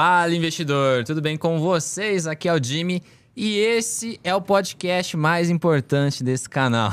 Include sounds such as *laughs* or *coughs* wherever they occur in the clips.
Fala, investidor! Tudo bem com vocês? Aqui é o Jimmy e esse é o podcast mais importante desse canal.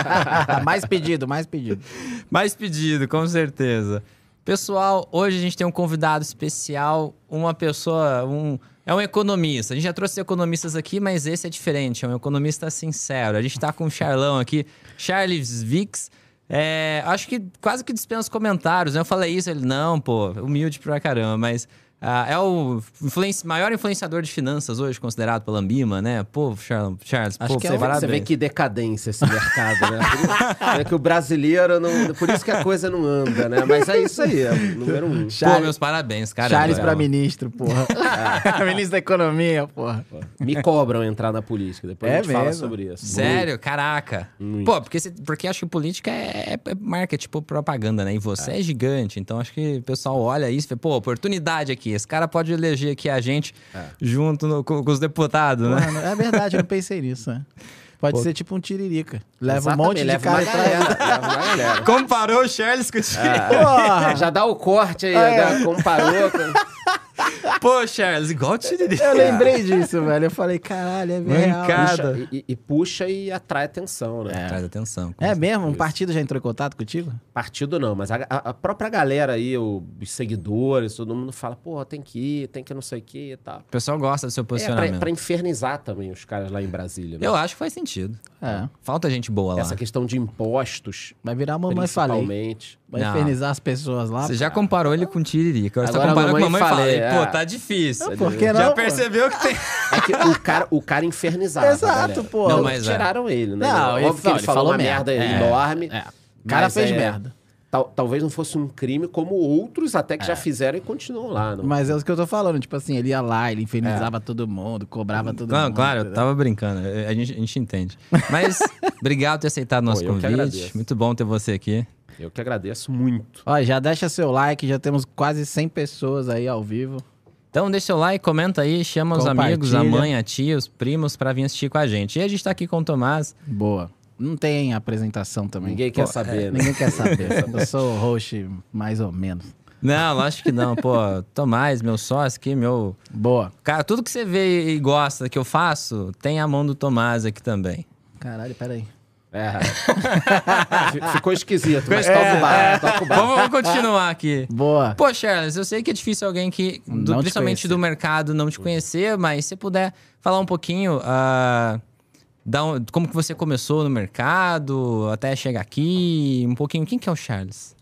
*laughs* mais pedido, mais pedido. mais pedido, com certeza. Pessoal, hoje a gente tem um convidado especial, uma pessoa, um, é um economista. A gente já trouxe economistas aqui, mas esse é diferente, é um economista sincero. A gente está com o Charlão aqui, Charles Vix. É, acho que quase que dispensa comentários. Né? Eu falei isso, ele, não, pô, humilde pra caramba, mas Uh, é o influenci maior influenciador de finanças hoje, considerado pela Ambima, né? Pô, Charles, Charles Acho pô, que é, você vê que decadência esse mercado, né? Por, é que o brasileiro não. Por isso que a coisa não anda, né? Mas é isso aí, é número um. Charles, pô, meus parabéns, cara. Charles pra ministro, porra. É. *laughs* ministro da Economia, porra. Me cobram entrar na política, depois é a gente mesmo? fala sobre isso. Sério? Caraca. Muito. Pô, porque, porque acho que política é, é marketing, tipo propaganda, né? E você é. é gigante, então acho que o pessoal olha isso e fala, pô, oportunidade aqui esse cara pode eleger aqui a gente é. junto no, com, com, os deputados, né? Mano, é verdade, eu não pensei nisso, né? Pode Pô. ser tipo um tiririca. Leva Exatamente, um monte de cara galera, Comparou o Charles com o é. Já dá o corte aí, é. né? comparou. Com... Pô, Charles, igual Tiririca. Eu lembrei disso, velho. Eu falei, caralho, é verdade. Puxa, e, e, puxa e atrai atenção, né? É. Atrai atenção. É mesmo? Um partido já entrou em contato contigo? Partido não, mas a, a própria galera aí, os seguidores, todo mundo fala, pô, tem que ir, tem que não sei o que e tal. O pessoal gosta do seu posicionamento. É, pra, pra infernizar também os caras lá em Brasília. Né? Eu acho que faz sentido. É. Falta gente boa lá. Essa questão de impostos. Vai virar mamãe falei. Vai não. infernizar as pessoas lá. Você já comparou ele com Tiririca. Agora você tá comparando com a mamãe falei. falei. Pô, é. tá difícil. Não, por que não? Já percebeu que tem. É que o cara, o cara infernizava. Exato, pô. Não, mas tiraram é. ele, né? Não, Óbvio ele, que ele, ele falou, uma merda, merda enorme. É. O cara fez é, merda. Tal, talvez não fosse um crime como outros até que é. já fizeram e continuam lá. Não? Mas é o que eu tô falando, tipo assim, ele ia lá, ele infernizava é. todo mundo, cobrava todo não, mundo. Claro, eu tava brincando, a gente, a gente entende. Mas *laughs* obrigado por ter aceitado o nosso Pô, convite. Muito bom ter você aqui. Eu que agradeço muito. Ó, já deixa seu like, já temos quase 100 pessoas aí ao vivo. Então deixa seu like, comenta aí, chama os amigos, a mãe, a tia, os primos para vir assistir com a gente. E a gente tá aqui com o Tomás. Boa. Não tem apresentação também. Ninguém quer saber, é, né? Ninguém quer saber. *laughs* eu sou host mais ou menos. Não, lógico que não. Pô, Tomás, meu sócio aqui, meu. Boa. Cara, tudo que você vê e gosta que eu faço, tem a mão do Tomás aqui também. Caralho, peraí. É. *laughs* Ficou esquisito, mas é, toca o bar, toca o bar. Vamos, continuar aqui. Boa. Pô, Charles, eu sei que é difícil alguém que, do, principalmente do mercado, não te conhecer, mas se puder falar um pouquinho. Uh, um, como que você começou no mercado, até chegar aqui, um pouquinho. Quem que é o Charles?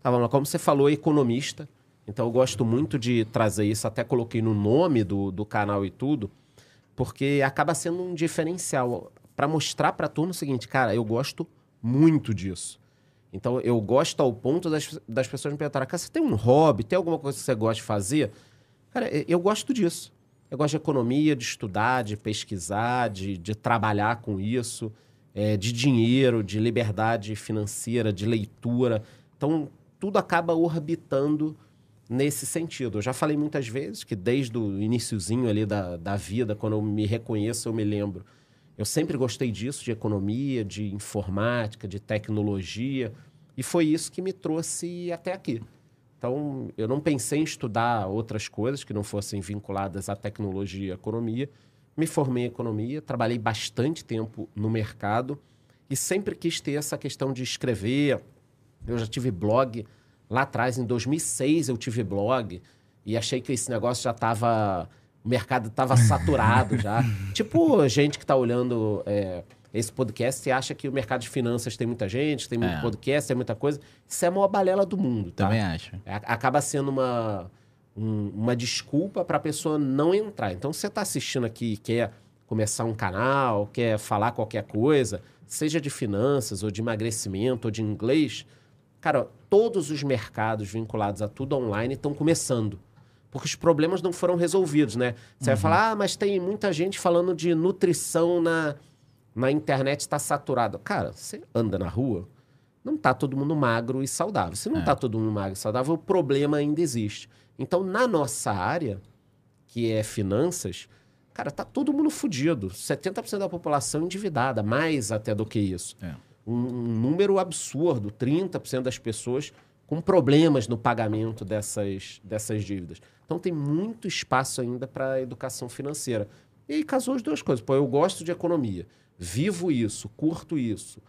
Tá, vamos lá. Como você falou, economista. Então eu gosto muito de trazer isso, até coloquei no nome do, do canal e tudo, porque acaba sendo um diferencial para mostrar para a turma o seguinte, cara, eu gosto muito disso. Então eu gosto ao ponto das, das pessoas me perguntarem, cara, você tem um hobby, tem alguma coisa que você gosta de fazer? Cara, eu gosto disso. Eu gosto de economia, de estudar, de pesquisar, de, de trabalhar com isso, é, de dinheiro, de liberdade financeira, de leitura. Então, tudo acaba orbitando nesse sentido. Eu já falei muitas vezes que desde o iníciozinho ali da, da vida, quando eu me reconheço, eu me lembro. Eu sempre gostei disso, de economia, de informática, de tecnologia, e foi isso que me trouxe até aqui. Então, eu não pensei em estudar outras coisas que não fossem vinculadas à tecnologia e economia. Me formei em economia, trabalhei bastante tempo no mercado e sempre quis ter essa questão de escrever. Eu já tive blog lá atrás, em 2006 eu tive blog e achei que esse negócio já estava o mercado estava saturado já. *laughs* tipo, gente que está olhando é, esse podcast e acha que o mercado de finanças tem muita gente, tem muito é. podcast, tem muita coisa. Isso é a maior balela do mundo, tá? Também acho. É, acaba sendo uma, um, uma desculpa para a pessoa não entrar. Então, você está assistindo aqui e quer começar um canal, quer falar qualquer coisa, seja de finanças, ou de emagrecimento, ou de inglês, cara, todos os mercados vinculados a tudo online estão começando porque os problemas não foram resolvidos, né? Você uhum. vai falar, ah, mas tem muita gente falando de nutrição na, na internet está saturado. Cara, você anda na rua, não está todo mundo magro e saudável. Se não está é. todo mundo magro e saudável, o problema ainda existe. Então, na nossa área, que é finanças, cara, tá todo mundo fudido. 70% da população endividada, mais até do que isso. É. Um, um número absurdo, 30% das pessoas com problemas no pagamento dessas, dessas dívidas. Então tem muito espaço ainda para educação financeira. E aí casou as duas coisas. Pô, eu gosto de economia, vivo isso, curto isso,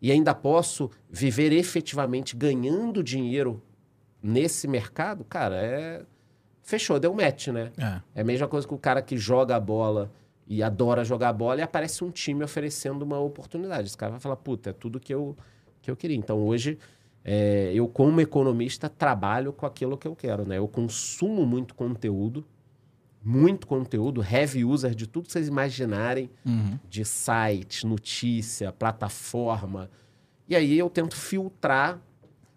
e ainda posso viver efetivamente ganhando dinheiro nesse mercado, cara, é. Fechou, deu match, né? É. É a mesma coisa que o cara que joga a bola e adora jogar bola e aparece um time oferecendo uma oportunidade. Esse cara vai falar, puta, é tudo que eu, que eu queria. Então hoje, é, eu como economista trabalho com aquilo que eu quero, né? Eu consumo muito conteúdo, muito conteúdo, heavy user de tudo que vocês imaginarem, Uhum. de site, notícia, plataforma. E aí eu tento filtrar,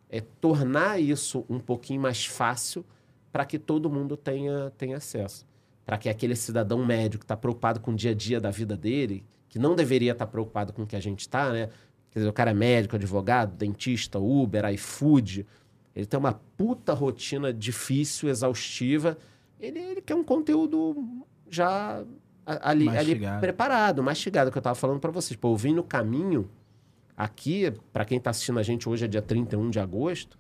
é, tornar isso um pouquinho mais fácil para que todo mundo tenha, tenha acesso. Para que aquele cidadão médio que está preocupado com o dia a dia da vida dele, que não deveria estar preocupado com o que a gente está, né? Quer dizer, o cara é médico, advogado, dentista, Uber, iFood, ele tem uma puta rotina difícil, exaustiva. Ele, ele quer um conteúdo já ali, ali preparado, mastigado, que eu estava falando para vocês. Pô, eu vim no caminho, aqui, para quem está assistindo a gente hoje é dia 31 de agosto,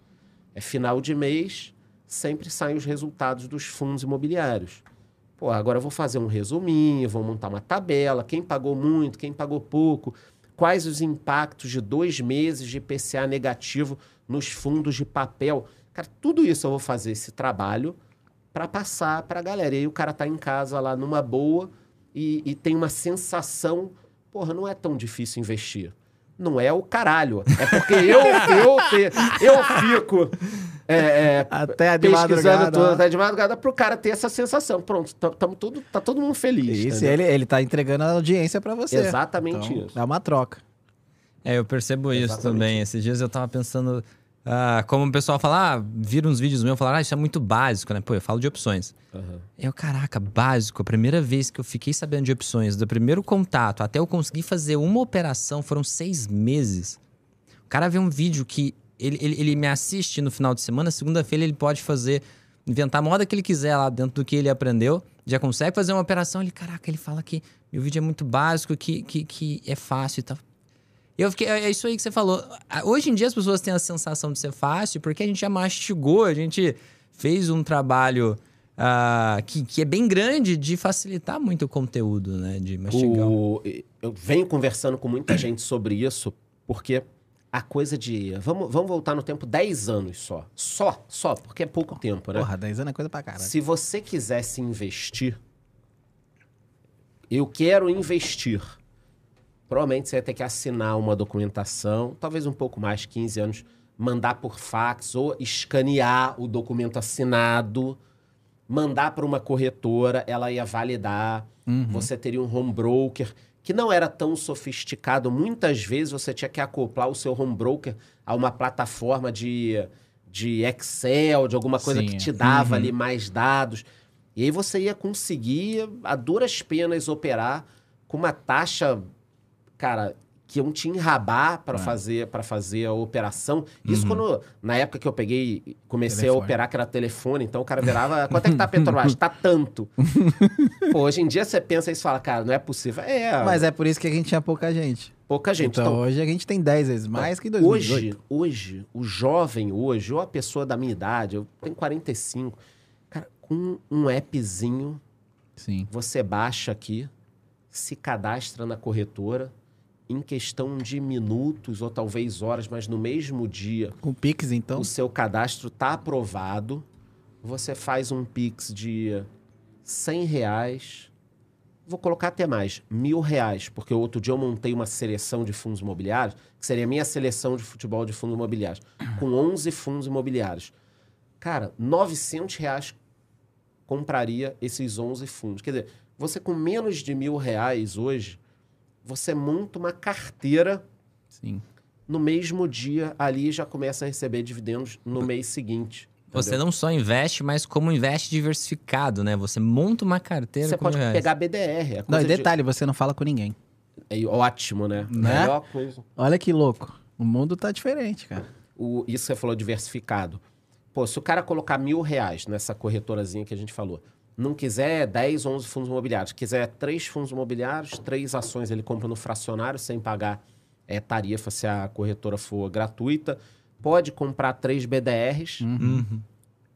é final de mês, sempre saem os resultados dos fundos imobiliários. Pô, agora eu vou fazer um resuminho, vou montar uma tabela, quem pagou muito, quem pagou pouco, quais os impactos de dois meses de IPCA negativo nos fundos de papel. Cara, tudo isso eu vou fazer esse trabalho para passar para a galera. E aí o cara tá em casa lá numa boa e, e tem uma sensação, porra, não é tão difícil investir. Não é o caralho. É porque eu, eu, eu fico é, é, Até de pesquisando madrugada. tudo ó. até de madrugada pro cara ter essa sensação. Pronto, tá, tamo tudo, tá todo mundo feliz. Isso, entendeu? ele, ele tá entregando a audiência pra você. Exatamente Então, isso. É uma troca. É, eu percebo isso Exatamente. também. Esses dias eu tava pensando, ah, como o pessoal fala, ah, vira uns vídeos meus, falaram, ah, isso é muito básico, né? Pô, eu falo de opções. Aham. Eu, caraca, básico. A primeira vez que eu fiquei sabendo de opções, do primeiro contato até eu conseguir fazer uma operação, foram seis meses. O cara vê um vídeo que ele, ele, ele me assiste no final de semana, segunda-feira ele pode fazer, inventar a moda que ele quiser lá dentro do que ele aprendeu, já consegue fazer uma operação. Ele, caraca, ele fala que meu vídeo é muito básico, que, que, que é fácil e tal. Eu fiquei, é isso aí que você falou. Ah, Hoje em dia as pessoas têm a sensação de ser fácil porque a gente já mastigou, a gente fez um trabalho ah, que, que é bem grande de facilitar muito o conteúdo, né? De mastigar. O- eu venho conversando com muita gente sobre isso, porque a coisa de. Vamos, vamos voltar no tempo 10 anos só. Só, só, porque é pouco tempo, né? Porra, 10 anos é coisa pra caralho. Se você quisesse investir, eu quero investir. Provavelmente você ia ter que assinar uma documentação, talvez um pouco mais, 15 anos, mandar por fax ou escanear o documento assinado, mandar para uma corretora, ela ia validar. Você teria um home broker que não era tão sofisticado. Muitas vezes você tinha que acoplar o seu home broker a uma plataforma de, de Excel, de alguma coisa Sim. que te dava ali mais dados. E aí você ia conseguir, a duras penas, operar com uma taxa, cara, que iam te enrabar para É. fazer para fazer a operação. Isso quando, na época que eu peguei, comecei Telefone. a operar, que era telefone, então o cara virava, quanto é que tá a Petrobras? *laughs* tá tanto. Pô, hoje em dia você pensa isso e fala, cara, não é possível. É, Mas é por isso que a gente tinha pouca gente. pouca gente. então, Então, hoje a gente tem 10 vezes mais que em Hoje, 2018. hoje, o jovem hoje, ou a pessoa da minha idade, eu tenho 45, cara, com um appzinho, Sim. você baixa aqui, se cadastra na corretora, em questão de minutos ou talvez horas, mas no mesmo dia, Com Pix, então. o seu cadastro está aprovado, você faz um Pix de 100 reais, vou colocar até mais, mil reais, porque outro dia eu montei uma seleção de fundos imobiliários, que seria a minha seleção de futebol de fundos imobiliários, *coughs* com 11 fundos imobiliários. Cara, 900 reais compraria esses 11 fundos. Quer dizer, você com menos de mil reais hoje, você monta uma carteira Sim. no mesmo dia ali já começa a receber dividendos no mês seguinte. Você entendeu? não só investe, mas como investe diversificado, né? Você monta uma carteira Você pode reais. pegar BDR. É Não, e detalhe, você não fala com ninguém. de... é ótimo, né? Né? Melhor coisa. Olha que louco. O mundo tá diferente, cara. O, isso que você falou diversificado. Pô, se o cara colocar mil reais nessa corretorazinha que a gente falou, não quiser 10, 11 fundos imobiliários, quiser três fundos imobiliários, três ações ele compra no fracionário sem pagar é, tarifa se a corretora for gratuita, pode comprar três BDRs, Uhum.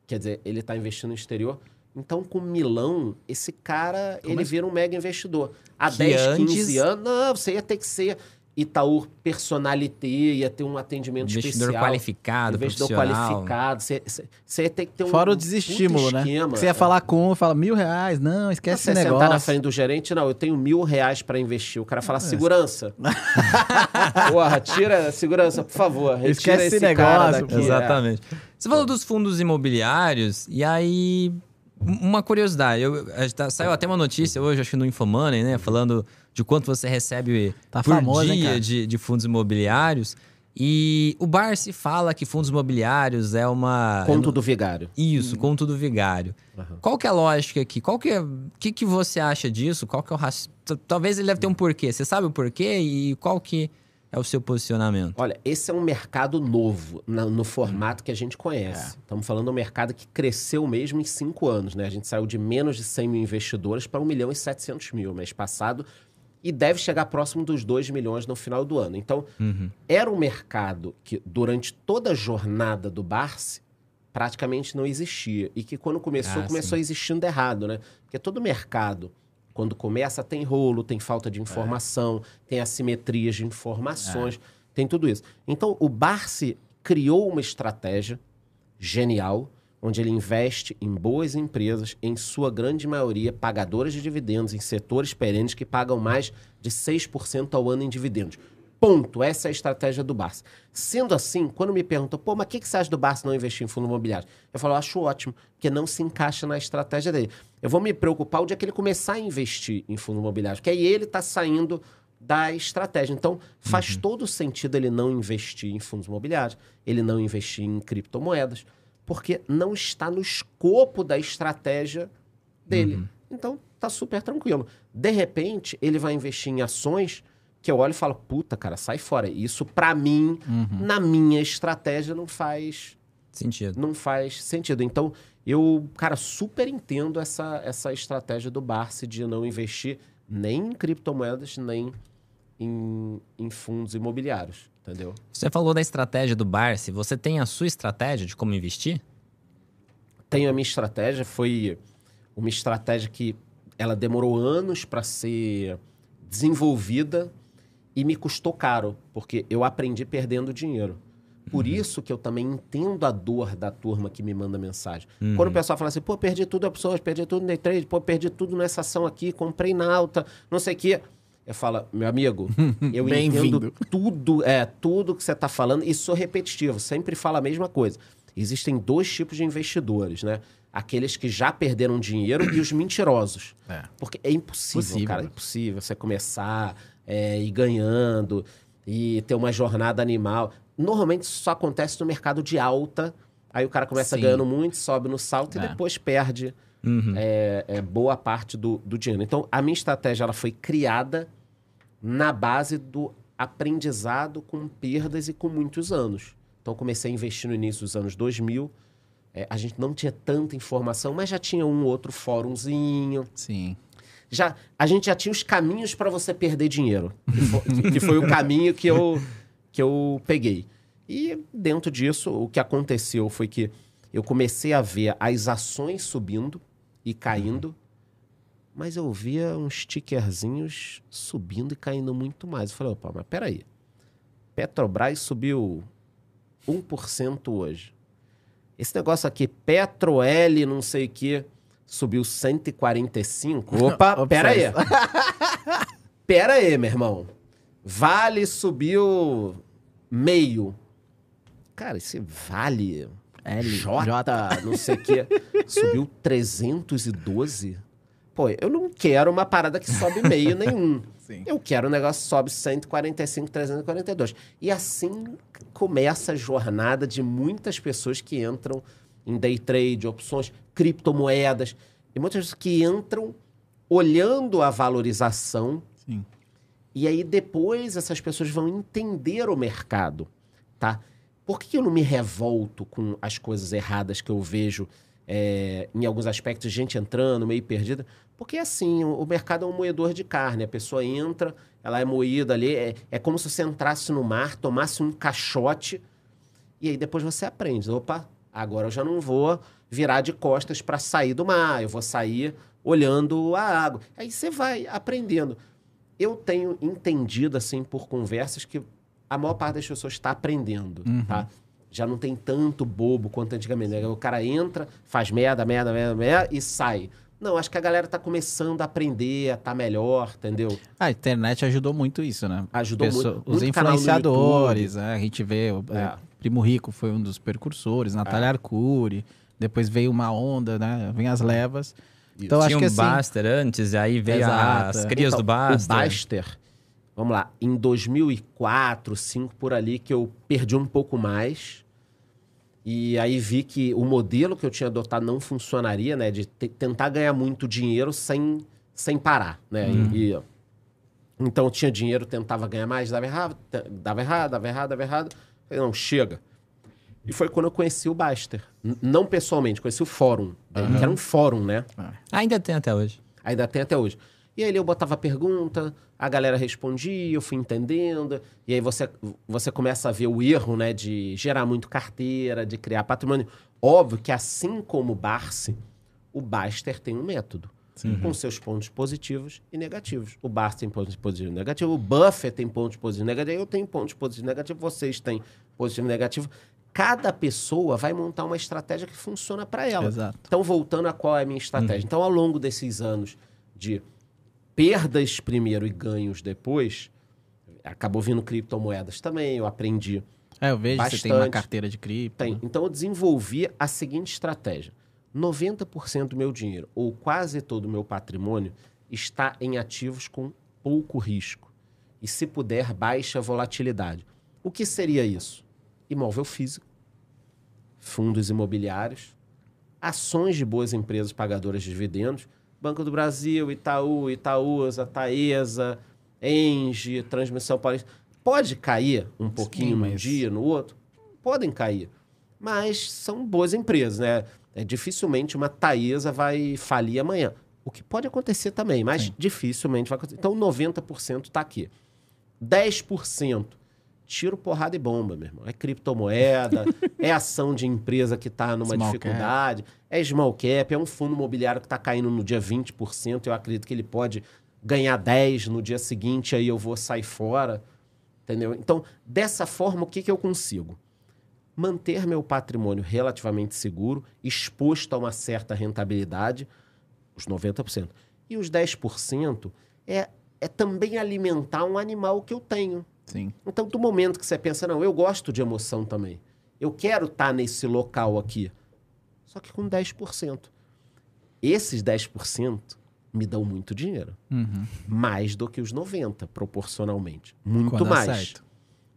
quer dizer, ele está investindo no exterior. Então, com Milão, esse cara, ele Mas- vira um mega investidor. Há Que 10, 15 antes- anos, não, você ia ter que ser Itaú personalité, ia ter um atendimento Investidor especial. qualificado, investidor qualificado. Você, você- você ia ter que ter um Fora o desestímulo, né? esquema. Você ia falar com fala mil reais, não, esquece Você esse sentar na negócio. frente do gerente, não, eu tenho mil reais para investir. O cara fala, segurança. *laughs* Porra, tira, segurança, por favor. Esquece esse negócio, daqui. pô. Exatamente. Você falou dos fundos imobiliários, e aí. Um- Uma curiosidade, eu, tá- saiu até uma notícia hoje, acho que no Infomoney, né? Falando de quanto você recebe Tá por famoso, hein, dia cara? de, de fundos imobiliários. E o Barsi fala que fundos imobiliários é uma. É. Conto do vigário. Isso, conto do vigário. Aham. Qual que é a lógica aqui? Qual que é, o que, que você acha disso? Qual que é o raci... Talvez ele deve ter um porquê. Você sabe o porquê e qual que é o seu posicionamento? Olha, esse é um mercado novo na- no formato que a gente conhece. Estamos falando de um mercado que cresceu mesmo em cinco anos, né? A gente saiu de menos de 100 mil investidores para 1 milhão e 700 mil mês passado e deve chegar próximo dos 2 milhões no final do ano. Então, era um mercado que, durante toda a jornada do Barsi, praticamente não existia. E que quando começou, Ah, começou existindo errado, né? Porque todo mercado, quando começa, tem rolo, tem falta de informação, tem assimetrias de informações, tem tudo isso. Então, o Barsi criou uma estratégia genial, onde ele investe em boas empresas, em sua grande maioria pagadoras de dividendos, em setores perenes que pagam mais de 6% ao ano em dividendos. Ponto. Essa é a estratégia do Barça. Sendo assim, quando me perguntam, pô, mas o que, que você acha do Barça não investir em fundo imobiliário? Eu falo, eu acho ótimo, porque não se encaixa na estratégia dele. Eu vou me preocupar o dia que ele começar a investir em fundo imobiliário, porque aí ele está saindo da estratégia. Então, faz todo sentido ele não investir em fundos imobiliários, ele não investir em criptomoedas, porque não está no escopo da estratégia dele. Então, tá super tranquilo. De repente, ele vai investir em ações que eu olho e falo, puta, cara, sai fora. Isso, pra mim, na minha estratégia, não faz Sentido. não faz sentido. Então, eu, cara, super entendo essa, essa estratégia do Barsi de não investir nem em criptomoedas, nem em, em fundos imobiliários, entendeu? Você falou da estratégia do Barsi. Você tem a sua estratégia de como investir? Tenho a minha estratégia, foi uma estratégia que ela demorou anos para ser desenvolvida e me custou caro, porque eu aprendi perdendo dinheiro. Por isso que eu também entendo a dor da turma que me manda mensagem. Quando o pessoal fala assim, pô, perdi tudo opções, perdi tudo no day trade, pô, perdi tudo nessa ação aqui, comprei na alta, não sei o quê. Eu falo, meu amigo, *laughs* eu entendo tudo, é, tudo que você está falando e sou repetitivo, sempre falo a mesma coisa. Existem dois tipos de investidores, né? Aqueles que já perderam dinheiro e os mentirosos. É. Porque é impossível, Possível, cara. É impossível você começar é, ir ganhando e ter uma jornada animal. Normalmente isso só acontece no mercado de alta. Aí o cara começa Sim. ganhando muito, sobe no salto É. e depois perde Uhum. é, é, boa parte do, do dinheiro. Então, a minha estratégia ela foi criada na base do aprendizado com perdas e com muitos anos. Então, eu comecei a investir no início dos anos 2000. É, a gente não tinha tanta informação, mas já tinha um outro fórumzinho. Sim. Já, a gente já tinha os caminhos para você perder dinheiro. Que foi, que foi o caminho que eu, que eu peguei. E dentro disso, o que aconteceu foi que eu comecei a ver as ações subindo e caindo, mas eu via uns stickerzinhos subindo e caindo muito mais. Eu falei, opa, mas peraí. Petrobras subiu 1% hoje. Esse negócio aqui, Petroel, não sei o que, subiu 145. Opa, pera aí. *laughs* pera aí, meu irmão. Vale subiu meio. Cara, esse Vale L, J, J. não sei o que, *laughs* subiu 312. Pô, eu não quero uma parada que sobe meio nenhum. *laughs* Sim. Eu quero um negócio que sobe 145, 342. E assim começa a jornada de muitas pessoas que entram em day trade, opções, criptomoedas. E muitas pessoas que entram olhando a valorização Sim. e aí depois essas pessoas vão entender o mercado, tá? Por que eu não me revolto com as coisas erradas que eu vejo é, em alguns aspectos, gente entrando, meio perdida? Porque assim, o, o mercado é um moedor de carne. A pessoa entra, ela é moída ali, é, é como se você entrasse no mar, tomasse um caixote E aí depois você aprende. Opa, agora eu já não vou virar de costas para sair do mar, eu vou sair olhando a água. Aí você vai aprendendo. Eu tenho entendido, assim, por conversas, que a maior parte das pessoas está aprendendo, Uhum. tá? Já não tem tanto bobo quanto antigamente. né? O cara entra, faz merda, merda, merda, merda e sai. Não, acho que a galera tá começando a aprender, a estar melhor, entendeu? A internet ajudou muito isso, né? Ajudou Pessoa- muito. Os muito influenciadores, né? a gente vê. É. é, Primo Rico foi um dos percursores, Natália Arcuri. Depois veio uma onda, né? Vem as levas. Então Tinha acho um que assim. Baster antes, e aí veio Exato, as é. crias do Então, Baster. O Baster, vamos lá, em 2004, 2005 por ali, que eu perdi um pouco mais. E aí vi que o modelo que eu tinha adotado não funcionaria, né? De te- tentar ganhar muito dinheiro sem, sem parar, né? E- e- então eu tinha dinheiro, tentava ganhar mais, dava errado, dava errado, dava errado, dava errado. Falei, não, chega. E foi quando eu conheci o Baster. N- não pessoalmente, conheci o fórum. né? Que era um fórum, né? Ainda tem até hoje. Ainda tem até hoje. E aí eu botava pergunta, a galera respondia, eu fui entendendo. E aí você, você começa a ver o erro, né? De gerar muito carteira, de criar patrimônio. Óbvio que assim como o Barsi, o Baster tem um método. Com seus pontos positivos e negativos. O Barsi tem pontos positivos e negativos, o Buffett tem pontos positivos e negativos, eu tenho pontos positivos e negativos, vocês têm positivo e negativo. Cada pessoa vai montar uma estratégia que funciona para ela. Exato. Então, voltando a qual é a minha estratégia. Então, ao longo desses anos de perdas primeiro e ganhos depois, acabou vindo criptomoedas também, eu aprendi. É, eu vejo que você tem uma Bastante. carteira de cripto. Tem. Então, eu desenvolvi a seguinte estratégia. 90% do meu dinheiro, ou quase todo o meu patrimônio, está em ativos com pouco risco. E, se puder, baixa volatilidade. O que seria isso? Imóvel físico, fundos imobiliários, ações de boas empresas pagadoras de dividendos, Banco do Brasil, Itaú, Itaúsa, Taesa, Engie, Transmissão Paulista. Pode cair um pouquinho num mas- dia, no outro? Podem cair. Mas são boas empresas, né? É, dificilmente uma Taesa vai falir amanhã. O que pode acontecer também, mas Sim. dificilmente vai acontecer. Então, 90% está aqui. 10% tiro, porrada e bomba, meu irmão. É criptomoeda, *laughs* é ação de empresa que está numa Small dificuldade, é small cap, é um fundo imobiliário que está caindo no dia 20%. Eu acredito que ele pode ganhar 10% no dia seguinte, aí eu vou sair fora. Entendeu? Então, dessa forma, o que, que eu consigo? Manter meu patrimônio relativamente seguro, exposto a uma certa rentabilidade, os 90%. E os 10% é, é também alimentar um animal que eu tenho. Sim. Então, do momento que você pensa, não, eu gosto de emoção também. Eu quero estar nesse local aqui. Só que com 10%. Esses 10% me dão muito dinheiro. Uhum. Mais do que os 90%, proporcionalmente. Muito Quando mais. acerta.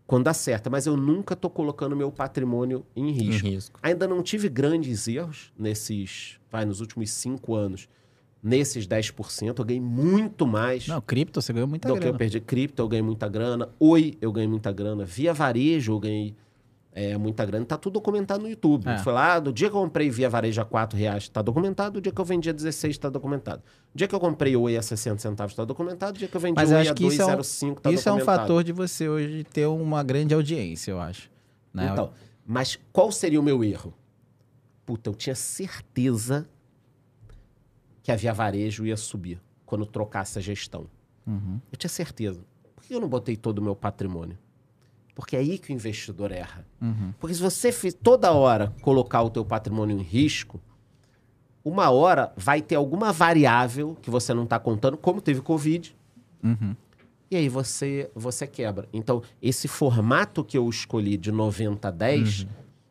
Quando acerta. Mas eu nunca estou colocando meu patrimônio em Em risco. risco. Ainda não tive grandes erros nesses, vai, nos últimos cinco anos. Nesses 10%, eu ganhei muito mais Não, cripto você ganhou muita do que eu grana. perdi. Cripto, eu ganhei muita grana. Oi, eu ganhei muita grana. Via varejo, eu ganhei é, muita grana. Tá tudo documentado no YouTube. É. Foi lá, do dia que eu comprei via varejo a 4 reais, tá documentado. Do dia que eu vendi a 16, tá documentado. Do dia que eu comprei Oi a 60 centavos, tá documentado. Do dia que eu vendi Mas Oi a que isso é um- 2,05, tá Isso é um documentado. fator de você hoje ter uma grande audiência, eu acho. Né? Então, mas qual seria o meu erro? Puta, eu tinha certeza que a Via Varejo ia subir quando trocasse a gestão. Uhum. Eu tinha certeza. Por que eu não botei todo o meu patrimônio? Porque é aí que o investidor erra. Uhum. Porque se você toda hora colocar o teu patrimônio em risco, uma hora vai ter alguma variável que você não está contando, como teve Covid, Uhum. e aí você, você quebra. Então, esse formato que eu escolhi de 90 a 10,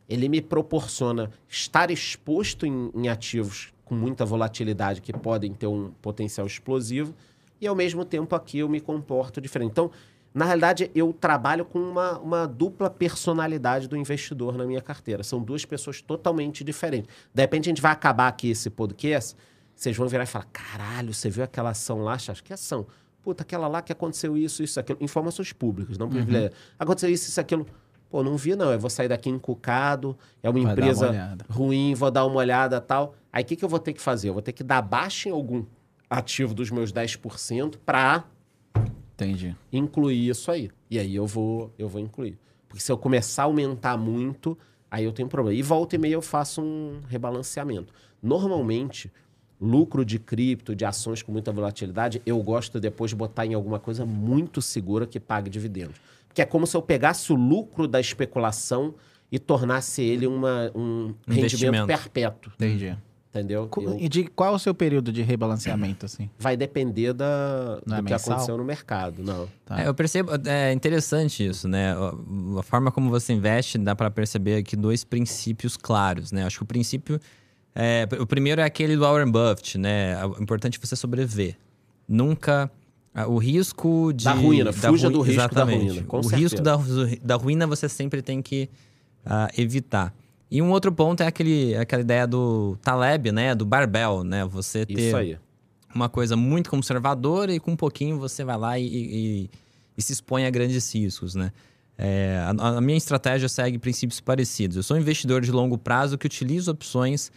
ele me proporciona estar exposto em, em ativos com muita volatilidade que podem ter um potencial explosivo e, ao mesmo tempo, aqui eu me comporto diferente. Então, na realidade, eu trabalho com uma, uma dupla personalidade do investidor na minha carteira. São duas pessoas totalmente diferentes. De repente, a gente vai acabar aqui esse podcast, vocês vão virar e falar: caralho, você viu aquela ação lá? Acho que é ação. Puta, aquela lá que aconteceu isso, isso, aquilo. Informações públicas, não privilégios. Aconteceu isso, isso, aquilo. Pô, não vi, não. Eu vou sair daqui encucado, é uma Vai uma empresa olhada. ruim, vou dar uma olhada tal. Aí o que, que eu vou ter que fazer? Eu vou ter que dar baixa em algum ativo dos meus 10% para Entendi. incluir isso aí. E aí eu vou, eu vou incluir. Porque se eu começar a aumentar muito, aí eu tenho problema. E volta e meia eu faço um rebalanceamento. Normalmente, lucro de cripto, de ações com muita volatilidade, eu gosto depois de botar em alguma coisa muito segura que pague dividendos. Porque é como se eu pegasse o lucro da especulação e tornasse ele uma, um rendimento perpétuo. Entendi. Entendeu? Eu- E de qual é o seu período de rebalanceamento, assim? vai depender da, Não é do que mensal? aconteceu no mercado. Não. Tá. É, eu percebo, é interessante isso, né? A, a forma como você investe, dá para perceber aqui dois princípios claros, né? Acho que o princípio, é, o primeiro é aquele do Warren Buffett, né? O importante é você sobreviver. Nunca o risco de Da ruína, fuja rui- do risco da exatamente. ruína, com o certeza. risco da, da ruína você sempre tem que ah, evitar. E um outro ponto é aquele, aquela ideia do Taleb, né? Do barbell, né? Você ter uma coisa muito conservadora e com um pouquinho você vai lá e, e- e se expõe a grandes riscos, né? É, a, a minha estratégia segue princípios parecidos. Eu sou um investidor de longo prazo que utiliza opções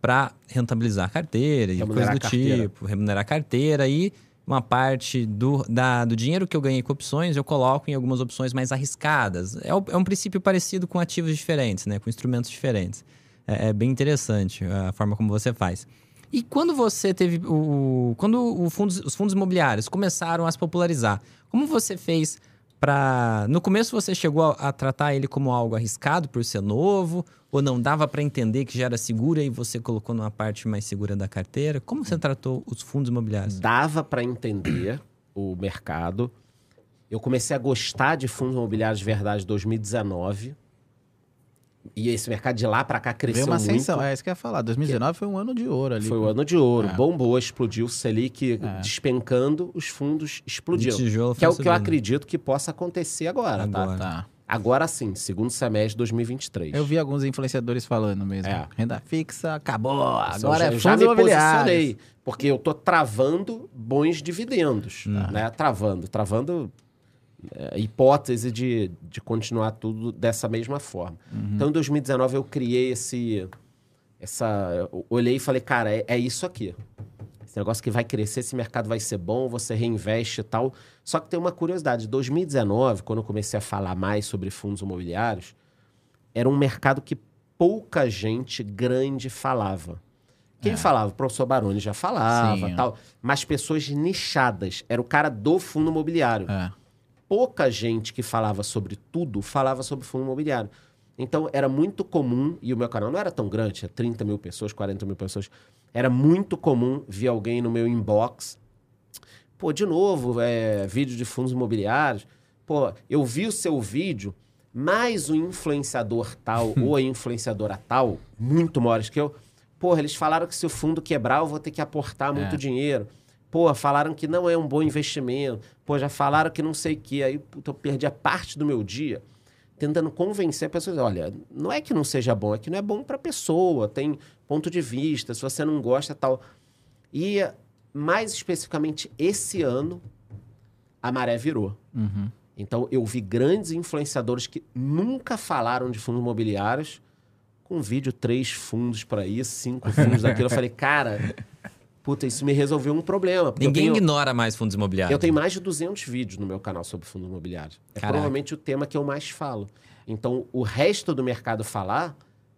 para rentabilizar a carteira e Remunerar coisas do a carteira. tipo, remunerar a carteira e uma parte do, da- do dinheiro que eu ganhei com opções eu coloco em algumas opções mais arriscadas. É, o- é um princípio parecido com ativos diferentes, né? com instrumentos diferentes. É, é bem interessante a forma como você faz. E quando você teve o. Quando o fundos, os fundos imobiliários começaram a se popularizar, como você fez para. No começo você chegou a, a tratar ele como algo arriscado por ser novo? Ou não dava para entender que já era segura e você colocou numa parte mais segura da carteira? Como você tratou os fundos imobiliários? Dava para entender o mercado. Eu comecei a gostar de fundos imobiliários de verdade em 2019. E esse mercado de lá para cá Veio cresceu uma muito. ascensão. É isso que eu ia falar. 2019 foi um ano de ouro ali. Foi o ano de ouro, É. bombou, explodiu o Selic É. despencando, os fundos explodiram. Que é o que eu subindo. acredito que possa acontecer agora, tá? Agora. Tá. Agora sim, segundo semestre de 2023. Eu vi alguns influenciadores falando mesmo. É. Renda fixa, acabou. Agora já, é já fundos me posicionei, porque eu tô travando bons dividendos, né? Travando, travando é, hipótese de, de continuar tudo dessa mesma forma. Então, em 2019 eu criei esse, essa, olhei e falei, cara, é, é isso aqui. Esse negócio que vai crescer, esse mercado vai ser bom, você reinveste e tal. Só que tem uma curiosidade, 2019, quando eu comecei a falar mais sobre fundos imobiliários, era um mercado que pouca gente grande falava. Quem falava? O professor Baroni já falava, Sim. tal. Mas pessoas nichadas. Era o cara do fundo imobiliário. É. Pouca gente que falava sobre tudo falava sobre fundo imobiliário. Então, era muito comum, e o meu canal não era tão grande, tinha 30 mil pessoas, 40 mil pessoas. Era muito comum ver alguém no meu inbox. Pô, de novo, é, vídeo de fundos imobiliários. Pô, eu vi o seu vídeo, mas o influenciador tal *laughs* ou a influenciadora tal, muito maiores que eu, porra, eles falaram que se o fundo quebrar, eu vou ter que aportar muito É. dinheiro. Pô, falaram que não é um bom investimento. Pô, já falaram que não sei o quê. Aí puta, eu perdi a parte do meu dia tentando convencer a pessoa. Olha, não é que não seja bom, é que não é bom para a pessoa. Tem ponto de vista, se você não gosta, tal. E, mais especificamente, esse ano, a maré virou. Uhum. Então, eu vi grandes influenciadores que nunca falaram de fundos imobiliários, com vídeo, três fundos para isso, cinco fundos daquilo. Eu falei, *laughs* cara, puta, isso me resolveu um problema. Ninguém tenho- ignora mais fundos imobiliários. eu tenho mais de 200 vídeos no meu canal sobre fundos imobiliários. É Caraca. provavelmente o tema que eu mais falo. Então, o resto do mercado falar,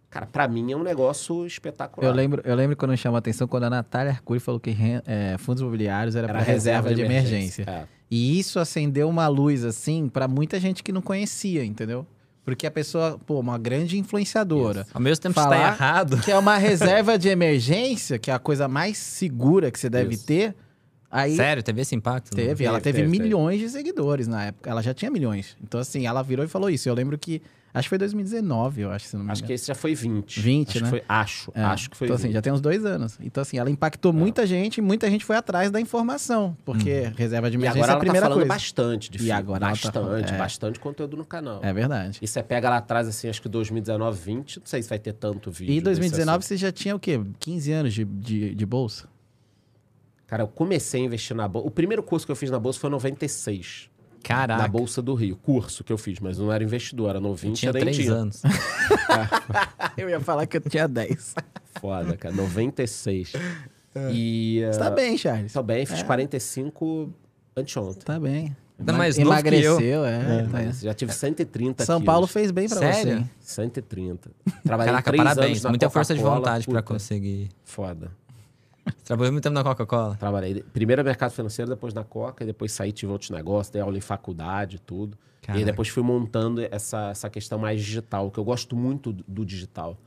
cara, pra mim é um negócio espetacular. Eu lembro, eu lembro quando chamou a atenção quando a Natália Arcuri falou que é, fundos imobiliários era, Era para reserva, de emergência. É. E isso acendeu uma luz, assim, pra muita gente que não conhecia, entendeu? Porque a pessoa, pô, uma grande influenciadora, Ao mesmo tempo Falar- está errado. que é uma *laughs* reserva de emergência, que é a coisa mais segura que você deve Isso. ter. Aí Sério, teve esse impacto? teve, ela Teve, teve, teve, milhões de seguidores na época. Ela já tinha milhões. Então, assim, ela virou e falou isso. Eu lembro que. Acho que foi 2019, eu acho, se não me Acho engano. que esse já foi 20. 20, acho né? Foi, acho, É. acho que foi Então, 20. assim, já tem uns dois anos. Então, assim, ela impactou muita gente e muita gente foi atrás da informação. Porque reserva de E emergência agora é a tá primeira falando coisa. bastante de E filme. agora ela tá bastante, falando- é. bastante conteúdo no canal. É verdade. E você pega lá atrás, assim, acho que 2019, 20, não sei se vai ter tanto vídeo. E em desse 2019 assunto. você já tinha o quê? 15 anos de, de, de bolsa? Cara, eu comecei a investir na bolsa. O primeiro curso que eu fiz na bolsa foi em 96. Caraca. Na Bolsa do Rio. Curso que eu fiz, mas não era investidor, era eu novinho, tinha três tinha. anos. *laughs* eu ia falar que eu tinha 10. Foda, cara. 96. E. Você tá bem, Charles. Tô bem, fiz É. 45 anteontem. Tá bem. Tá mais eu. Emagreceu, é. tá. Mas já tive 130 São quilos. Paulo fez bem pra Sério? você. 130. Trabalhei Caraca, parabéns. Muita força de vontade pra conseguir. Foda. *laughs* Você trabalhou muito tempo na Coca-Cola? Trabalhei primeiro no mercado financeiro, depois na Coca, e depois saí, tive outros negócios, dei aula em faculdade, tudo. E Caraca. aí depois fui montando essa, essa questão mais digital, que eu gosto muito do, do digital.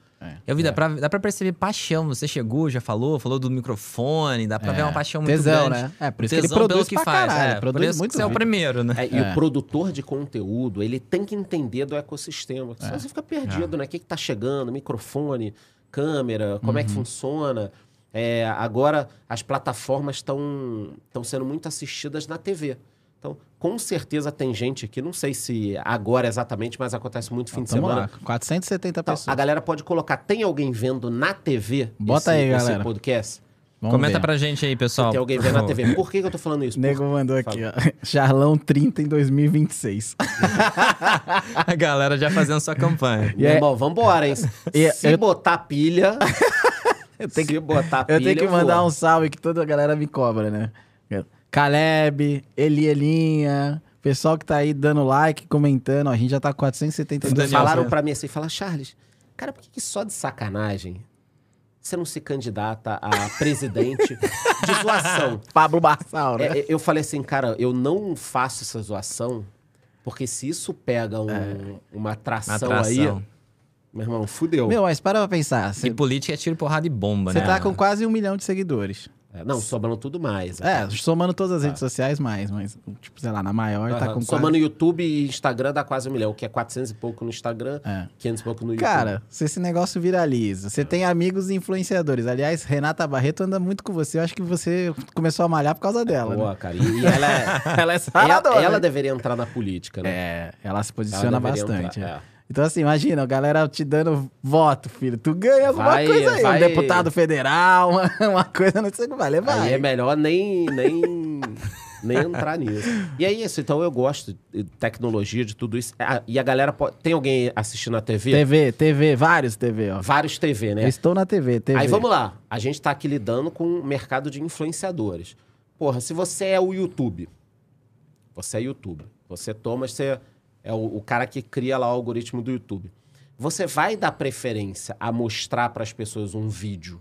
Eu vi, dá, pra, dá pra perceber paixão. Você chegou, já falou, falou do microfone, dá pra É. ver uma paixão muito Tesão, grande. né? É, por isso que ele Tesão produz pelo pra caralho, É, produz por isso muito que você é o primeiro, né? É, e É. o produtor de conteúdo, ele tem que entender do ecossistema. Senão você fica perdido, né? O que, que tá chegando? Microfone, câmera, como é que funciona? É, agora, as plataformas estão sendo muito assistidas na TV. Então, com certeza tem gente aqui, não sei se agora exatamente, mas acontece muito fim de semana. lá, 470 Então, pessoas. a galera pode colocar, tem alguém vendo na TV Bota esse, aí, esse galera. podcast? Vamos Comenta ver. pra gente aí, pessoal. tem alguém vendo na. TV. Por que, que eu tô falando isso? O *laughs* nego Por- mandou aqui, ó. *laughs* Charlão 30 em 2026. *laughs* A galera já fazendo sua campanha. E Meu é- irmão, vambora, hein? E Se eu- botar pilha. Eu tenho se botar pilha. Eu tenho que mandar vou. um salve que toda a galera me cobra, né? Caleb, Elielinha, pessoal que tá aí dando like, comentando. Ó, a gente já tá com 472 Daniel, Falaram pessoas. pra mim assim, fala, Charles, cara, por que, que só de sacanagem você não se candidata a presidente de zoação? *laughs* Pablo Barçal, né? É, é, eu falei assim, cara, eu não faço essa zoação, porque se isso pega um- É. uma atração, Atração. aí, meu irmão, fudeu. Meu, mas para pra pensar. E Você política é tiro, porrada e bomba, você né? tá com quase um milhão de seguidores. É, não, sobrando tudo mais. É, somando todas as redes sociais, mais, mas, tipo, sei lá, na maior tá Aham. com Somando quase... YouTube e Instagram dá quase um milhão, que é 400 e pouco no Instagram, É. 500 e pouco no YouTube. Cara, se esse negócio viraliza, você tem amigos influenciadores. Aliás, Renata Barreto anda muito com você. Eu acho que você começou a malhar por causa dela, Pô, né? cara, e, e ela é... *laughs* Ela é ela, ela deveria entrar na política, né? É, ela se Ela posiciona deveria bastante. entrar, é. Então, assim, imagina, a galera te dando voto, filho. Tu ganha alguma Vai, coisa aí. vai. Um deputado federal, *laughs* uma, uma coisa, não sei o que vai levar. Aí é melhor nem, nem, nem entrar nisso. E é isso, então eu gosto de tecnologia, de tudo isso. Ah, e a galera pode... Tem alguém assistindo a TV? TV, TV, vários TV, ó. Vários TV, né? Eu estou na TV, TV. Aí vamos lá. A gente tá aqui lidando com o mercado de influenciadores. Porra, se você é o YouTube, você é YouTube, você toma, você é o, o cara que cria lá o algoritmo do YouTube. Você vai dar preferência a mostrar para as pessoas um vídeo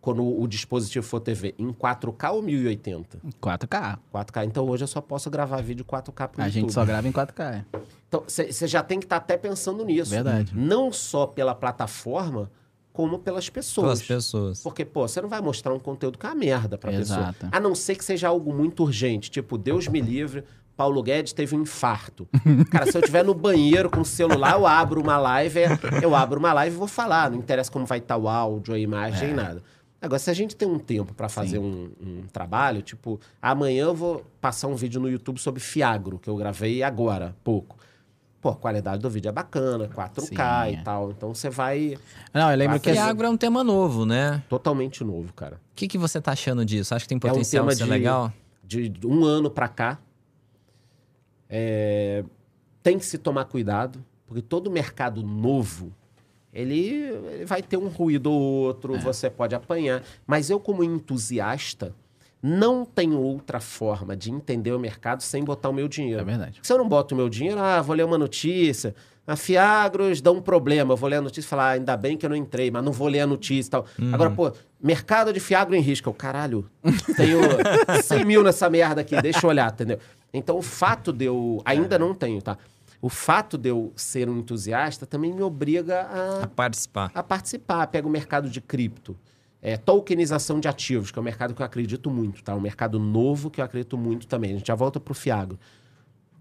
quando o, dispositivo for TV em 4K ou 1080? 4K. 4K. Então hoje eu só posso gravar vídeo 4K pro A YouTube. gente só grava em 4K. é. Então, você já tem que estar até pensando nisso. Verdade. Não só pela plataforma, como pelas pessoas. Pelas pessoas. Porque, pô, você não vai mostrar um conteúdo que é uma merda pra pessoa. Exato. A não ser que seja algo muito urgente. Tipo, Deus me livre, Paulo Guedes teve um infarto. *laughs* Cara, se eu estiver no banheiro com o celular, eu abro uma live, é- eu abro uma live e vou falar. Não interessa como vai estar o áudio, a imagem, É. nada. Agora, se a gente tem um tempo pra fazer um, um trabalho, tipo, amanhã eu vou passar um vídeo no YouTube sobre Fiagro, que eu gravei agora, pouco. Pô, a qualidade do vídeo é bacana, 4K Sim, e é. tal. Então você vai Não, eu lembro que... E assim- agro é um tema novo, né? totalmente novo, cara. O que, que você tá achando disso? Acha que tem um potencial tema de ser de- legal? de um ano pra cá, é, tem que se tomar cuidado, porque todo mercado novo, ele, ele vai ter um ruído ou outro, você pode apanhar. Mas eu, como entusiasta, não tenho outra forma de entender o mercado sem botar o meu dinheiro. É verdade. Se eu não boto o meu dinheiro, ah, vou ler uma notícia. A Fiagros dá um problema. Eu vou ler a notícia e falar, ah, ainda bem que eu não entrei, mas não vou ler a notícia e tal. Agora, pô, mercado de Fiagro em risco. Eu, caralho, tenho *laughs* 100 mil nessa merda aqui, deixa eu olhar, entendeu? Então, o fato de eu. Ainda não tenho, tá? O fato de eu ser um entusiasta também me obriga A a, participar. a participar. Pega o mercado de cripto. É, tokenização de ativos, que é um mercado que eu acredito muito, tá? Um mercado novo que eu acredito muito também. A gente já volta pro Fiagro.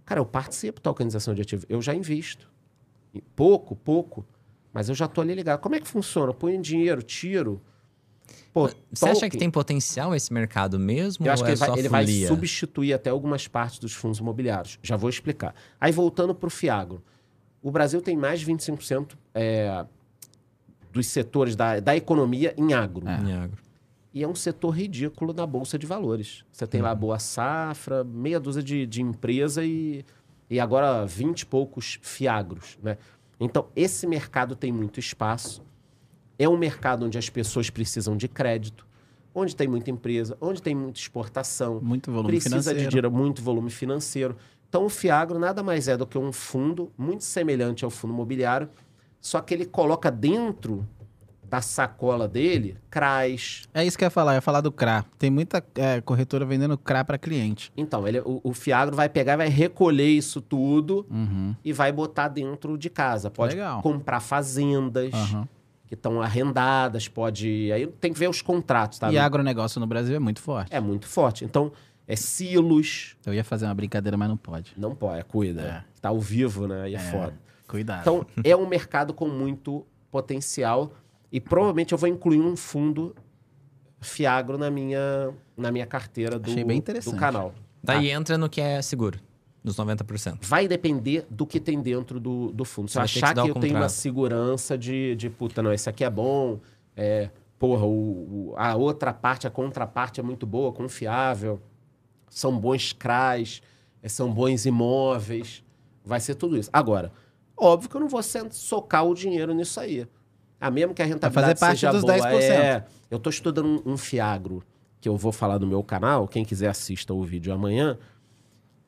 Cara, eu participo da tokenização de ativos. Eu já invisto. Pouco, pouco. Mas eu já tô ali ligado. Como é que funciona? Eu ponho dinheiro, tiro. Pô, Você acha que tem potencial esse mercado mesmo? eu acho que é ele, vai, ele vai substituir até algumas partes dos fundos imobiliários. Já vou explicar. Aí, voltando para o Fiagro. O Brasil tem mais de 25% é, dos setores da, da economia em agro. Em agro. E é um setor ridículo na Bolsa de Valores. Você tem Uhum. lá Boa Safra, meia dúzia de, de empresa e, e agora 20 e poucos Fiagros. Né? Então, esse mercado tem muito espaço. É um mercado onde as pessoas precisam de crédito. onde tem muita empresa, onde tem muita exportação, Muito volume precisa de financeiro. dinheiro, muito volume financeiro. Então, o Fiagro nada mais é do que um fundo muito semelhante ao fundo imobiliário, só que ele coloca dentro da sacola dele CRAs. É isso que eu ia falar, eu ia falar do CRA. Tem muita é, corretora vendendo CRA para cliente. Então, ele, o, o Fiagro vai pegar, vai recolher isso tudo Uhum. e vai botar dentro de casa. Pode Legal. comprar fazendas Aham. Que estão arrendadas, pode. Aí tem que ver os contratos, tá? E agronegócio no Brasil é muito forte. É muito forte. Então, é silos. Eu ia fazer uma brincadeira, mas não pode. Não pode, é, cuida. Tá ao vivo, né? Aí é, foda. Cuidado. Então, *laughs* é um mercado com muito potencial e provavelmente eu vou incluir um fundo Fiagro na minha, na minha carteira do, Achei bem interessante. do canal. Daí Tá? entra no que é seguro, nos 90%. Vai depender do que tem dentro do, do fundo. Se Você eu vai que achar que o eu tenho uma segurança de, de puta, não, esse aqui é bom, é, porra, o, o- a outra parte, a contraparte é muito boa, confiável, são bons CRAs, é, são bons imóveis, vai ser tudo isso. Agora, óbvio que eu não vou socar o dinheiro nisso aí. Ah, mesmo que a rentabilidade parte seja dos boa, 10%. é, eu estou estudando um, um fiagro, que eu vou falar no meu canal, quem quiser assista o vídeo amanhã,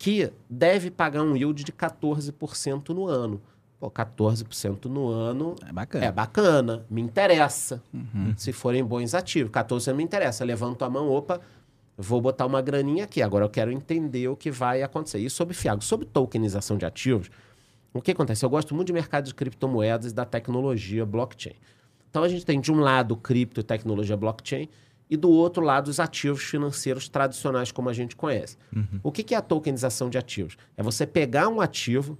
que deve pagar um yield de 14% no ano. Pô, 14% no ano É bacana. é bacana, me interessa. Uhum. Se forem bons ativos. 14% me interessa. Levanto a mão, opa, vou botar uma graninha aqui. Agora eu quero entender o que vai acontecer. E sobre FIAGO, sobre tokenização de ativos, o que acontece? Eu gosto muito de mercado de criptomoedas e da tecnologia blockchain. Então a gente tem de um lado cripto e tecnologia blockchain e do outro lado os ativos financeiros tradicionais como a gente conhece. O que que é a tokenização de ativos? É você pegar um ativo,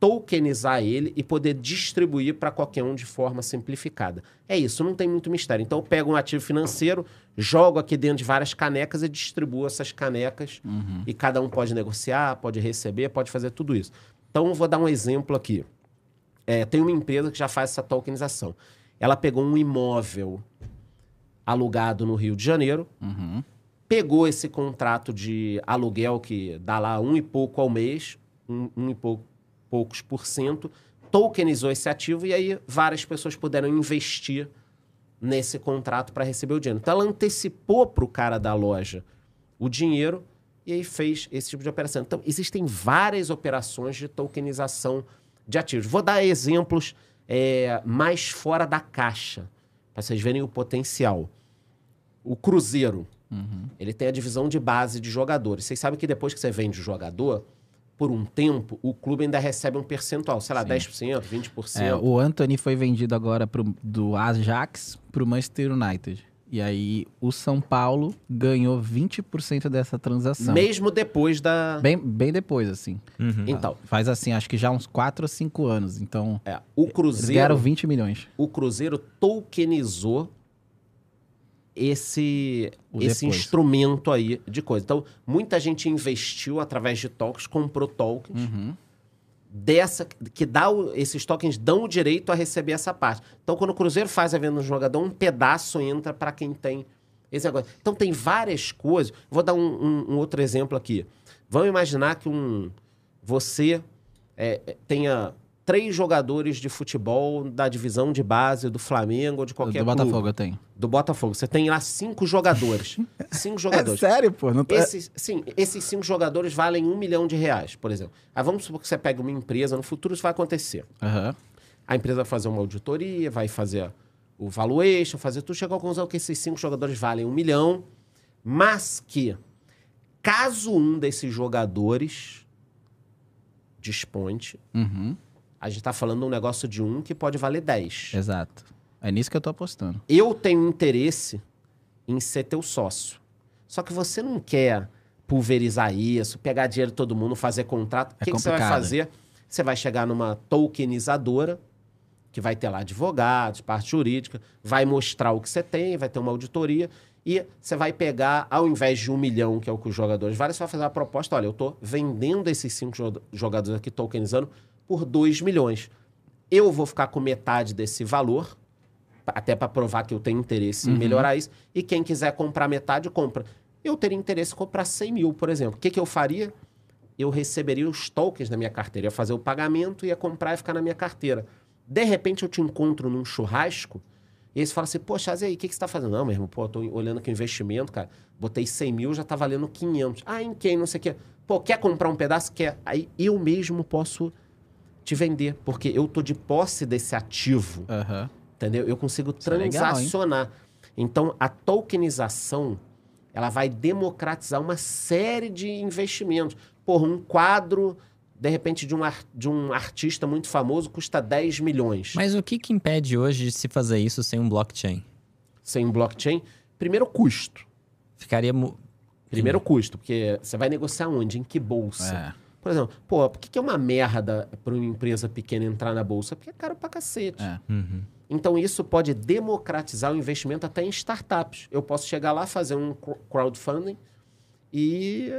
tokenizar ele e poder distribuir para qualquer um de forma simplificada. É isso, não tem muito mistério. Então eu pego um ativo financeiro, jogo aqui dentro de várias canecas e distribuo essas canecas e cada um pode negociar, pode receber, pode fazer tudo isso. Então eu vou dar um exemplo aqui. É, tem uma empresa que já faz essa tokenização. Ela pegou um imóvel alugado no Rio de Janeiro, Uhum. pegou esse contrato de aluguel que dá lá um e pouco ao mês, um, um e pou- poucos por cento, tokenizou esse ativo e aí várias pessoas puderam investir nesse contrato para receber o dinheiro. Então ela antecipou para o cara da loja o dinheiro e aí fez esse tipo de operação. Então existem várias operações de tokenização de ativos. Vou dar exemplos é, mais fora da caixa para vocês verem o potencial. O Cruzeiro, ele tem a divisão de base de jogadores. Vocês sabem que depois que você vende o jogador, por um tempo, o clube ainda recebe um percentual, sei lá, 10%, 20%. É, o Anthony foi vendido agora pro, do Ajax pro Manchester United. E aí o São Paulo ganhou 20% dessa transação. Mesmo depois da. Bem, bem depois, assim. Então, Faz assim, acho que já uns 4 ou 5 anos. Então, é, o eles Cruzeiro. ganharam 20 milhões. o Cruzeiro tokenizou esse, O esse depois. instrumento aí de coisa. Então, muita gente investiu através de tokens, comprou tokens Uhum. Dessa que dá o- esses tokens dão o direito a receber essa parte. Então, quando o Cruzeiro faz a venda do jogador, um pedaço entra para quem tem esse negócio. Então, tem várias coisas. Vou dar um, um- um outro exemplo aqui. Vamos imaginar que um você é, é, tenha três jogadores de futebol da divisão de base do Flamengo ou de qualquer do clube. Botafogo eu tenho. Do Botafogo. Você tem lá cinco jogadores. *laughs* cinco É jogadores. sério, pô? Não tá... Esses, sim, esses cinco jogadores valem um milhão de reais, por exemplo. Aí vamos supor que você pega uma empresa, no futuro isso vai acontecer. Aham. A empresa vai fazer uma auditoria, vai fazer o valuation, fazer tudo, chega à conclusão que esses cinco jogadores valem um milhão, mas que, caso um desses jogadores desponte, Uhum. A gente está falando de um negócio de um que pode valer 10. Exato. É nisso que eu tô apostando. Eu tenho interesse em ser teu sócio. Só que você não quer pulverizar isso, pegar dinheiro de todo mundo, fazer contrato. O É que, que você vai fazer? Você vai chegar numa tokenizadora, que vai ter lá advogados, parte jurídica, vai mostrar o que você tem, vai ter uma auditoria, e você vai pegar, ao invés de um milhão, que é o que os jogadores valem, você vai fazer uma proposta: olha, eu estou vendendo esses cinco jo- jogadores aqui, tokenizando, por 2 milhões. Eu vou ficar com metade desse valor, até para provar que eu tenho interesse em melhorar isso. E quem quiser comprar metade, compra. Eu teria interesse em comprar 100 mil, por exemplo. O que, que eu faria? Eu receberia os tokens na minha carteira. Ia fazer o pagamento, ia comprar e ficar na minha carteira. De repente, eu te encontro num churrasco E aí você fala assim, poxa, e aí, o que, que você está fazendo? Não, meu irmão, pô, tô olhando aqui o investimento, cara. Botei 100 mil, já tá valendo 500. Ah, em quem? Não sei o quê. Pô, quer comprar um pedaço? Quer. Aí eu mesmo posso te vender, porque eu tô de posse desse ativo, Aham. entendeu? Eu consigo Isso é legal, transacionar. então, a tokenização, ela vai democratizar uma série de investimentos. Porra, um quadro, de repente, de um, de um artista muito famoso custa 10 milhões. Mas o que que impede hoje de se fazer isso sem um blockchain? Sem blockchain, primeiro custo. Ficaria... mu- Primeiro custo, porque você vai negociar onde? Em que bolsa? É. Por exemplo, pô, por que, que é uma merda para uma empresa pequena entrar na bolsa? Porque é caro pra cacete. É. Uhum. Então, isso pode democratizar o investimento até em startups. Eu posso chegar lá, fazer um cr- crowdfunding e.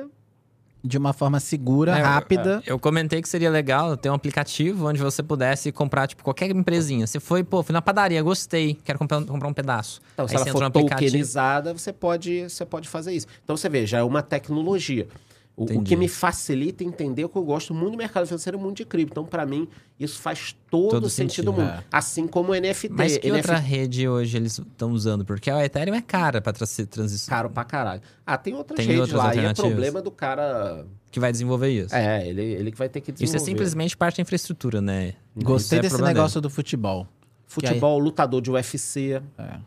De uma forma segura, É, rápida. Eu comentei que seria legal ter um aplicativo onde você pudesse comprar, tipo, qualquer empresinha. Você foi, pô, fui na padaria, gostei, quero comprar, comprar um pedaço. Então, se Aí ela você for tokenizada, você pode, você pode fazer isso. Então, você vê, já é uma tecnologia. O, o que me facilita entender o que eu gosto muito do mercado financeiro é muito de cripto. Então, para mim, isso faz todo, Todo o sentido sentido, do mundo. é. Assim como o NFT. Mas que NFT outra rede hoje eles estão usando? Porque a Ethereum é cara pra tra- transição. caro pra caralho. Ah, tem outras Tem redes outras lá. E é problema do cara. Que vai desenvolver isso. É, ele, ele que vai ter que desenvolver. Isso é simplesmente parte da infraestrutura, né? Gostei é desse negócio do futebol. Futebol, lutador de UFC. É. Cara,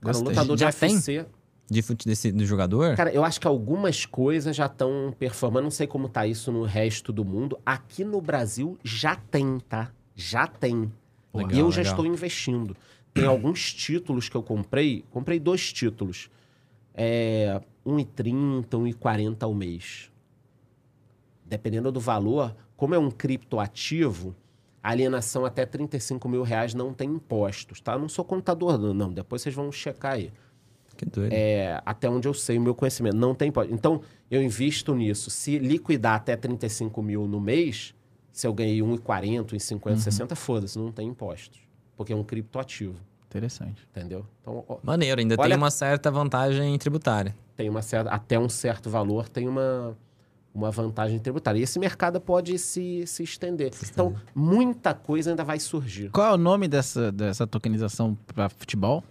Gostei. lutador de Já UFC. De desse, do jogador? Cara, eu acho que algumas coisas já estão performando. Não sei como tá isso no resto do mundo. Aqui no Brasil já tem, tá? Já tem. Legal, e eu já legal. estou investindo. Tem alguns títulos que eu comprei. Comprei dois títulos. É, 1,30, 1,40 ao mês. Dependendo do valor, como é um criptoativo, a alienação até 35 mil reais não tem impostos, tá? Eu não sou contador, não. Depois vocês vão checar aí. Que doido. É, até onde eu sei, o meu conhecimento. Não tem imposto. Então, eu invisto nisso. Se liquidar até 35 mil no mês, se eu ganhei 1,40, 1,50, 60, foda-se, não tem impostos. Porque é um criptoativo, Interessante. entendeu? Então, ó, Maneiro, ainda Olha- tem uma certa vantagem tributária. tem uma certa, até um certo valor, tem uma, uma vantagem tributária. E esse mercado pode se, se estender. Então, muita coisa ainda vai surgir. Qual é o nome dessa, dessa tokenização para futebol?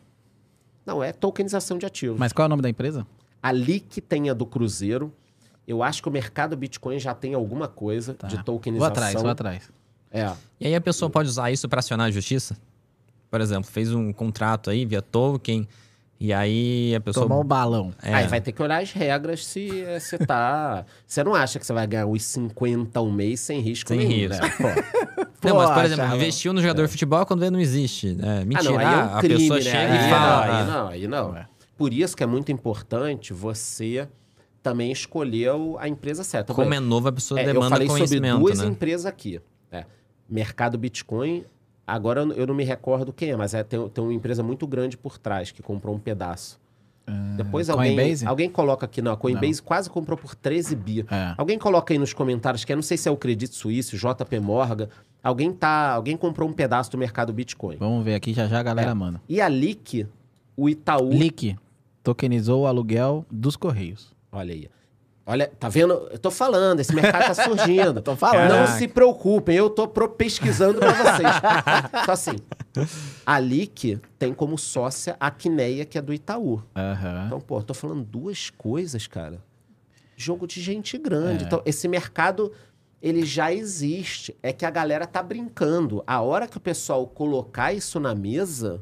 Não, é tokenização de ativos. Mas qual é o nome da empresa? Ali que tem a do Cruzeiro, eu acho que o mercado Bitcoin já tem alguma coisa Tá. de Vou tokenização. atrás, vou atrás. É. E aí a pessoa pode usar isso pra acionar a justiça? Por exemplo, fez um contrato aí via token, e aí a pessoa. Tomar o balão. É, Aí vai ter que olhar as regras se eh, você tá. *laughs* Você não acha que você vai ganhar os 50 um mês sem risco Sem nenhum, risco. né? *laughs* Pô. Não, mas, por Pô, exemplo, Charlão. investiu no jogador de futebol quando vê não existe. É, Ah, mentira. não, aí é um a crime, pessoa né? chega aí, e fala. Não, aí ah, não, aí não. É. Por isso que é muito importante você também escolher a empresa certa. Como é novo, a pessoa É, eu demanda falei sobre conhecimento, duas né? empresas aqui. né? Mercado Bitcoin, agora eu não- não me recordo quem é, mas é, tem, tem uma empresa muito grande por trás que comprou um pedaço. Depois alguém, Coinbase? alguém coloca aqui, não, a Coinbase quase comprou por 13 bi. É. Alguém coloca aí nos comentários que eu não sei se é o Credit Suisse, JP Morgan. Alguém tá, alguém comprou um pedaço do mercado Bitcoin. Vamos ver aqui, já já a galera É. manda. E a Lick, o Itaú, Lick tokenizou o aluguel dos Correios. olha aí. Olha, tá vendo? Eu tô falando, esse mercado tá surgindo. *laughs* Tô falando. Não se preocupem, eu tô pesquisando pra vocês. Então assim, a Lick tem como sócia a Quineia, que é do Itaú. Aham. Então, pô, eu tô falando duas coisas, cara. Jogo de gente grande. É. Então, esse mercado, ele já existe. É que a galera tá brincando. A hora que o pessoal colocar isso na mesa...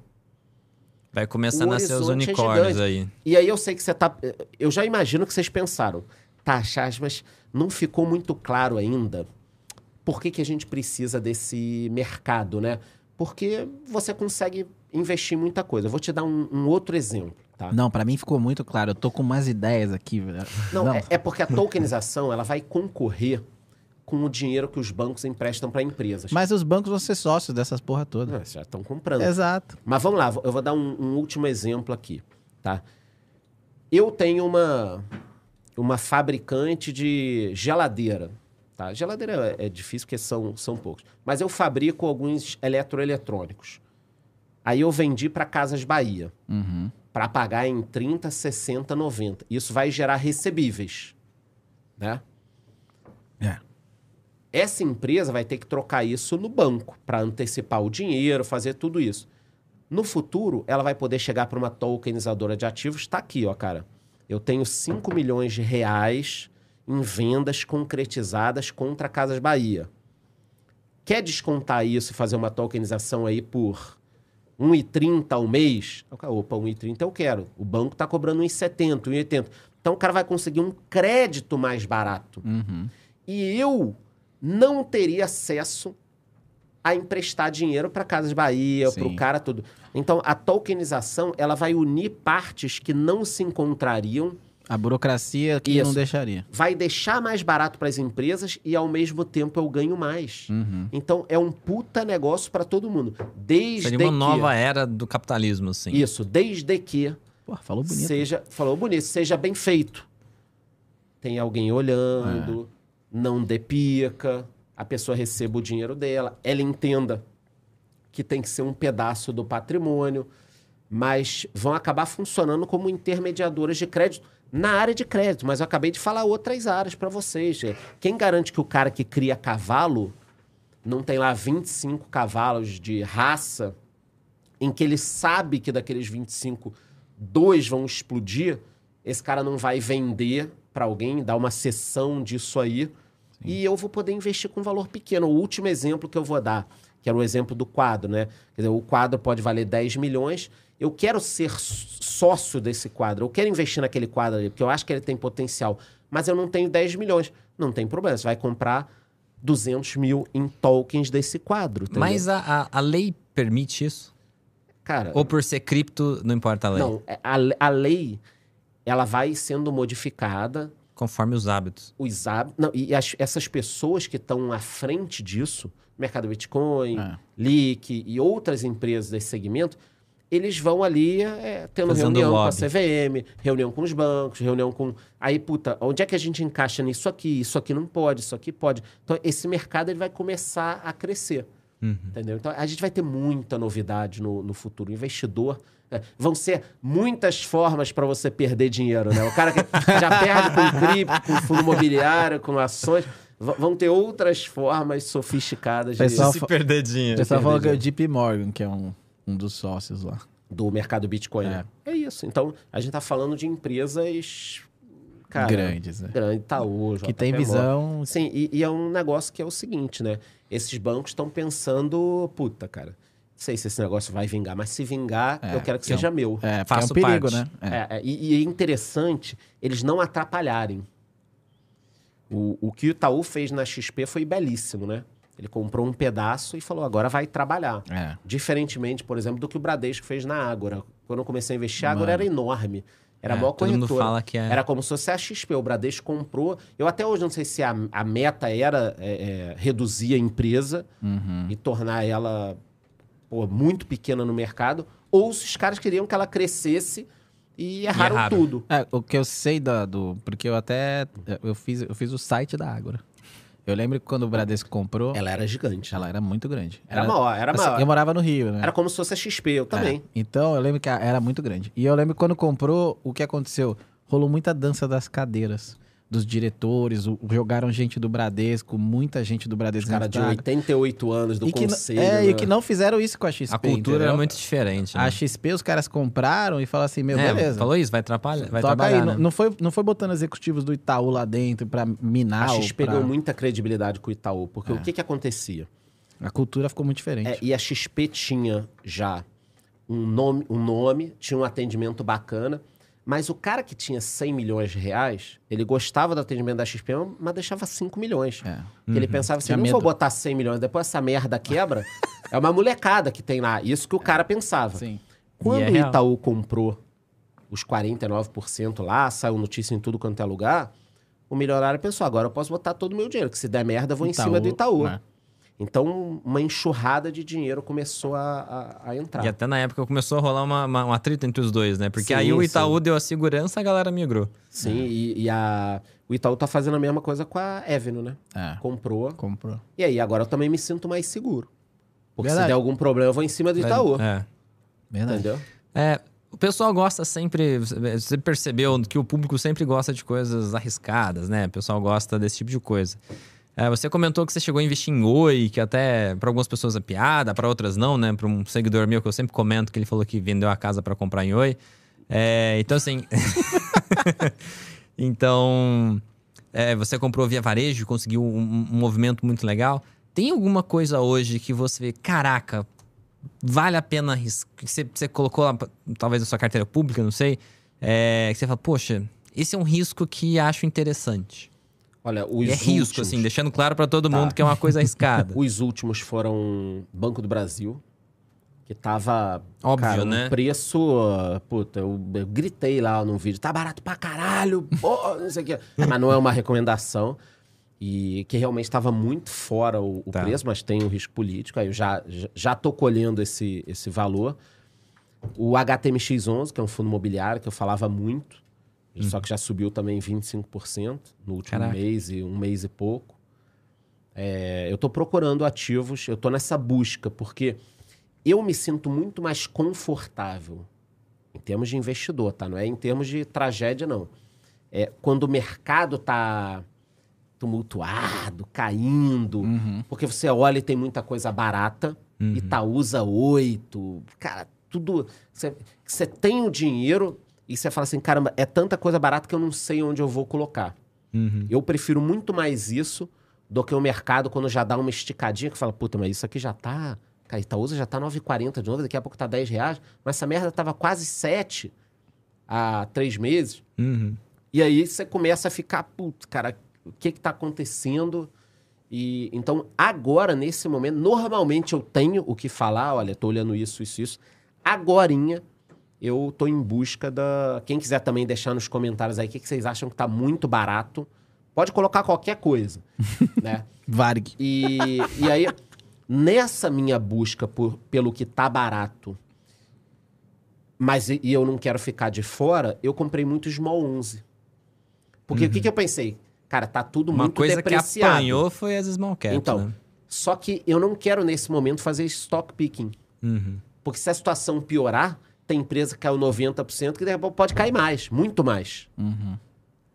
Vai começar a nascer os é unicórnios gigante. aí. E aí eu sei que você tá... Eu já imagino que vocês pensaram. Tá, Chas, mas não ficou muito claro ainda por que, que a gente precisa desse mercado, né? Porque você consegue investir muita coisa. Eu vou te dar um, um outro exemplo, tá? Não, pra mim ficou muito claro. Eu tô com umas ideias aqui. velho. Não, É, é porque a tokenização ela vai concorrer com o dinheiro que os bancos emprestam para empresas. Mas os bancos vão ser sócios dessas porra toda. Ah, já estão comprando. Exato. Mas vamos lá, eu vou dar um, um último exemplo aqui, tá? Eu tenho uma, uma fabricante de geladeira, tá? Geladeira é difícil porque são, são poucos. Mas eu fabrico alguns eletroeletrônicos. Aí eu vendi para Casas Bahia, Uhum. para pagar em 30, 60, 90. Isso vai gerar recebíveis, né? É. Essa empresa vai ter que trocar isso no banco para antecipar o dinheiro, fazer tudo isso. No futuro, ela vai poder chegar para uma tokenizadora de ativos. Está aqui, ó, cara. Eu tenho 5 milhões de reais em vendas concretizadas contra Casas Bahia. Quer descontar isso e fazer uma tokenização aí por 1,30 ao mês? Opa, 1,30 eu quero. O banco está cobrando 1,70, 1,80. Então o cara vai conseguir um crédito mais barato. Uhum. E eu não teria acesso a emprestar dinheiro para Casas Bahia, para o cara tudo. Então a tokenização ela vai unir partes que não se encontrariam, A burocracia que Isso. não deixaria. vai deixar mais barato para as empresas e ao mesmo tempo eu ganho mais. Uhum. Então é um puta negócio para todo mundo. Desde Seria uma que nova era do capitalismo, assim. isso, desde que Pô, falou bonito. seja, falou bonito, seja bem feito. Tem alguém olhando, É. não dê pica, a pessoa receba o dinheiro dela, ela entenda que tem que ser um pedaço do patrimônio, mas vão acabar funcionando como intermediadoras de crédito na área de crédito. Mas eu acabei de falar outras áreas para vocês. Quem garante que o cara que cria cavalo não tem lá 25 cavalos de raça em que ele sabe que daqueles 25, dois vão explodir, esse cara não vai vender para alguém, dar uma sessão disso aí, e eu vou poder investir com um valor pequeno. O último exemplo que eu vou dar, que era o exemplo do quadro, né? Quer dizer, o quadro pode valer 10 milhões, eu quero ser sócio desse quadro, eu quero investir naquele quadro ali, porque eu acho que ele tem potencial, mas eu não tenho 10 milhões. Não tem problema, você vai comprar 200 mil em tokens desse quadro. entendeu? Mas a, a, a lei permite isso? cara, Ou por ser cripto, não importa a lei? Não, é- a, a lei ela vai sendo modificada. Conforme os hábitos. Os hábitos, não, e as- essas pessoas que estão à frente disso, mercado Bitcoin, É. Leak e outras empresas desse segmento, eles vão ali é, tendo Fazendo reunião com a lobby. CVM, reunião com os bancos, reunião com. Aí, puta, onde é que a gente encaixa nisso aqui? Isso aqui não pode, isso aqui pode. Então, esse mercado ele vai começar a crescer. Uhum. Entendeu? Então, a gente vai ter muita novidade no, no futuro. O investidor. É, vão ser muitas formas para você perder dinheiro, né? O cara que já perde com cripto, com fundo imobiliário, com ações. v- vão ter outras formas sofisticadas de- Pessoal, Se fa- perder O dinheiro. pessoal falou que é o. JP Morgan, que é um, um dos sócios lá. do mercado Bitcoin. né? É. isso. Então, a gente tá falando de empresas. Cara, Grandes, né? Grande, Itaú, Que tem JP visão. Sim, e, e é um negócio que é o seguinte, né? Esses bancos estão pensando, puta, cara, sei se esse negócio vai vingar, mas se vingar, É, eu quero que eu- seja meu. É, porque é um Faço perigo, parte. né? É. É, é, e, e é interessante eles não atrapalharem. O, o que o Itaú fez na XP foi belíssimo, né? Ele comprou um pedaço e falou, agora vai trabalhar. É. Diferentemente, por exemplo, do que o Bradesco fez na Ágora. Quando eu comecei a investir, a Mano. Ágora era enorme. Era a É, maior todo mundo corretora. fala que é. Era como se fosse a XP. O Bradesco comprou. Eu até hoje não sei se a, a meta era é, é, reduzir a empresa Uhum. e tornar ela pô, muito pequena no mercado, ou se os caras queriam que ela crescesse e erraram erraram. tudo. É, o que eu sei da, do. Porque eu até. Eu fiz, eu fiz o site da Ágora. Eu lembro que quando o Bradesco comprou, ela, Ela era gigante. era muito grande. Era maior, era assim, maior. Eu morava no Rio, né? Era como se fosse a XP, eu também. É. Então, eu lembro que era muito grande. E eu lembro que quando comprou, o que aconteceu? Rolou muita dança das cadeiras. Dos diretores, o- jogaram gente do Bradesco, muita gente do Os Bradesco. caras de dentro da Ágora. 88 anos do e que, conselho. É, né? e que não fizeram isso com a XP. A cultura entendeu? é muito diferente. Né? A XP, os caras compraram e falaram assim: meu, É, beleza. Falou isso, vai atrapalhar, vai Toca trabalhar, aí. né? Não, não foi, não foi botando executivos do Itaú lá dentro pra minar. A XP pra- ganhou muita credibilidade com o Itaú, porque É. o que que acontecia? A cultura ficou muito diferente. É, e a XP tinha já um nome, um nome, tinha um atendimento bacana, mas o cara que tinha 100 milhões de reais, ele gostava do atendimento da XP, mas deixava 5 milhões. É. Porque Ele pensava assim, não medo. vou botar 100 milhões, depois essa merda quebra. é uma molecada que tem lá. Isso que o cara pensava. Sim. Quando é o. Itaú comprou os 49% lá, saiu notícia em tudo quanto é lugar, o milionário pensou, agora eu posso botar todo o meu dinheiro, que se der merda, eu vou em Itaú, cima do Itaú. é. Então, uma enxurrada de dinheiro começou a, a- a entrar. E até na época começou a rolar uma, uma, um atrito entre os dois, né? Porque Sim, aí o sim. Itaú deu a segurança, a galera migrou. Sim, e, e a, o Itaú tá fazendo a mesma coisa com a Avenue, né? É. Comprou. Comprou. E aí, agora eu também me sinto mais seguro. Porque se Verdade. der algum problema, eu vou em cima do Itaú. É. Verdade. Entendeu? É, o pessoal gosta sempre. Você percebeu que o público sempre gosta de coisas arriscadas, né? O pessoal gosta desse tipo de coisa. É, você comentou que você chegou a investir em Oi, que até para algumas pessoas é piada, para outras não, né? Para um seguidor meu que eu sempre comento que ele falou que vendeu a casa para comprar em Oi. É, então, assim. *laughs* então, é, você comprou via varejo, conseguiu um, um movimento muito legal. Tem alguma coisa hoje que você vê, caraca, vale a pena arriscar? Que você, você colocou lá, talvez na sua carteira pública, não sei. É, que você fala, poxa, esse é um risco que acho interessante. Olha, os é risco, últimos, assim, deixando claro para todo Tá. mundo que é uma coisa *laughs* arriscada. Os últimos foram Banco do Brasil, que tava Óbvio, cara, um né? preço, uh, puta, eu, eu gritei lá num vídeo, tá barato pra caralho, pô, *laughs* não sei o quê. Mas não é uma recomendação. E que realmente estava muito fora o, o Tá. preço, mas tem um risco político. Aí eu já, já, já tô colhendo esse, esse valor. O HTMX11, que é um fundo imobiliário que eu falava muito, só que já subiu também 25% no último Caraca. mês e um mês e pouco. É, eu tô procurando ativos, eu tô nessa busca, porque eu me sinto muito mais confortável em termos de investidor, tá? Não é em termos de tragédia, não. É quando o mercado tá tumultuado, caindo, porque você olha e tem muita coisa barata, Itaúsa 8, cara, tudo. Você tem o dinheiro e você fala assim, caramba, é tanta coisa barata que eu não sei onde eu vou colocar. Uhum. Eu prefiro muito mais isso do que o mercado quando já dá uma esticadinha que fala, puta, mas isso aqui já tá. Cara, Itaúsa já tá 9,40 de novo, daqui a pouco tá 10 reais, mas essa merda tava quase 7 há três meses. Uhum. E aí você começa a ficar, putz, cara, o que que tá acontecendo? E então, agora, nesse momento, normalmente eu tenho o que falar, olha, tô olhando isso, isso, isso. Agorinha, eu tô em busca da. Quem quiser também deixar nos comentários aí o que, que vocês acham que tá muito barato. Pode colocar qualquer coisa, *laughs* né? Varg. E, e aí, nessa minha busca por, pelo que tá barato, mas e, eu não quero ficar de fora, eu comprei muito Small 11. Porque o que, que eu pensei? Cara, tá tudo Uma muito coisa que apanhou foi as small caps, Então, né? só que eu não quero nesse momento fazer stock picking. Uhum. Porque se a situação piorar, tem empresa que caiu 90%, que pode cair mais, muito mais.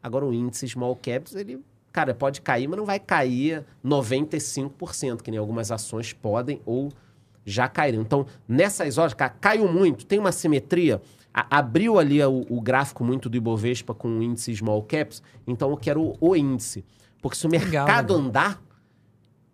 Agora o índice small caps, ele, cara, pode cair, mas não vai cair 95%, que nem algumas ações podem ou já caíram. Então, nessas horas, cara, caiu muito, tem uma simetria. A- abriu ali o, o gráfico muito do Ibovespa com o índice small caps, então eu quero o, o índice. Porque se o mercado legal. andar,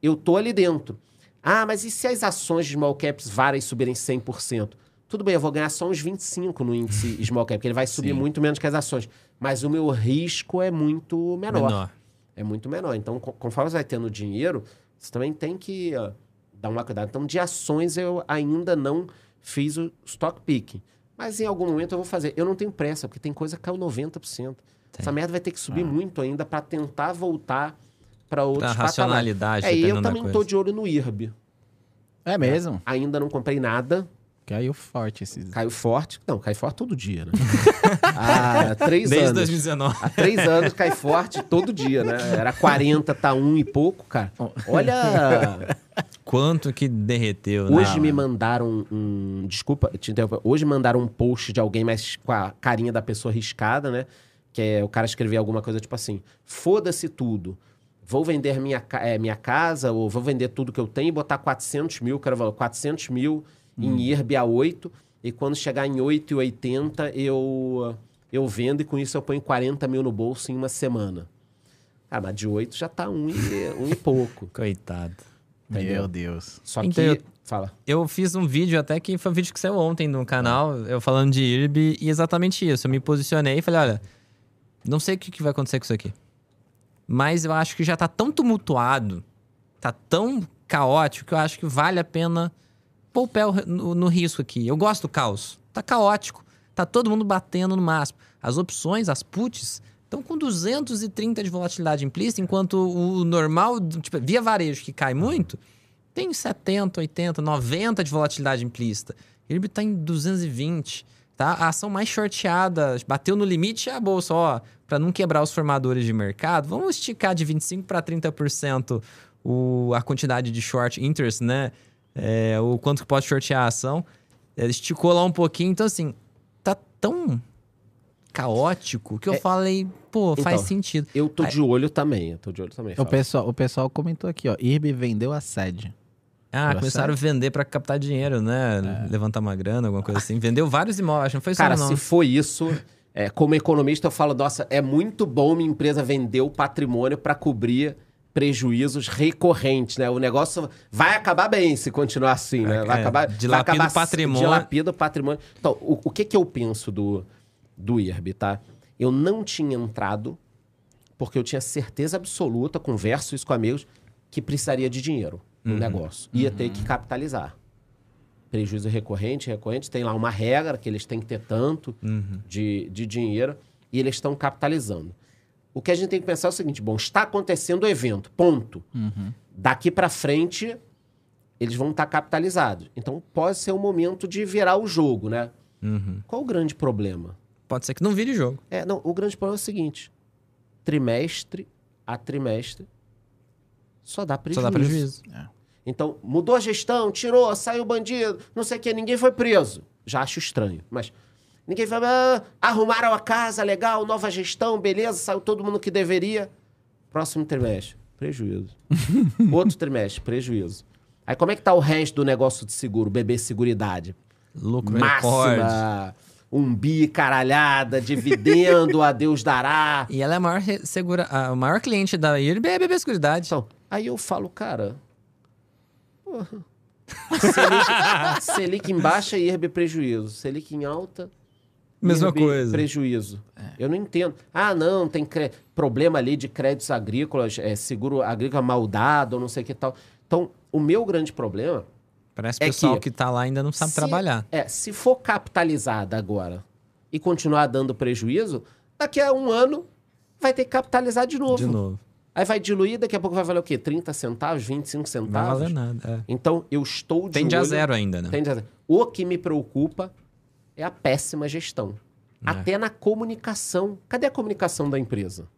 eu tô ali dentro. Ah, mas e se as ações de small caps varem e subirem 100%? Tudo bem, eu vou ganhar só uns 25 no índice *laughs* small cap, porque ele vai subir Sim. muito menos que as ações. Mas o meu risco é muito menor. Menor. É muito menor. Então, co- conforme você vai tendo dinheiro, você também tem que ó, dar uma cuidado. Então, de ações eu ainda não fiz o stock picking. Mas em algum momento eu vou fazer. Eu não tenho pressa, porque tem coisa que caiu 90%. Essa merda vai ter que subir muito ainda para tentar voltar para outros Pra patamares. racionalidade, É, eu também tô de olho no IRB. É mesmo? Ainda não comprei nada. Caiu forte esses. Caiu forte. Não, cai forte todo dia, né? *laughs* Há três Desde anos. 2019. Há três anos cai forte todo dia, né? Era 40, tá um e pouco, cara. Olha. Quanto que derreteu, né? Hoje me mandaram um. Desculpa, te interromper. Hoje mandaram um post de alguém, mas com a carinha da pessoa riscada, né? Que é o cara escrever alguma coisa tipo assim: foda-se tudo. Vou vender minha, eh, minha casa, ou vou vender tudo que eu tenho e botar 400 mil, cara, falou 400 mil em IRB a 8, e quando chegar em 8,80 eu, eu vendo, e com isso eu ponho 40 mil no bolso em uma semana. Ah, mas de 8 já tá um e, um e pouco. *laughs* Coitado. Entendeu? Meu Deus. Só Então, que. eu- Fala. Eu fiz um vídeo até que foi um vídeo que saiu ontem no canal, eu falando de IRB e exatamente isso. Eu me posicionei e falei, olha, não sei o que, que vai acontecer com isso aqui. Mas eu acho que já tá tão tumultuado, tá tão caótico que eu acho que vale a pena pôr no risco aqui. Eu gosto do caos. Tá caótico. Tá todo mundo batendo no máximo. As opções, as puts, estão com 230 de volatilidade implícita, enquanto o normal, tipo, via varejo que cai muito, tem 70, 80, 90 de volatilidade implícita. Ele está em 220, tá? A ação mais shorteada, bateu no limite é a bolsa, ó, para não quebrar os formadores de mercado, vamos esticar de 25 para 30% o, a quantidade de short interest, né? É, o quanto que pode shortear a ação. Ele esticou lá um pouquinho, então assim, tá tão caótico que eu falei, pô, faz Então, sentido. Eu tô de olho também, eu tô de olho também. O Fala. pessoal, o pessoal comentou aqui, ó. IRB vendeu a sede. Ah, Deu começaram a vender pra captar dinheiro, né? Levantar uma grana, alguma coisa assim. Vendeu vários imóveis, não foi só Cara, se for isso, é, como economista eu falo, nossa, é muito bom minha empresa vender o patrimônio para cobrir prejuízos recorrentes, né? O negócio vai acabar bem se continuar assim, né? Vai É, acabar... dilapida vai acabar o patrimônio. Dilapida o patrimônio. Então, o, o que que eu penso do, do IRB, tá? Eu não tinha entrado porque eu tinha certeza absoluta, converso isso com amigos, que precisaria de dinheiro no negócio. Ia ter que capitalizar. Prejuízo recorrente, recorrente, tem lá uma regra que eles têm que ter tanto de, de dinheiro e eles estão capitalizando. O que a gente tem que pensar é o seguinte: bom, está acontecendo o evento, ponto. Daqui para frente, eles vão estar capitalizados. Então pode ser o momento de virar o jogo, né? Qual o grande problema? Pode ser que não vire jogo. É, não, o grande problema é o seguinte: trimestre a trimestre só dá prejuízo. Só dá prejuízo. Então, mudou a gestão, tirou, saiu bandido, não sei o que, ninguém foi preso. Já acho estranho, mas ninguém vai. Ah, arrumaram a casa, legal, nova gestão, beleza, saiu todo mundo que deveria. Próximo trimestre, prejuízo. *laughs* Outro trimestre, prejuízo. Aí como é que tá o resto do negócio de seguro, BB Seguridade? Lucro. Máxima, um bi caralhada, dividendo, *laughs* a Deus dará. E ela é a maior, segura, a- o maior cliente da IRB é a BB Seguridade. Então, aí eu falo, cara. Porra. *laughs* Selic, Selic em baixa e IRB prejuízo. Selic em alta. Mesma IRB coisa. Prejuízo. Eu não entendo. Ah, não, tem cre- problema ali de créditos agrícolas, é, seguro agrícola mal dado, ou não sei o que tal. Então, o meu grande problema Parece É que o pessoal que- que, tá lá ainda não sabe se- trabalhar. É, se for capitalizada agora e continuar dando prejuízo, daqui a um ano vai ter que capitalizar de novo. De novo. Aí vai diluir, daqui a pouco vai valer o quê? 30 centavos, 25 Não centavos? vai valer nada. é. Então, eu estou de Tende a olho- zero ainda, né? Tende a zero. O que me preocupa é a péssima gestão. É. Até na comunicação. Cadê a comunicação da empresa?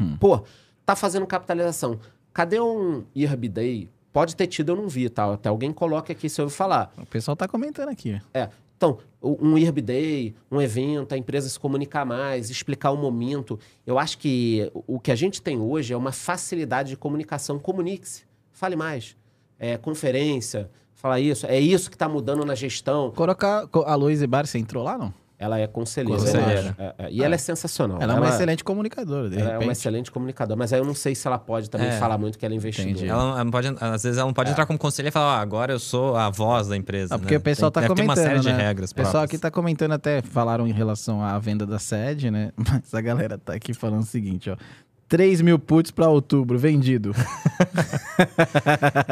Hum. Pô, tá fazendo capitalização. Cadê um IRB Day? Pode ter tido, eu não vi, tá? Até alguém coloque aqui se eu ouvir falar. O pessoal tá comentando aqui. É. Então, um IRB Day, um evento, a empresa se comunicar mais, explicar o momento. Eu acho que o o que a gente tem hoje é uma facilidade de comunicação. Comunique-se, fale mais. É, conferência, fala isso. É isso que está mudando na gestão. Colocar co- a Luísa Bar, você entrou lá, não? Ela é conselheira. Conselheira. É, é. E ela é sensacional. Ela é uma excelente comunicadora, de ela é repente. uma excelente comunicadora. Mas aí eu não sei se ela pode também É. falar muito que ela é investidora. Entendi. Ela não- pode, às vezes ela não pode entrar como conselheira e falar, ó, agora eu sou a voz da empresa. Ah, porque né? o pessoal Tem- tá comentando, uma série né? de regras O pessoal próprias. aqui tá comentando até, falaram em relação à venda da sede, né? *laughs* Mas a galera tá aqui falando o seguinte, ó. 3 mil puts pra outubro, vendido. *laughs*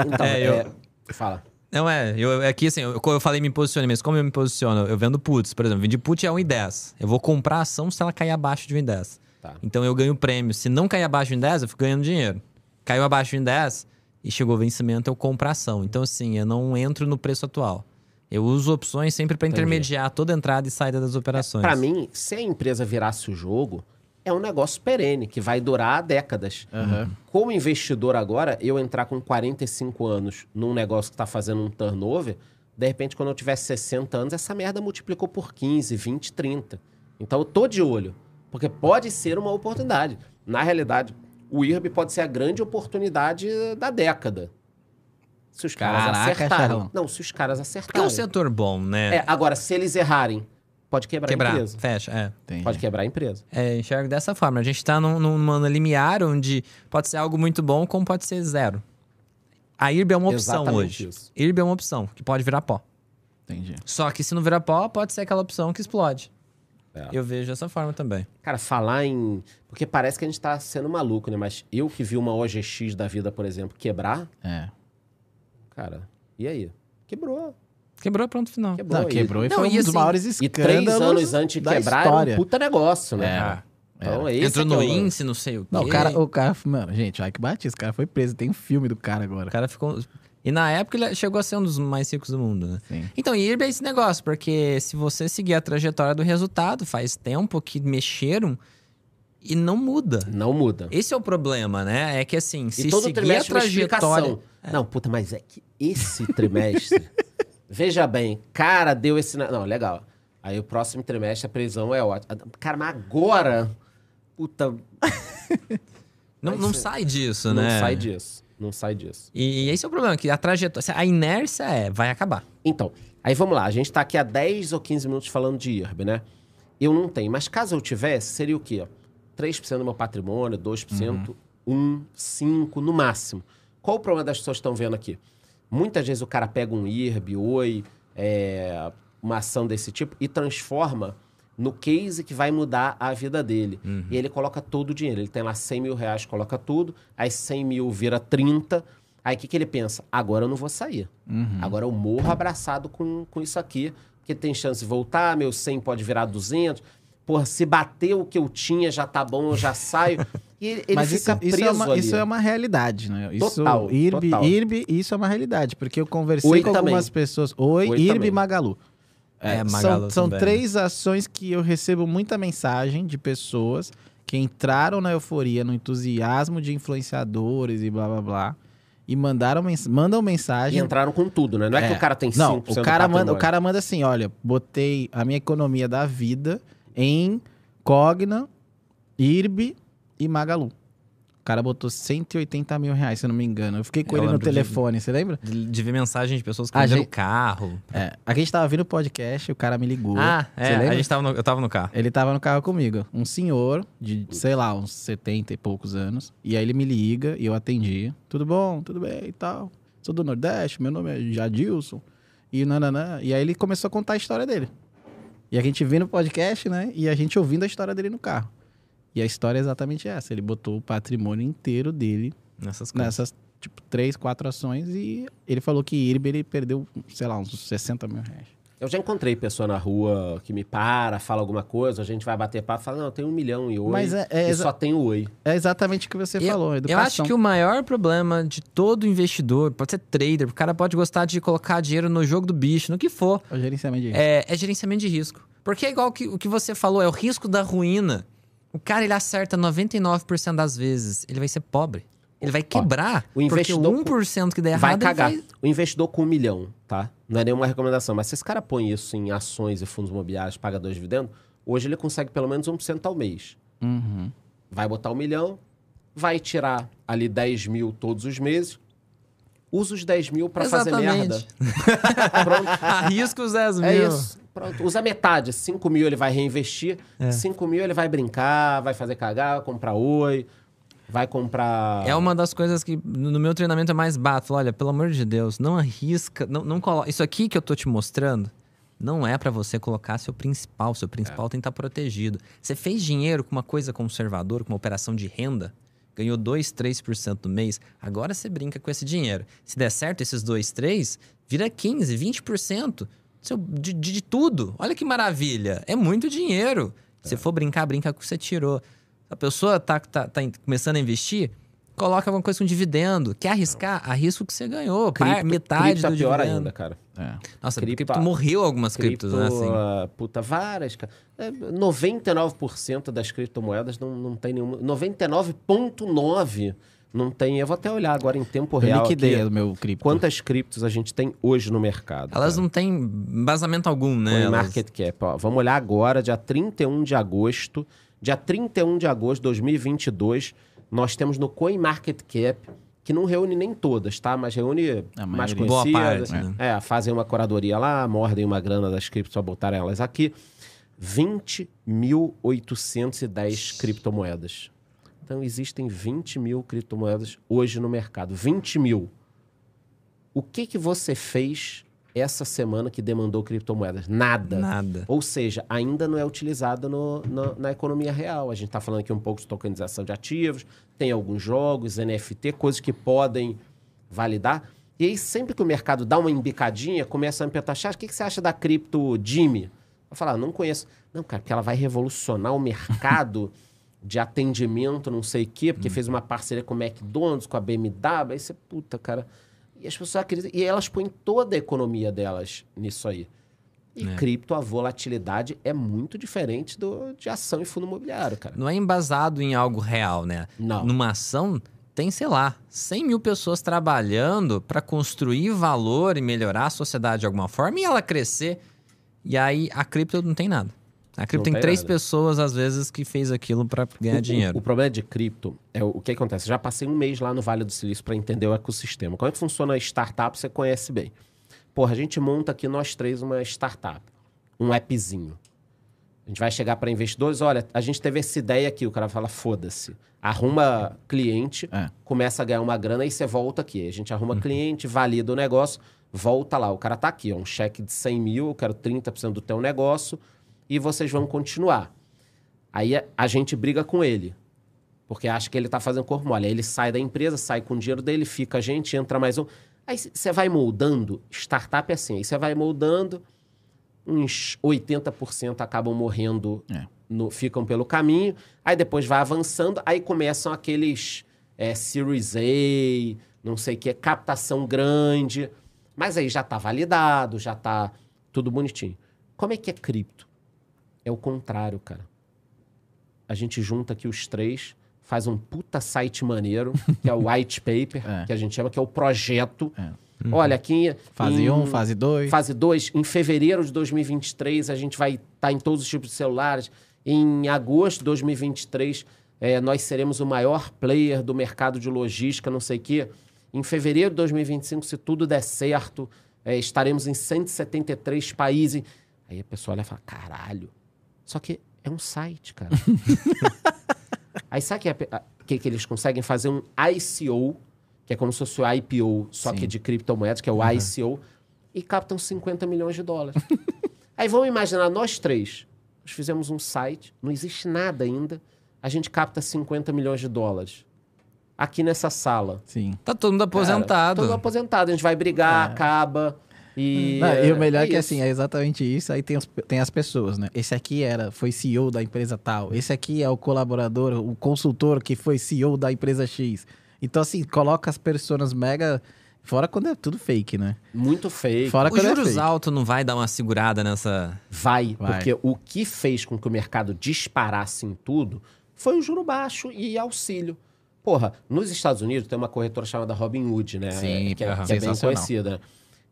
Então, É, é, eu- Fala. Não, é, eu, aqui assim, eu, eu falei me posicione, mas como eu me posiciono? Eu vendo puts, por exemplo, vendi put a 1,10. Eu vou comprar a ação se ela cair abaixo de 1,10. Tá. Então eu ganho prêmio. Se não cair abaixo de 1,10, eu fico ganhando dinheiro. Caiu abaixo de 1,10 e chegou o vencimento, eu compro a ação. Então, assim, eu não entro no preço atual. Eu uso opções sempre para intermediar toda entrada e saída das operações. Pra mim, se a empresa virasse o jogo, é um negócio perene, que vai durar décadas. Como investidor agora, eu entrar com 45 anos num negócio que tá fazendo um turnover, de repente, quando eu tiver 60 anos, essa merda multiplicou por 15, 20, 30. Então eu tô de olho. Porque pode ser uma oportunidade. Na realidade, o IRB pode ser a grande oportunidade da década. Se os caras Caraca, acertarem. Charlão. Não, se os caras Porque é acertarem. um setor bom, né? É, agora, se eles errarem, pode quebrar, a Quebrar, empresa. fecha, é. Entendi. Pode quebrar a empresa. É, enxergo dessa forma. A gente tá num, numa limiar onde pode ser algo muito bom, como pode ser zero. A IRB é uma opção Exatamente hoje. isso. IRB é uma opção, que pode virar pó. Entendi. Só que se não virar pó, pode ser aquela opção que explode. É. Eu vejo dessa forma também. Cara, falar em. Porque parece que a gente tá sendo maluco, né? Mas eu que vi uma OGX da vida, por exemplo, quebrar, É. cara, e aí? Quebrou. Quebrou, pronto, final. Quebrou. Não, quebrou e Não, foi e um dos assim- maiores E escândalos três anos antes de quebrar era história. um puta negócio, né? Cara? Então, esse Entrou é que no é índice, não sei o quê. Não, o cara, o cara, mano, gente, Ike Batista, o cara foi preso, tem um filme do cara agora. O cara ficou... E na época ele chegou a ser um dos mais ricos do mundo, né? Sim. Então, IRB é esse negócio, porque se você seguir a trajetória do resultado, faz tempo que mexeram e não muda. Não muda. Esse é o problema, né? É que assim, se e todo seguir a trajetória... Não, puta, mas é que esse trimestre. *laughs* veja bem, cara, deu esse. Não, legal. Aí o próximo trimestre a previsão é ótima. Cara, mas agora puta, *laughs* Não, não ser- sai disso, não né? sai disso. Não sai disso. E, e esse é o problema, que a trajetória, a inércia é, vai acabar. Então, aí vamos lá. A gente tá aqui há 10 ou 15 minutos falando de IRB, né? Eu não tenho, mas caso eu tivesse, seria o quê? 3% do meu patrimônio, 2%, 1, 5% no máximo. Qual o problema das pessoas que estão vendo aqui? Muitas vezes o cara pega um IRB, Oi, é, uma ação desse tipo e transforma no case que vai mudar a vida dele. E ele coloca todo o dinheiro. Ele tem lá 100 mil reais, coloca tudo, aí 100 mil vira 30. Aí o que, que ele pensa? Agora eu não vou sair. Agora eu morro abraçado com, com isso aqui, porque tem chance de voltar, meu 100 pode virar 200. Porra, se bater o que eu tinha já tá bom, eu já saio. *laughs* E ele, ele Mas fica isso, preso isso, é uma, ali. isso é uma realidade, né? Isso, Total, IRB, total. IRB, isso é uma realidade. Porque eu conversei Oi com também. algumas pessoas. Oi, Oi IRB também. e Magalu. É, são- Magalu são também. três ações que eu recebo muita mensagem de pessoas que entraram na euforia, no entusiasmo de influenciadores e blá blá blá. E mandaram mens mandam E mensagem. entraram com tudo, né? Não é, que o cara tem 5% Não, o cara, manda, o cara manda assim: olha, botei a minha economia da vida em Cogna, IRB e Magalu. O cara botou 180 mil reais, se eu não me engano. Eu fiquei com Eu ele no lembro de- telefone, você lembra? De, de ver mensagem de pessoas que A venderam gente- carro. É. A gente tava vindo o podcast, o cara me ligou. Ah, é, lembra? a gente tava no, eu tava no carro. Ele tava no carro comigo. Um senhor de, sei lá, uns 70 e poucos anos. E aí ele me liga e eu atendi. Tudo bom? Tudo bem e tal. Sou do Nordeste, meu nome é Jadilson. E nananã. E aí ele começou a contar a história dele. E a gente vindo no podcast, né? E a gente ouvindo a história dele no carro. E a história é exatamente essa. Ele botou o patrimônio inteiro dele Nessas coisas. nessas, tipo, três, quatro ações. E ele falou que IRB ele perdeu, sei lá, uns 60 mil reais. Eu já encontrei pessoa na rua que me para, fala alguma coisa, a gente vai bater papo e fala, não, eu tenho um milhão e oi, Mas é- é e só tenho oi. É exatamente o que você Eu- falou, Eu educação. acho que o maior problema de todo investidor, pode ser trader, o cara pode gostar de colocar dinheiro no jogo do bicho, no que for, É o gerenciamento de risco. é, é gerenciamento de risco. Porque é igual que, o que você falou, é o risco da ruína. O cara, ele acerta 99% das vezes, ele vai ser pobre. Ele vai quebrar. o investidor porque o 1% que der vai errado, cagar. vai- O investidor com um milhão, tá? Não é nenhuma recomendação, mas se esse cara põe isso em ações e fundos imobiliários, paga dois dividendos, hoje ele consegue pelo menos 1% ao mês. Uhum. Vai botar um milhão, vai tirar ali 10 mil todos os meses, usa os 10 mil pra fazer merda. Exatamente. *laughs* Pronto. Arrisca os 10 mil. É isso. Pronto. Usa metade. 5 mil ele vai reinvestir. É. 5 mil ele vai brincar, vai fazer cagar, comprar oi, vai comprar. É uma das coisas que no meu treinamento é mais bato. Olha, pelo amor de Deus, não arrisca, não, não coloca. Isso aqui que eu tô te mostrando não é pra você colocar seu principal. Seu principal tem que estar protegido. Você fez dinheiro com uma coisa conservadora, com uma operação de renda, ganhou 2, 3% no mês. Agora você brinca com esse dinheiro. Se der certo esses 2, 3, vira 15, 20% seu, de, de, de tudo. Olha que maravilha. É muito dinheiro. Se for brincar, brinca com o que você tirou. A pessoa tá, tá, tá in- começando a investir, coloca alguma coisa com dividendo. Quer arriscar? Arrisca o que você ganhou. par- Cripto- metade cripto é do pior dividendo. ainda, cara. É. Nossa, Cripto- cripto, morreu algumas Cripto, criptos, né? Assim. ah, puta, várias, cara. É, 99% das criptomoedas não, não tem nenhuma. 99,9% não tem. Eu vou até olhar agora em tempo Eu real. liquidei aqui, o meu cripto. quantas criptos a gente tem hoje no mercado. Elas cara. não têm embasamento algum, né? Elas- Market Cap. Ó. Vamos olhar agora, dia 31 de agosto. Dia 31 de agosto de 2022, nós temos no Coin Market Cap, que não reúne nem todas, tá? Mas reúne A mais maioria. Boa conhecidas. parte, né? É, fazem uma curadoria lá, mordem uma grana das criptos para botar elas aqui. 20.810 criptomoedas. Então, existem 20 mil criptomoedas hoje no mercado. 20 mil. O que, que você fez essa semana que demandou criptomoedas? Nada. Nada. Ou seja, ainda não é utilizado no- no- na economia real. A gente está falando aqui um pouco de tokenização de ativos, tem alguns jogos, NFT, coisas que podem validar. E aí, sempre que o mercado dá uma embicadinha, começa a me perguntar, "Chá, o que, que você acha da cripto Jimmy? Eu falo, ah, não conheço. Não, cara, porque ela vai revolucionar o mercado *laughs* de atendimento, não sei o quê, porque fez uma parceria com o McDonald's, com a BMW. Aí você, puta, cara. E as pessoas acreditam. E elas põem toda a economia delas nisso aí. E É. cripto, a volatilidade é muito diferente do, de ação e fundo imobiliário, cara. Não é embasado em algo real, né? Não. Numa ação, tem, sei lá, 100 mil pessoas trabalhando para construir valor e melhorar a sociedade de alguma forma e ela crescer. E aí a cripto não tem nada. A cripto tem três nada. pessoas, às vezes, que fez aquilo pra ganhar O- o- dinheiro. O, problema de cripto é o, o que acontece. Já passei um mês lá no Vale do Silício para entender o ecossistema. Como é que funciona a startup, você conhece bem. Porra, a gente monta aqui nós três uma startup, um appzinho. A gente vai chegar para investidores, olha, a gente teve essa ideia aqui, o cara fala, foda-se. Arruma cliente, É. começa a ganhar uma grana, aí você volta aqui. A gente arruma cliente, valida o negócio, volta lá. O cara tá aqui, ó, um cheque de 100 mil, eu quero 30% do teu negócio e vocês vão continuar. Aí a- gente briga com ele. Porque acha que ele tá fazendo corpo mole. Aí ele sai da empresa, sai com o dinheiro dele, fica a gente, entra mais um. Aí você vai moldando, startup é assim, aí você vai moldando, uns 80% acabam morrendo, É. no- ficam pelo caminho, aí depois vai avançando, aí começam aqueles é, Series A, não sei o que, captação grande, mas aí já tá validado, já tá tudo bonitinho. Como é que é cripto? É o contrário, cara. A gente junta aqui os três, faz um puta site maneiro, que é o *laughs* white paper, É. que a gente chama, que é o projeto. É. Olha, aqui... Fase em- 1, fase 2. Fase 2, em fevereiro de 2023, a gente vai estar em todos os tipos de celulares. Em agosto de 2023, eh, nós seremos o maior player do mercado de logística, não sei o quê. Em fevereiro de 2025, se tudo der certo, eh, estaremos em 173 países. Aí a pessoa olha e fala, caralho. Só que é um site, cara. *laughs* Aí sabe o que, é que, que eles conseguem fazer um ICO, que é como se fosse o IPO, só Sim. que de criptomoedas, que é o ICO, e captam 50 milhões de dólares. *laughs* Aí vamos imaginar nós três. Nós fizemos um site, não existe nada ainda. A gente capta 50 milhões de dólares. Aqui nessa sala. Sim. Tá todo mundo Cara, aposentado. todo aposentado. A gente vai brigar, acaba. E, Não, e o melhor é que isso. assim, é exatamente isso. Aí tem, os- tem as pessoas, né? Esse aqui era, foi CEO da empresa tal. Esse aqui é o colaborador, o consultor que foi CEO da empresa X. Então, assim, coloca as pessoas mega. Fora quando é tudo fake, né? Muito feio. Fora O quando é juros fake. alto não vai dar uma segurada nessa. Vai, Vai. porque o que fez com que o mercado disparasse em tudo foi o juro baixo e auxílio. Porra, nos Estados Unidos tem uma corretora chamada Robinhood, né? Sim, que, é, que é bem conhecida.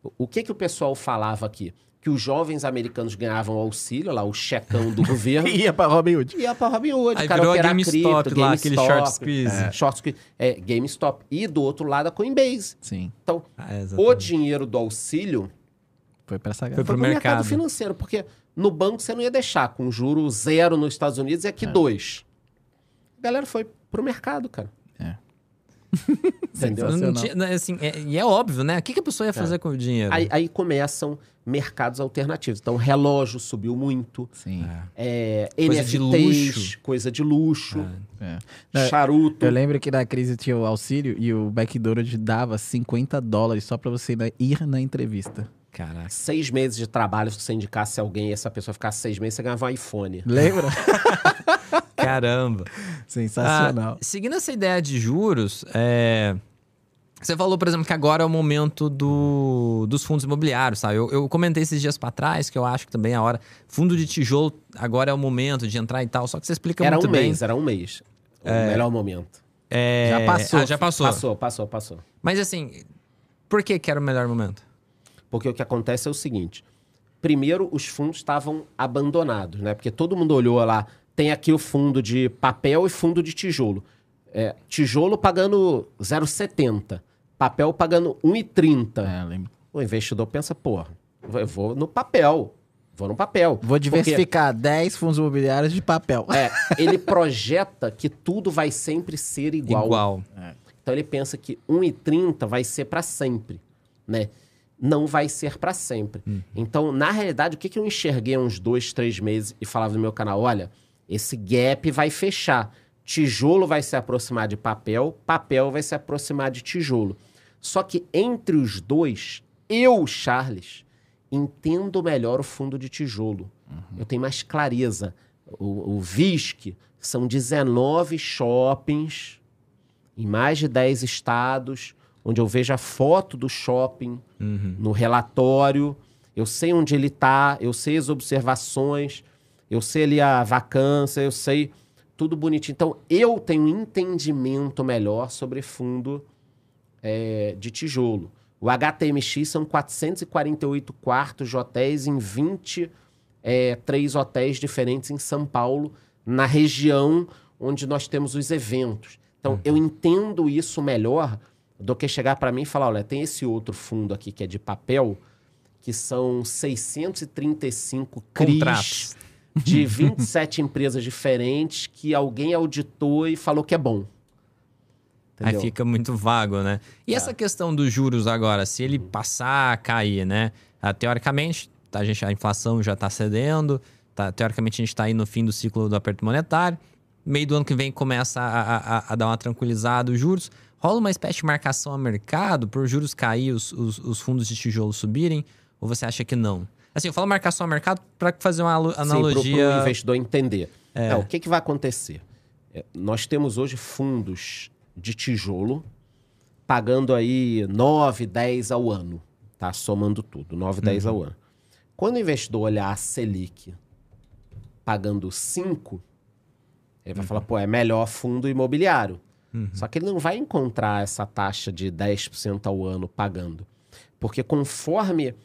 O- O que, que o pessoal falava aqui? Que os jovens americanos ganhavam auxílio, lá, o checão do *laughs* governo. Ia pra Robinhood. Ia pra Robinhood, Aí cara, virou GameStop cripto, lá, aquele short squeeze. É, short squeeze. É, GameStop. E do outro lado a Coinbase. Sim, Então, Ah, o dinheiro do auxílio foi pra essa Foi foi pro mercado. mercado. financeiro, porque no banco você não ia deixar com juro zero nos Estados Unidos e aqui dois. A galera foi pro mercado, cara. *laughs* É. Entendeu? Não Sensacional. tinha- não, assim, é- e é óbvio, né? O que, que a pessoa ia fazer com o dinheiro? Aí, aí começam mercados alternativos. Então, relógio subiu muito, Sim. é, Coisa de NFTs, luxo. coisa de luxo, É. Não, charuto. Eu lembro que na crise tinha o auxílio e o McDonald's dava 50 dólares só pra você na- ir na entrevista. Caraca. Seis meses de trabalho, se você indicasse alguém e essa pessoa ficasse seis meses, você ganhava um iPhone. Lembra? *laughs* *laughs* Caramba. Sensacional. Ah, seguindo essa ideia de juros, é, você falou, por exemplo, que agora é o momento do, dos fundos imobiliários, sabe? Eu, eu comentei esses dias pra trás que eu acho que também é a hora. Fundo de tijolo, agora é o momento de entrar e tal. Só que você explica Era muito um bem. mês, era um mês. O melhor momento. É, Já passou. ah, já passou. Passou, passou, passou. Mas assim, por que, que era o melhor momento? Porque o que acontece é o seguinte: primeiro, os fundos estavam abandonados, né? Porque todo mundo olhou lá, tem aqui o fundo de papel e fundo de tijolo. É, tijolo pagando 0,70, papel pagando 1,30. É, lembro. O investidor pensa, porra, eu vou no papel. Vou no papel. Vou Porque, diversificar 10 fundos imobiliários de papel. é, *laughs* ele projeta que tudo vai sempre ser igual. Igual. Então ele pensa que 1,30 vai ser para sempre, né? Não vai ser para sempre. Então, na realidade, o que, que eu enxerguei há uns dois, três meses e falava no meu canal? Olha, esse gap vai fechar. Tijolo vai se aproximar de papel, papel vai se aproximar de tijolo. Só que entre os dois, eu, Charles, entendo melhor o fundo de tijolo. Eu tenho mais clareza. O, o VISC são 19 shoppings em mais de 10 estados, onde eu vejo a foto do shopping no relatório, eu sei onde ele está, eu sei as observações, eu sei ali a vacância, eu sei tudo bonitinho. Então, eu tenho um entendimento melhor sobre fundo é, de tijolo. O HTMX são 448 quartos de hotéis em 20 é, três hotéis diferentes em São Paulo, na região onde nós temos os eventos. Então, eu entendo isso melhor do que chegar para mim e falar: olha, tem esse outro fundo aqui que é de papel, que são 635 CRIs Contratos. De 27 empresas diferentes que alguém auditou e falou que é bom. Aí fica muito vago, né? E É. essa questão dos juros agora, se ele passar a cair, né? Ah, teoricamente, tá, a, gente, a inflação já está cedendo, tá, teoricamente a gente está aí no fim do ciclo do aperto monetário. Meio do ano que vem começa a, a- a dar uma tranquilizada os juros. Rola uma espécie de marcação a mercado por juros cair, os, os, os fundos de tijolo subirem? Ou você acha que não? Assim, eu falo marcação a mercado para fazer uma analogia. Sim, para o investidor entender. Não, o que, que vai acontecer? É, nós temos hoje fundos de tijolo pagando aí 9, 10 ao ano, tá? Somando tudo, 9, 10 ao ano. Quando o investidor olhar a Selic pagando 5, ele vai falar, pô, é melhor fundo imobiliário. Só que ele não vai encontrar essa taxa de 10% ao ano pagando. Porque conforme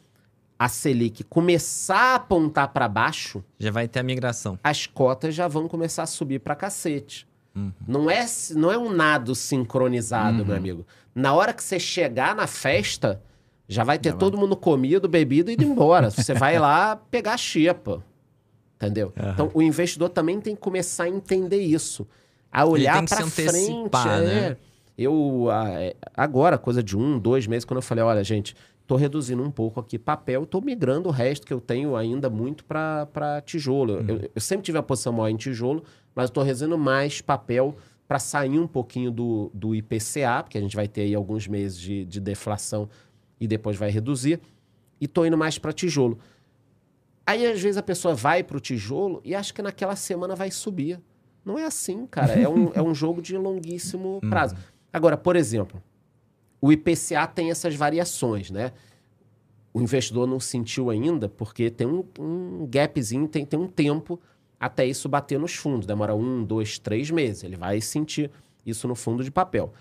a Selic começar a apontar para baixo, Já vai ter a migração. as cotas já vão começar a subir pra cacete. Não, é, não é um nado sincronizado, meu amigo. Na hora que você chegar na festa, já vai ter todo mundo comido, bebido e ido embora. você vai lá *laughs* pegar a xepa. Entendeu? Então, o investidor também tem que começar a entender isso. A olhar se frente. é. né? Eu, é, agora, coisa de um, dois meses, quando eu falei, olha, gente, tô reduzindo um pouco aqui papel, tô migrando o resto que eu tenho ainda muito para tijolo. Eu, eu sempre tive a posição maior em tijolo, mas tô reduzindo mais papel para sair um pouquinho do, do IPCA, porque a gente vai ter aí alguns meses de, de deflação e depois vai reduzir, e tô indo mais para tijolo. Aí, às vezes, a pessoa vai para o tijolo e acha que naquela semana vai subir. Não é assim, cara. É um, *laughs* é um jogo de longuíssimo prazo. Agora, por exemplo, o IPCA tem essas variações, né? O investidor não sentiu ainda, porque tem um, um gapzinho, tem, tem um tempo até isso bater nos fundos. Demora um, dois, três meses. Ele vai sentir isso no fundo de papel.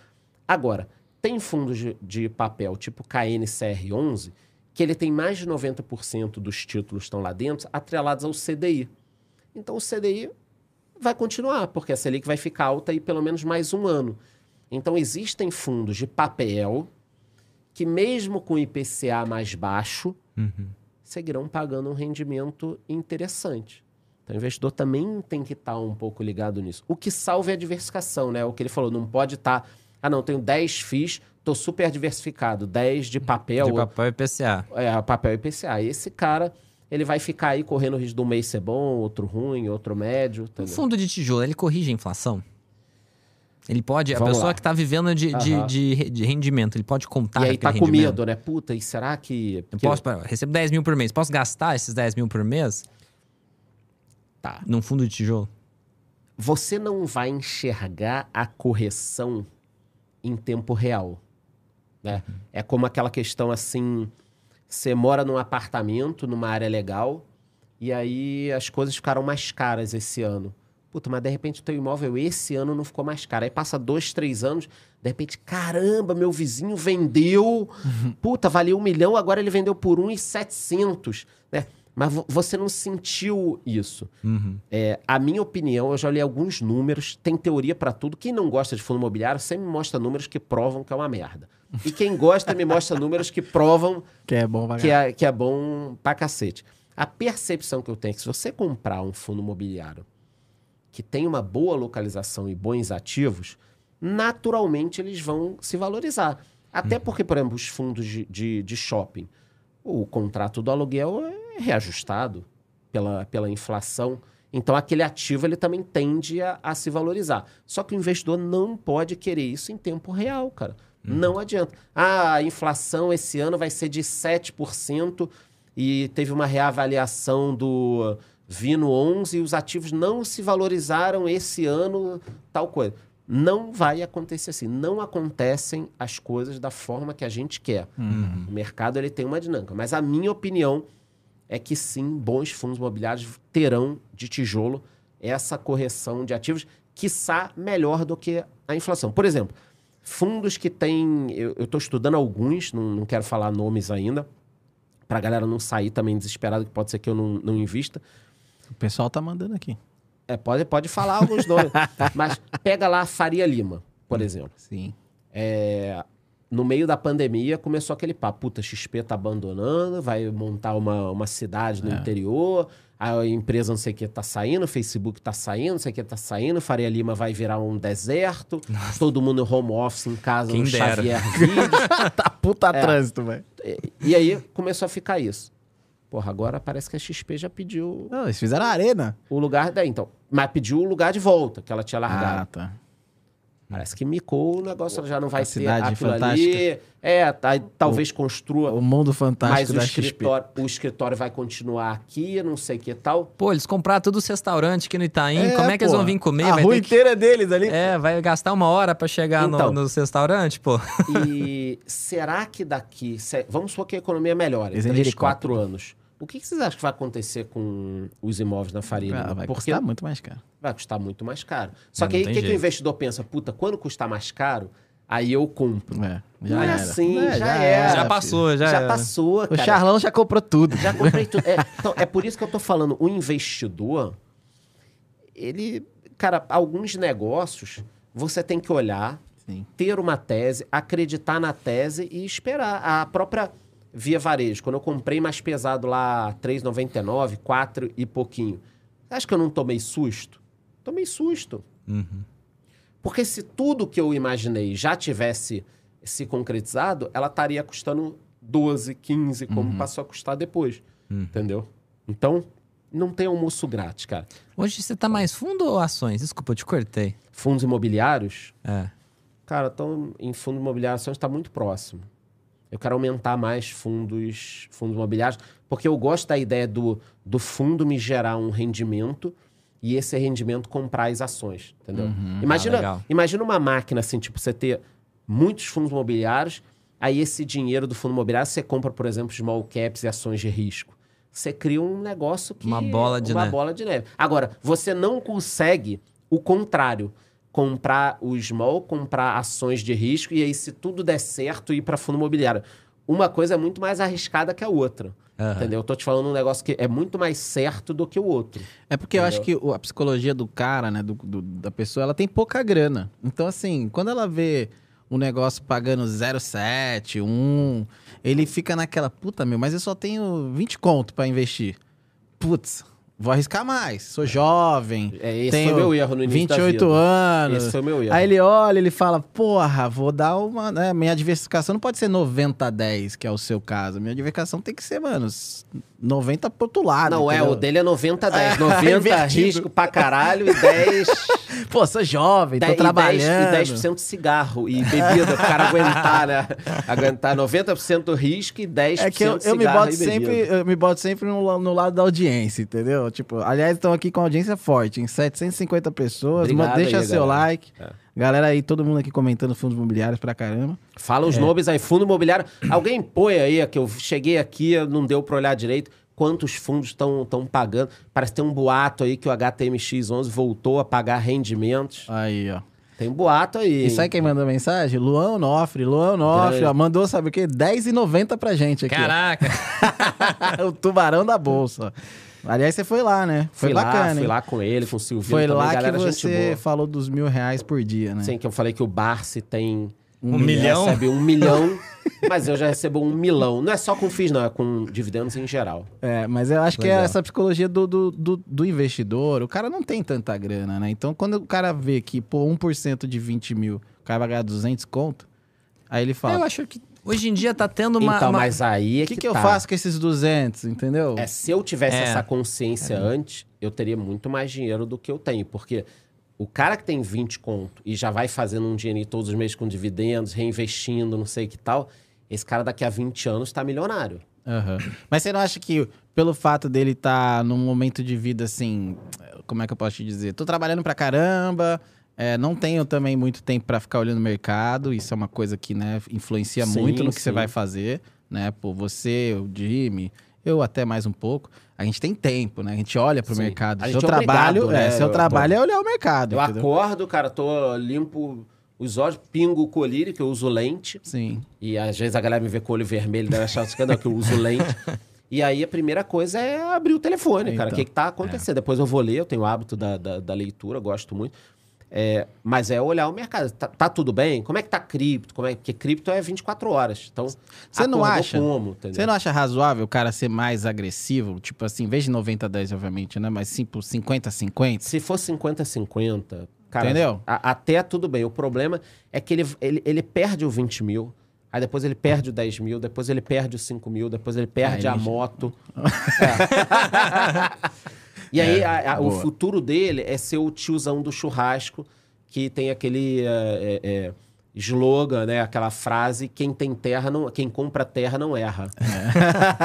Agora, tem fundos de, de papel tipo KNCR11, que ele tem mais de 90% dos títulos estão lá dentro atrelados ao CDI. Então o CDI vai continuar, porque a Selic vai ficar alta aí pelo menos mais um ano. Então existem fundos de papel que mesmo com IPCA mais baixo, seguirão pagando um rendimento interessante. Então o investidor também tem que estar um pouco ligado nisso. O que salva é a diversificação, né? O que ele falou, não pode estar, ah não, tenho 10 FIIs, estou super diversificado, 10 de papel, De papel e PCA. é, papel IPCA. Esse cara, ele vai ficar aí correndo o risco de um mês ser bom, outro ruim, outro médio. O entendeu? fundo de tijolo, ele corrige a inflação? Ele pode, a Vamos pessoa lá. que está vivendo de, de, Aham. de, de rendimento, ele pode contar e aí tá com rendimento? medo, né? Puta, e será que. Eu posso, pera, recebo 10 mil por mês, posso gastar esses 10 mil por mês Tá. num fundo de tijolo? Você não vai enxergar a correção em tempo real. Né? É como aquela questão assim: você mora num apartamento, numa área legal, e aí as coisas ficaram mais caras esse ano. Puta, mas de repente o teu imóvel esse ano não ficou mais caro. Aí passa dois, três anos, de repente, caramba, meu vizinho vendeu. Puta, valia um milhão, agora ele vendeu por um e setecentos. Né? Mas vo- você não sentiu isso. É, a minha opinião, eu já li alguns números, tem teoria pra tudo. Quem não gosta de fundo imobiliário sempre me mostra números que provam que é uma merda. E quem gosta me mostra números que provam *laughs* Que é bom que é, que é bom pra cacete. A percepção que eu tenho é que se você comprar um fundo imobiliário que tem uma boa localização e bons ativos, naturalmente eles vão se valorizar. Até porque, por exemplo, os fundos de, de, de shopping, o contrato do aluguel é reajustado pela, pela inflação. Então, aquele ativo ele também tende a, a se valorizar. Só que o investidor não pode querer isso em tempo real, cara. Não adianta. Ah, a inflação esse ano vai ser de 7% e teve uma reavaliação do Vino 11 e os ativos não se valorizaram esse ano, tal coisa. Não vai acontecer assim. Não acontecem as coisas da forma que a gente quer. O mercado ele tem uma dinâmica. Mas a minha opinião é que sim, bons fundos imobiliários terão de tijolo essa correção de ativos, quiçá melhor do que a inflação. Por exemplo, fundos que têm. Eu estou estudando alguns, não, não quero falar nomes ainda. pra galera não sair também desesperado, que pode ser que eu não, não invista. O pessoal tá mandando aqui. É, pode, pode falar alguns nomes. *laughs* Mas pega lá a Faria Lima, por exemplo. Sim. É, no meio da pandemia começou aquele papo, puta, XP tá abandonando, vai montar uma, uma cidade no É. interior, a empresa não sei o que tá saindo, o Facebook tá saindo, não sei o que tá saindo, Faria Lima vai virar um deserto, todo mundo home office em casa, Quem no dera. Xavier Vídeos. *laughs* tá puta É. trânsito, velho. E- e aí começou a ficar isso. Porra, agora parece que a XP já pediu Não, eles fizeram a arena. o lugar daí, então. Mas pediu o lugar de volta, que ela tinha largado. Ah, tá. Parece que micou o negócio, já não vai A ter cidade aquilo fantástica. ali. É, tá- talvez construa O mundo Mas fantástico o da XP. escritório, o escritório vai continuar aqui, não sei o que tal. Pô, eles compraram todos os restaurantes aqui no Itaim. Como é que eles pô. vão vir comer? A vai rua ter que- inteira é deles ali. É, vai gastar uma hora pra chegar no- Então. nos restaurantes, pô. E será que daqui. se- vamos supor que a economia melhore, Eles três, helicóptero. quatro anos. O que, que vocês acham que vai acontecer com os imóveis na Faria Ah, Lima? vai Porque custar muito mais caro. vai custar muito mais caro. Só Não, que aí o que, que o investidor pensa? Puta, quando custar mais caro, aí eu compro. É, Não é era. assim, É, já era. Já passou, já. Já, era. passou, O cara. Charlão já comprou tudo. Já comprei tudo. *laughs* É, então, é por isso que eu tô falando, o investidor, ele, cara, alguns negócios você tem que olhar, Sim. ter uma tese, acreditar na tese e esperar. A própria Via Varejo, quando eu comprei mais pesado lá, 3,99, 4 e pouquinho. Acho que eu não tomei susto? Tomei susto. Uhum. Porque se tudo que eu imaginei já tivesse se concretizado, ela estaria custando 12, 15, como Uhum. passou a custar depois. Entendeu? Então, não tem almoço grátis, cara. Hoje você tá mais fundo ou ações? Desculpa, eu te cortei. Fundos imobiliários, É. cara, estão em fundo imobiliário, ações está muito próximo. Eu quero aumentar mais fundos, fundos imobiliários, porque eu gosto da ideia do, do fundo me gerar um rendimento e esse rendimento comprar as ações, entendeu? Ah, Imagina, legal. imagina uma máquina assim, tipo, você ter muitos fundos imobiliários, aí esse dinheiro do fundo imobiliário você compra, por exemplo, small caps e ações de risco. Você cria um negócio que Uma bola de uma neve. bola de neve. Agora, você não consegue o contrário, comprar o small, comprar ações de risco e aí se tudo der certo ir para fundo imobiliário. Uma coisa é muito mais arriscada que a outra. Aham. Entendeu? Eu tô te falando um negócio que é muito mais certo do que o outro. É porque eu acho que a psicologia do cara, né, do, do- da pessoa, ela tem pouca grana. Então, assim, quando ela vê um negócio pagando 0,7, 1, ele fica naquela, puta, meu, mas eu só tenho 20 conto pra investir. Putz, vou arriscar mais. Sou jovem, É, esse tenho foi meu erro no início da 28 vida. anos. Esse foi meu erro. Aí ele olha, ele fala, porra, vou dar uma. Né, minha diversificação não pode ser 90-10, que é o seu caso. Minha diversificação tem que ser, mano, 90 pro outro lado. Não, é, entendeu? o dele é 90 10. É, *laughs* 90 invertido. risco pra caralho e 10, *laughs* Pô, sou jovem, tô 10 trabalhando. E 10%, cigarro e bebida pro cara aguentar, né? *laughs* Aguentar 90% risco e 10% É que eu, eu me cigarro boto e sempre, eu me boto sempre no, no lado da audiência, entendeu? Tipo, aliás, estão aqui com audiência forte, em 750 pessoas. Obrigado deixa aí, seu galera. like. É. Galera aí, todo mundo aqui comentando fundos imobiliários pra caramba. Fala É. os nomes aí, fundo imobiliário. Alguém põe aí, que eu cheguei aqui, não deu pra olhar direito, quantos fundos estão pagando. Parece que tem um boato aí que o HTMX11 voltou a pagar rendimentos. Aí, ó. Tem um boato aí. E sabe quem mandou mensagem? Luan Onofre. Luan Onofre, ó, mandou, sabe o quê? R$10,90 pra gente aqui. Caraca! *laughs* o tubarão da bolsa. Aliás, você foi lá, né? Foi Fui bacana, lá, fui hein? lá com ele, com o Silvio Foi também, lá que galera, gente você falou dos mil reais por dia, né? Sim, que eu falei que o Barsi tem... Um milhão? Recebe um milhão, *laughs* mas eu já recebo um milão. Não é só com FIIs, não, é com dividendos em geral. É, mas eu acho que é Legal. essa psicologia do, do, do, do investidor. O cara não tem tanta grana, né? Então, quando o cara vê que, pô, 1% de 20 mil, o cara vai ganhar 200 conto, aí ele Eu fala, acho que hoje em dia tá tendo uma. então, uma- mas aí é o que, que, que eu tá. faço com esses 200, entendeu? É, se eu tivesse É. essa consciência antes, eu teria muito mais dinheiro do que eu tenho. Porque o cara que tem 20 conto e já vai fazendo um dinheirinho todos os meses com dividendos, reinvestindo, não sei que tal, esse cara daqui a 20 anos tá milionário. Aham. Mas você não acha que pelo fato dele estar num momento de vida assim, como é que eu posso te dizer? Tô trabalhando pra caramba, é, não tenho também muito tempo pra ficar olhando o mercado, isso é uma coisa que, né, influencia Sim, muito no que você sim. vai fazer, né? Pô, você, o Jimmy, eu até mais um pouco. A gente tem tempo, né? A gente olha pro Sim. mercado. A Seu é trabalho, é, né? seu Eu- trabalho é olhar o mercado, Eu entendeu? acordo, cara, tô limpo os olhos, pingo o colírio, que eu uso lente. Sim. E às vezes a galera me vê com o olho vermelho, deve achar que eu uso lente. *laughs* E aí a primeira coisa é abrir o telefone, cara. O Então, que, que tá acontecendo? Depois eu vou ler, eu tenho o hábito da, da, da leitura, gosto muito. É, mas é olhar o mercado. Tá, tá tudo bem? Como é que tá cripto? Como é, porque cripto é 24 horas. Então, Você não acha? Você não acha razoável o cara ser mais agressivo? Tipo assim, em vez de 90 a 10, obviamente, né? Mas sim por 50 a 50? Se for 50-50, cara, Entendeu? a- até tudo bem. O problema é que ele, ele, ele perde o 20 mil, aí depois ele perde o 10 mil, depois ele perde o 5 mil, depois ele perde Ah, a moto. *laughs* É. *laughs* e aí a- a- o boa. futuro dele é ser o tiozão do churrasco que tem aquele é, é, é, slogan, né? Aquela frase: quem tem terra não, quem compra terra não erra. *laughs*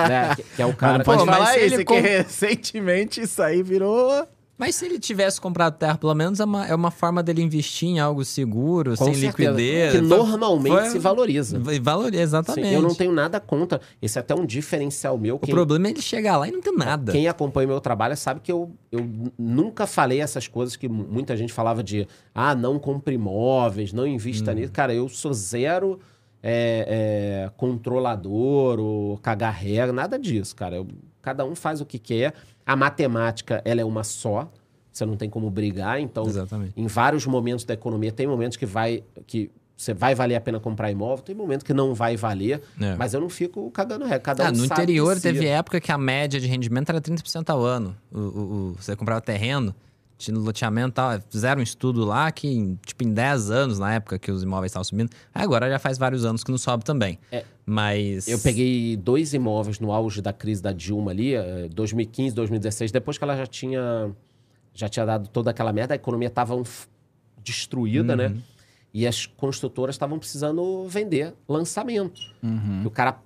Né? Que, que é o cara. Mas não pode Pô, mas falar se isso, ele que com- recentemente isso aí virou... Mas se ele tivesse comprado terra, pelo menos é uma, é uma forma dele investir em algo seguro, Com sem certeza, liquidez. Que Foi- normalmente foi- se valoriza. Valoriza, exatamente. Sim, eu não tenho nada contra. Esse é até um diferencial meu. O Quem, problema é ele chegar lá e não ter nada. quem acompanha o meu trabalho sabe que eu, eu nunca falei essas coisas que mu- muita gente falava de ah, não compre imóveis, não invista nisso. Cara, eu sou zero é, é, controlador ou cagar regra, nada disso, cara. Eu- cada um faz o que quer. A matemática, ela é uma só. Você não tem como brigar, então Exatamente. em vários momentos da economia, tem momentos que vai que você vai valer a pena comprar imóvel, tem momentos que não vai valer, É. mas eu não fico cagando regra. Cada Ah, um no interior teve época que a média de rendimento era 30% ao ano. O, o- o- você comprava terreno, tinha loteamento e tal. Fizeram um estudo lá que, em, tipo, em 10 anos, na época que os imóveis estavam subindo. Agora já faz vários anos que não sobe também. É. Mas. Eu peguei dois imóveis no auge da crise da Dilma ali, eh, 2015, 2016, depois que ela já tinha já tinha dado toda aquela merda, a economia estava um f- destruída, né? E as construtoras estavam precisando vender lançamento. Uhum. O cara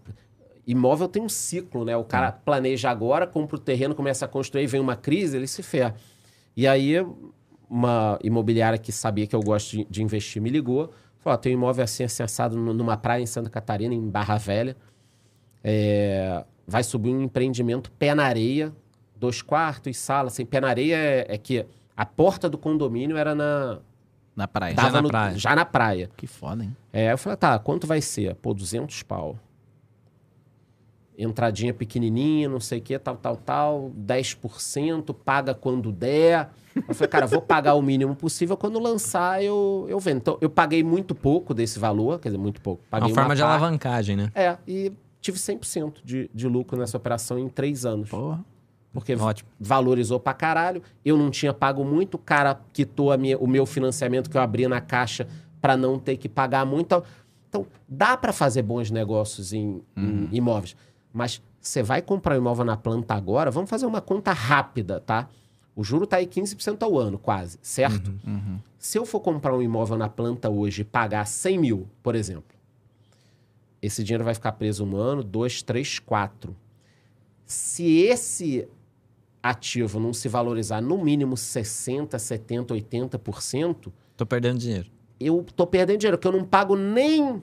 imóvel tem um ciclo, né? O cara planeja agora, compra o terreno, começa a construir, vem uma crise, ele se ferra. E aí uma imobiliária que sabia que eu gosto de, de investir me ligou, falou: tem um imóvel assim, assim assado nu- numa praia em Santa Catarina, em Barra Velha. É, vai subir um empreendimento pé na areia, dois quartos, sala, assim, pé na areia é, é que a porta do condomínio era na Na praia. Já na praia. já na praia. Que foda, hein? É, eu falei, tá, quanto vai ser? Pô, 200 pau. Entradinha pequenininha, não sei o que, tal, tal, tal, 10%, paga quando der. Eu falei, cara, vou pagar o mínimo possível, quando lançar eu, eu vendo. Então, eu paguei muito pouco desse valor, quer dizer, muito pouco. Paguei uma forma de parte. alavancagem, né? É, e tive 100% de, de lucro nessa operação em três anos. Porra. Porque Ótimo. valorizou pra caralho. Eu não tinha pago muito, o cara quitou a minha- o meu financiamento que eu abri na caixa pra não ter que pagar muito. Então, dá pra fazer bons negócios em, em imóveis. Mas você vai comprar um imóvel na planta agora, vamos fazer uma conta rápida, tá? O juro tá aí 15% ao ano, quase, certo? Se eu for comprar um imóvel na planta hoje e pagar 100 mil, por exemplo, esse dinheiro vai ficar preso um ano, dois, três, quatro. Se esse ativo não se valorizar no mínimo 60, 70, 80%, Tô perdendo dinheiro. eu tô perdendo dinheiro, porque eu não pago nem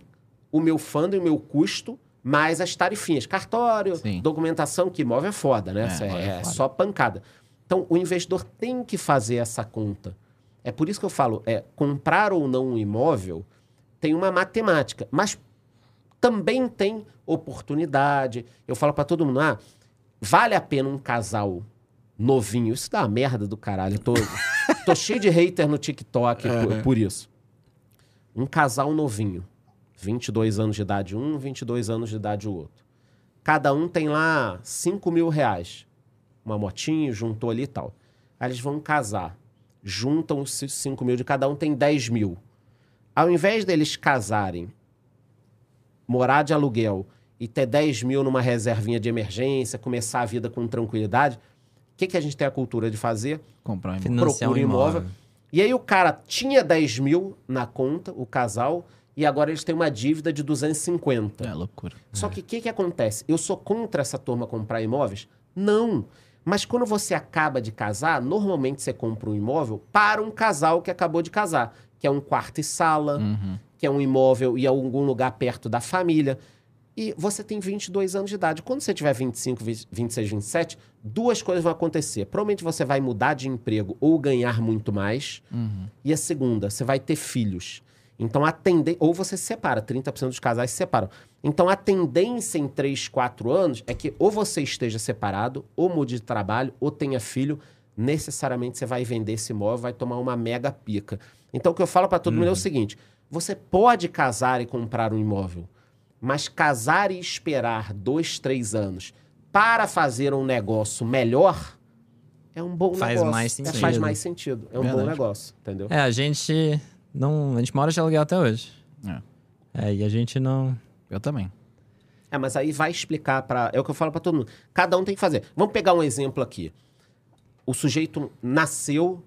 o meu fundo e o meu custo, mais as tarifinhas. Cartório, Sim. documentação, que imóvel é foda, né? É, É, é é só pancada. Então, o investidor tem que fazer essa conta. É por isso que eu falo, é comprar ou não um imóvel tem uma matemática, mas também tem oportunidade. Eu falo pra todo mundo, ah, vale a pena um casal novinho? Isso dá uma merda do caralho. Eu tô, tô *laughs* cheio de hater no TikTok por, por isso. Um casal novinho, 22 anos de idade um, 22 anos de idade o outro. Cada um tem lá 5 mil reais. Uma motinho, juntou ali e tal. Aí eles vão casar. Juntam os 5 mil de cada um, tem 10 mil. Ao invés deles casarem, morar de aluguel e ter 10 mil numa reservinha de emergência, começar a vida com tranquilidade, o que, que a gente tem a cultura de fazer? Comprar um imóvel. Financiar um procura imóvel. imóvel. E aí o cara tinha 10 mil na conta, o casal, e agora eles têm uma dívida de 250. É loucura. Só que o que, que acontece? Eu sou contra essa turma comprar imóveis? Não. Mas quando você acaba de casar, normalmente você compra um imóvel para um casal que acabou de casar, que é um quarto e sala, Uhum. que é um imóvel e algum lugar perto da família. E você tem 22 anos de idade. Quando você tiver 25, 20, 26, 27, duas coisas vão acontecer. Provavelmente você vai mudar de emprego ou ganhar muito mais. Uhum. E a segunda, você vai ter filhos. Então a tendência. Ou você se separa, 30% dos casais se separam. Então a tendência em 3, 4 anos é que ou você esteja separado, ou mude de trabalho, ou tenha filho. Necessariamente você vai vender esse imóvel, vai tomar uma mega pica. Então o que eu falo para todo mundo é o seguinte: você pode casar e comprar um imóvel, mas casar e esperar dois, três anos para fazer um negócio melhor é um bom Faz negócio. mais É, sentido. faz mais sentido. É um bom Verdade. negócio, entendeu? É, a gente não. A gente mora de aluguel até hoje. É. É, e a gente não. Eu também. É, mas aí vai explicar para. É o que eu falo para todo mundo. Cada um tem que fazer. Vamos pegar um exemplo aqui. O sujeito nasceu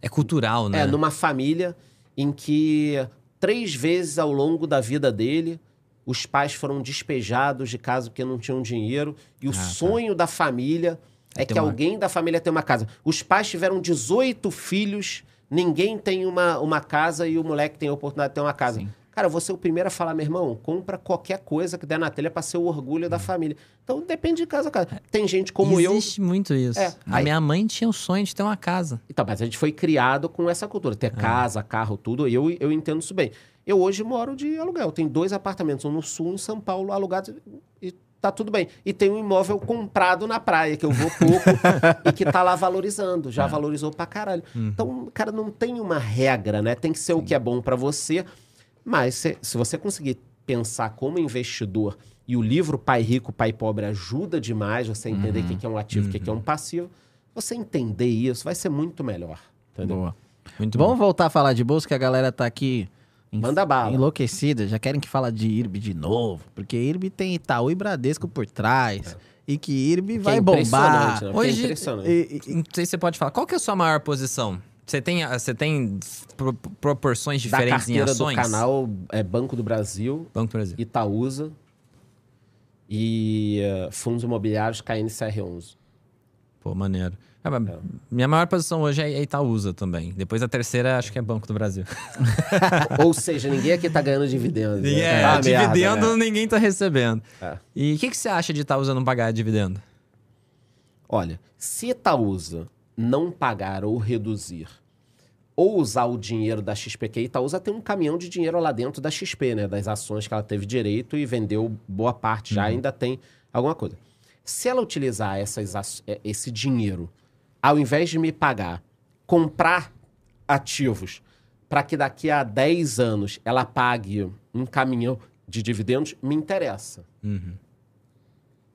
É cultural, né? é, numa família em que três vezes ao longo da vida dele os pais foram despejados de casa porque não tinham dinheiro e o Ah, tá. sonho da família é ter que uma- alguém da família tenha uma casa. Os pais tiveram 18 filhos, ninguém tem uma, uma casa e o moleque tem a oportunidade de ter uma casa. Sim. Cara, eu vou ser o primeiro a falar, meu irmão, compra qualquer coisa que der na telha para ser o orgulho Hum. da família. Então depende de casa a casa. Tem gente como eu Existe muito isso. É, A aí- minha mãe tinha o sonho de ter uma casa. Então, mas a gente foi criado com essa cultura, É. ter casa, carro, tudo. E eu, eu entendo isso bem. Eu hoje moro de aluguel. Tenho dois apartamentos, um no sul, um em São Paulo, alugados. E tá tudo bem. E tem um imóvel comprado na praia, que eu vou pouco *laughs* e que tá lá valorizando. É. Já valorizou pra caralho. Uhum. Então, cara, não tem uma regra, né? Tem que ser o que é bom pra você. Mas se, se você conseguir pensar como investidor, e o livro Pai Rico, Pai Pobre ajuda demais você entender o que que é um ativo, o que que é um passivo, você entender isso vai ser muito melhor. Entendeu? Boa. Muito Vamos bom. voltar a falar de bolsa, que a galera tá aqui Manda bala. enlouquecida. Já querem que fala de IRB de novo. Porque IRB tem Itaú e Bradesco por trás. E que IRB Que vai é bombar. né? É Hoje- impressionante. E- e- Não sei se você pode falar. Qual que é a sua maior posição? Você tem, você tem pro- proporções da diferentes em carteira ações? do canal é Banco do Brasil, Banco do Brasil. Itaúsa e eh, fundos imobiliários KNCR11. Pô, maneiro. É, mas Minha maior posição hoje é Itaúsa também. Depois a terceira, acho que é Banco do Brasil. *laughs* Ou seja, ninguém aqui tá ganhando dividendos. né? É, Tá uma dividendo merda, né? ninguém tá recebendo. É. E o que, que você acha de Itaúsa não pagar dividendo? Olha, se Itaúsa não pagar ou reduzir ou usar o dinheiro da XP, que a Itaúsa tem um caminhão de dinheiro lá dentro da XP, né? Das ações que ela teve direito e vendeu boa parte já, ainda tem alguma coisa. Se ela utilizar essas, esse dinheiro, ao invés de me pagar, comprar ativos para que daqui a 10 anos ela pague um caminhão de dividendos, me interessa.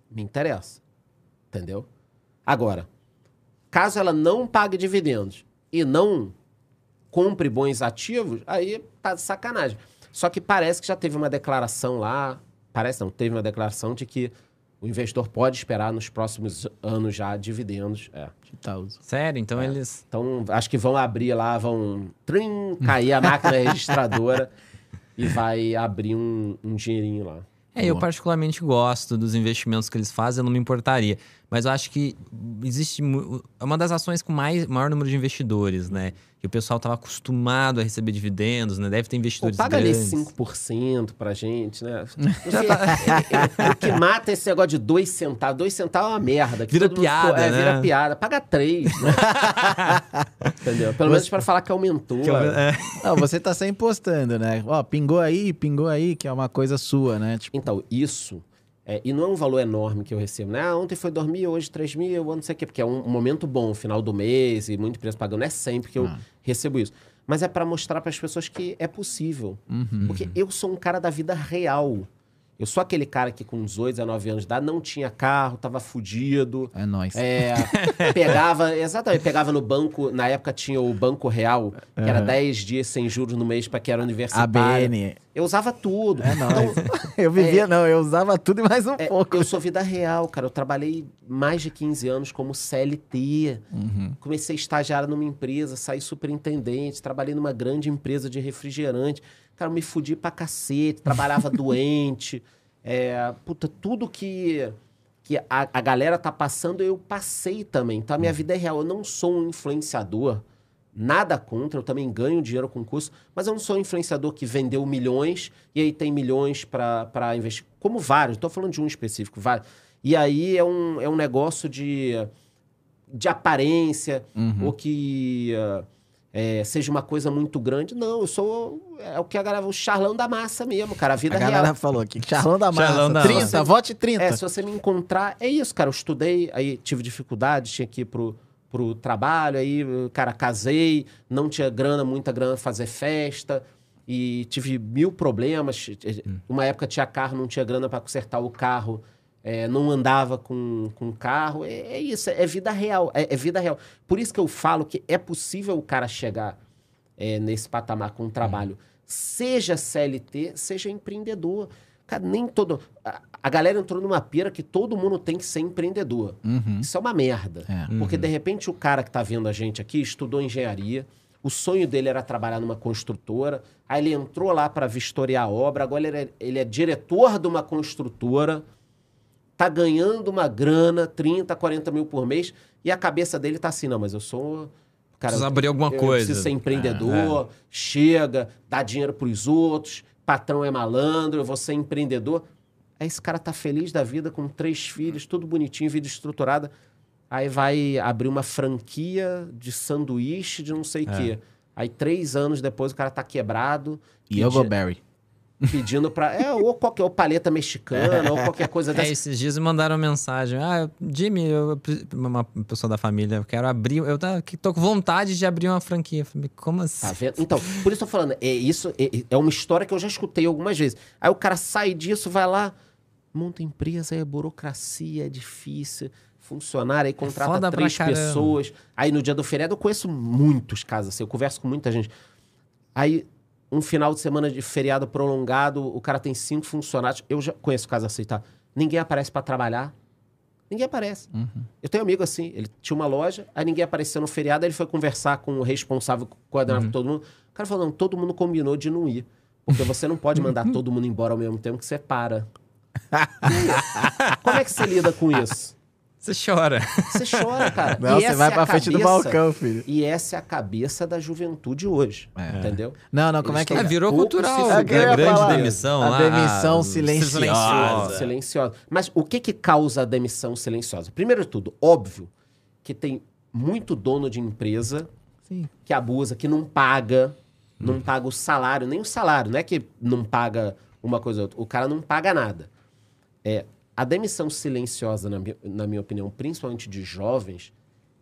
Me interessa. Entendeu? Agora, caso ela não pague dividendos e não compre bons ativos, aí tá de sacanagem. Só que parece que já teve uma declaração lá, parece não, teve uma declaração de que o investidor pode esperar nos próximos anos já dividendos. É. Itaúsa. Sério? Então eles. Então, acho que vão abrir lá, vão trim, cair a máquina *laughs* registradora e vai abrir um, um dinheirinho lá. É, eu particularmente gosto dos investimentos que eles fazem, eu não me importaria. Mas eu acho que existe é uma das ações com mais, maior número de investidores, né? Que o pessoal estava acostumado a receber dividendos, né? Deve ter Pô, investidores paga ali grandes. 5% pra gente, né? *laughs* Porque o que mata é esse negócio de 2 centavos. 2 centavos é uma merda. que Vira todo mundo piada, é, né? Vira piada. Paga 3, né? *laughs* Entendeu? Pelo menos pra falar que aumentou. Que é. é. Não, você tá sempre postando, né? Ó, pingou aí, pingou aí, que é uma coisa sua, né? Tipo, Então, isso... é, e não é um valor enorme que eu recebo, né? Ah, ontem foi 2 mil, hoje 3 mil, não sei o quê. Porque é um, momento bom, final do mês, e muito preço pagando. Não é sempre que eu Ah. recebo isso. Mas é pra mostrar para as pessoas que é possível. uhum. Porque eu sou um cara da vida real. Eu sou aquele cara que com 18, 19 anos de idade não tinha carro, tava fudido. É nóis. É, *laughs* pegava, exatamente, pegava no banco, na época tinha o Banco Real, que era 10 dias sem juros no mês para que era universitário. ABN. Eu usava tudo. É nóis. Então, *laughs* eu vivia, não, eu usava tudo e mais um é, pouco. eu sou vida real, cara. Eu trabalhei mais de 15 anos como CLT. Uhum. Comecei a estagiar numa empresa, saí superintendente, trabalhei numa grande empresa de refrigerante. Cara, eu me fudi pra cacete, trabalhava *laughs* doente. É, puta, tudo que, que a, a galera tá passando, eu passei também. Então, a minha vida é real. Eu não sou um influenciador. Nada contra, eu também ganho dinheiro com curso, mas eu não sou um influenciador que vendeu milhões e aí tem milhões para investir. Como vários, estou falando de um específico, vários. E aí é um, é um negócio de, de aparência, Uhum. ou que. ah, é, seja uma coisa muito grande. Não, eu sou é o que a galera, o charlão da massa mesmo, cara, a vida A galera real. falou aqui, charlão da massa. Charlão da 30, massa. vote 30. É, se você me encontrar, é isso, cara. Eu estudei, aí tive dificuldade, tinha que ir pro, pro trabalho, aí, cara, casei, não tinha grana, muita grana pra fazer festa, e tive mil problemas. Uma época tinha carro, não tinha grana para consertar o carro, é, não andava com, com carro. É, é isso, é vida real, é, é vida real. Por isso que eu falo que é possível o cara chegar é, nesse patamar com um trabalho, seja CLT, seja empreendedor. Cara, nem todo. A, a galera entrou numa pira que todo mundo tem que ser empreendedor. Uhum. Isso é uma merda. É. Porque de repente o cara que tá vendo a gente aqui estudou engenharia, o sonho dele era trabalhar numa construtora, aí ele entrou lá para vistoriar a obra, agora ele é, ele é diretor de uma construtora, tá ganhando uma grana, 30, 40 mil por mês, e a cabeça dele tá assim, não, mas eu sou... Cara, Preciso eu- abrir alguma eu coisa. preciso ser empreendedor, chega, dá dinheiro pros outros, patrão é malandro, eu vou ser empreendedor. Aí esse cara tá feliz da vida, com três filhos, tudo bonitinho, vida estruturada. Aí vai abrir uma franquia de sanduíche de não sei o quê. Aí três anos depois o cara tá quebrado. E Yogo Berry. Pedindo pra... É, ou qualquer ou paleta mexicana, ou qualquer coisa *laughs* É, dessa. esses dias me mandaram mensagem. Ah, Jimmy, eu, uma pessoa da família, eu quero abrir. Eu tá- tô com vontade de abrir uma franquia. Eu Falei, como assim? Tá vendo? Então, por isso eu tô falando, é isso é, é uma história que eu já escutei algumas vezes. Aí o cara sai disso, vai lá, monta empresa, é burocracia, é difícil, funcionário, aí contrata foda pra três pessoas. Aí no dia do feriado eu conheço muitos casos assim, eu converso com muita gente. Aí um final de semana de feriado prolongado, o cara tem cinco funcionários. Eu já conheço casos assim, tá? Ninguém aparece pra trabalhar. Ninguém aparece. Eu tenho um amigo assim, ele tinha uma loja, aí ninguém apareceu no feriado, aí ele foi conversar com o responsável, coordenador com todo mundo. O cara falou: não, todo mundo combinou de não ir. Porque você não pode mandar *laughs* todo mundo embora ao mesmo tempo que você para. *laughs* Como é que você lida com isso? Você chora. Você chora, cara. *laughs* Não, E você vai é a pra frente do balcão, filho. E essa é a cabeça da juventude hoje. É. Entendeu? Não, não, como é Eles que tão É, virou cultural. A É que grande falar. demissão A lá. demissão a- silenciosa. Silenciosa. Mas o que que causa a demissão silenciosa? Primeiro de tudo, óbvio que tem muito dono de empresa Sim. que abusa, que não paga, não paga o salário, nem o salário, não é que não paga uma coisa ou outra, o cara não paga nada. É, a demissão silenciosa, na minha, na minha opinião, principalmente de jovens,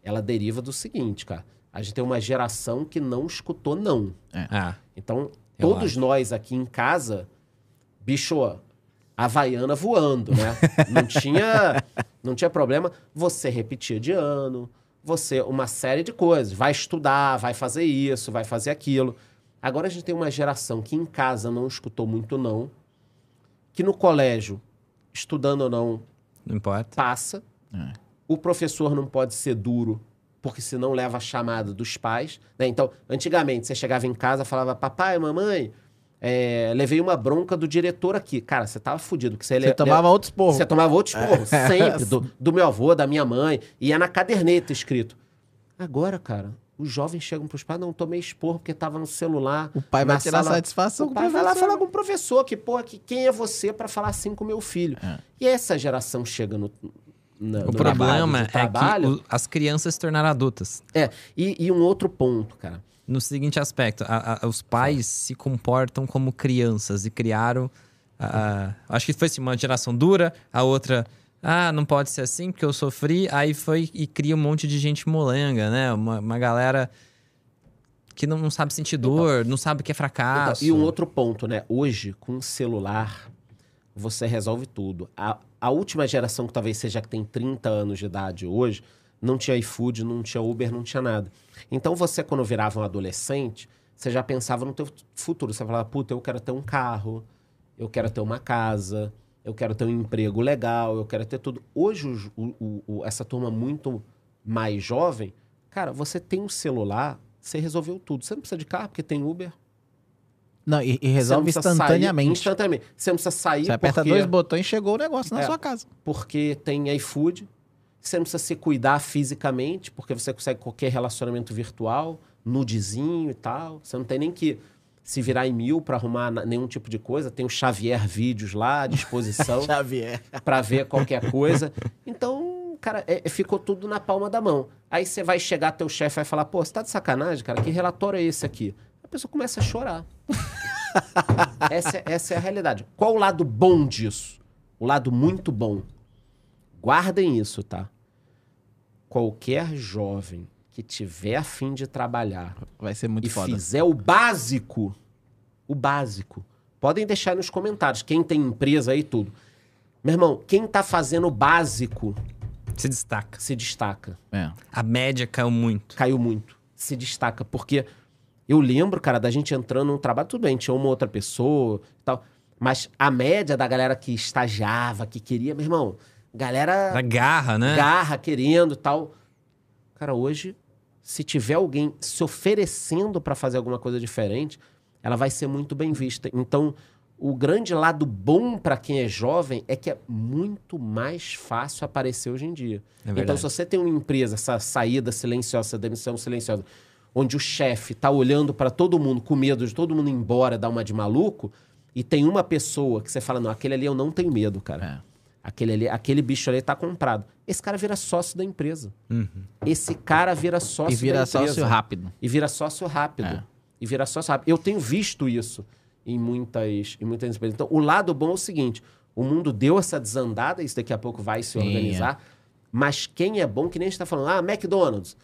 ela deriva do seguinte, cara. A gente tem uma geração que não escutou não. Ah, Então, Eu todos acho. nós aqui em casa, bicho, Havaiana voando, né? *laughs* Não tinha, não tinha problema. Você repetia de ano, você, uma série de coisas. Vai estudar, vai fazer isso, vai fazer aquilo. Agora a gente tem uma geração que em casa não escutou muito não, que no colégio, estudando ou não, não importa. passa. É. O professor não pode ser duro, porque senão leva a chamada dos pais. né? Então, antigamente, você chegava em casa e falava, papai, mamãe, é, levei uma bronca do diretor aqui. Cara, você tava fudido. porque Você, Você le- tomava outros porros. Você tomava outros porros, sempre. *laughs* Do, do meu avô, da minha mãe. E é na caderneta escrito. Agora, cara, os jovens chegam pros pais, não, tomei esporro porque tava no celular. O pai vai tirar sala- satisfação o com o pai vai lá professor. falar com o professor, que, pô, que quem é você pra falar assim com o meu filho? É. E essa geração chega no, na, O no problema mercado é trabalho. que o- as crianças se tornaram adultas. É, e, e um outro ponto, cara. No seguinte aspecto, a- a- os pais se comportam como crianças e criaram. a- a- acho que foi assim, uma geração dura, a outra. Ah, não pode ser assim porque eu sofri. Aí foi e cria um monte de gente molenga, né? Uma, uma galera que não, não sabe sentir dor, não sabe o que é Então, fracasso. e um outro ponto, né? Hoje, com o celular, você resolve tudo. A, a última geração, que talvez seja que tem 30 anos de idade hoje, não tinha iFood, não tinha Uber, não tinha nada. Então você, quando virava um adolescente, você já pensava no teu futuro. Você falava, puta, eu quero ter um carro, eu quero ter uma casa, eu quero ter um emprego legal, eu quero ter tudo. Hoje, o- o- o- essa turma muito mais jovem, cara, você tem um celular, você resolveu tudo. Você não precisa de carro, porque tem Uber. Não, e, e Você não resolve precisa sair instantaneamente. instantaneamente. Você não precisa sair Você aperta porque, dois botões e chegou o negócio na É. sua casa. porque tem iFood. Você não precisa se cuidar fisicamente, porque você consegue qualquer relacionamento virtual, nudezinho e tal. Você não tem nem que se virar em mil para arrumar nenhum tipo de coisa. Tem o Xavier Vídeos lá à disposição *laughs* Xavier. para ver qualquer coisa. Então, cara, é- é- ficou tudo na palma da mão. Aí você vai chegar, teu chefe vai falar, pô, você tá de sacanagem, cara? Que relatório é esse aqui? A pessoa começa a chorar. *laughs* essa, é- essa é a realidade. Qual o lado bom disso? O lado muito bom. Guardem isso, tá? Qualquer jovem que tiver a fim de trabalhar Vai ser muito e foda. fizer o básico, o básico, podem deixar aí nos comentários, quem tem empresa aí e tudo. Meu irmão, quem tá fazendo o básico Se destaca. se destaca. É. A média caiu muito. Caiu muito. Se destaca. Porque eu lembro, cara, da gente entrando num trabalho, tudo bem, tinha uma outra pessoa e tal. Mas a média da galera que estagiava, que queria, meu irmão, galera Da garra, né? garra, querendo e tal. Cara, hoje, se tiver alguém se oferecendo para fazer alguma coisa diferente, ela vai ser muito bem vista. Então, o grande lado bom para quem é jovem é que é muito mais fácil aparecer hoje em dia. É então, se você tem uma empresa, essa saída silenciosa, essa demissão silenciosa, onde o chefe tá olhando para todo mundo com medo de todo mundo ir embora, dar uma de maluco, e tem uma pessoa que você fala, não, aquele ali eu não tenho medo, cara. É. Aquele, ali, aquele bicho ali tá comprado. Esse cara vira sócio da empresa. Esse cara vira sócio E vira da empresa. sócio rápido. E vira sócio rápido. É. E vira sócio rápido. Eu tenho visto isso em muitas, em muitas empresas. Então, o lado bom é o seguinte: o mundo deu essa desandada, isso daqui a pouco vai se Sim, organizar. Mas quem é bom, que nem a gente tá falando, ah, McDonald's.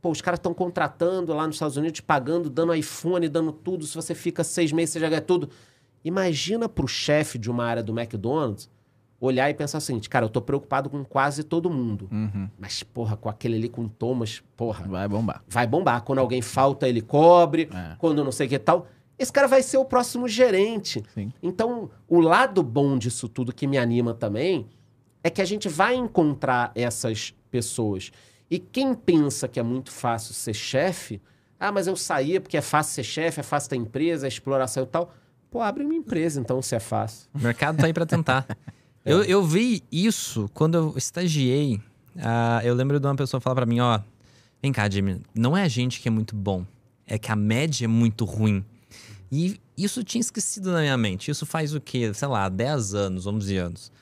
Pô, os caras estão contratando lá nos Estados Unidos, pagando, dando iPhone, dando tudo. Se você fica seis meses, você já ganha tudo. Imagina pro chefe de uma área do McDonald's olhar e pensar assim, cara, eu tô preocupado com quase todo mundo. Uhum. Mas, porra, com aquele ali, com o Thomas, porra, Vai bombar. vai bombar. Quando alguém falta, ele cobre. É. Quando não sei o que tal. Esse cara vai ser o próximo gerente. Sim. Então, o lado bom disso tudo que me anima também é que a gente vai encontrar essas pessoas. E quem pensa que é muito fácil ser chefe, ah, mas eu saía porque é fácil ser chefe, é fácil ter empresa, é exploração e tal. Pô, abre uma empresa então, se é fácil. O mercado tá aí pra tentar. *laughs* eu, eu vi isso quando eu estagiei. ah, eu lembro de uma pessoa falar pra mim, ó... Vem cá, Jimmy. Não é a gente que é muito bom. É que a média é muito ruim. E isso tinha esquecido na minha mente. Isso faz o quê? Sei lá, 10 anos, 11 anos.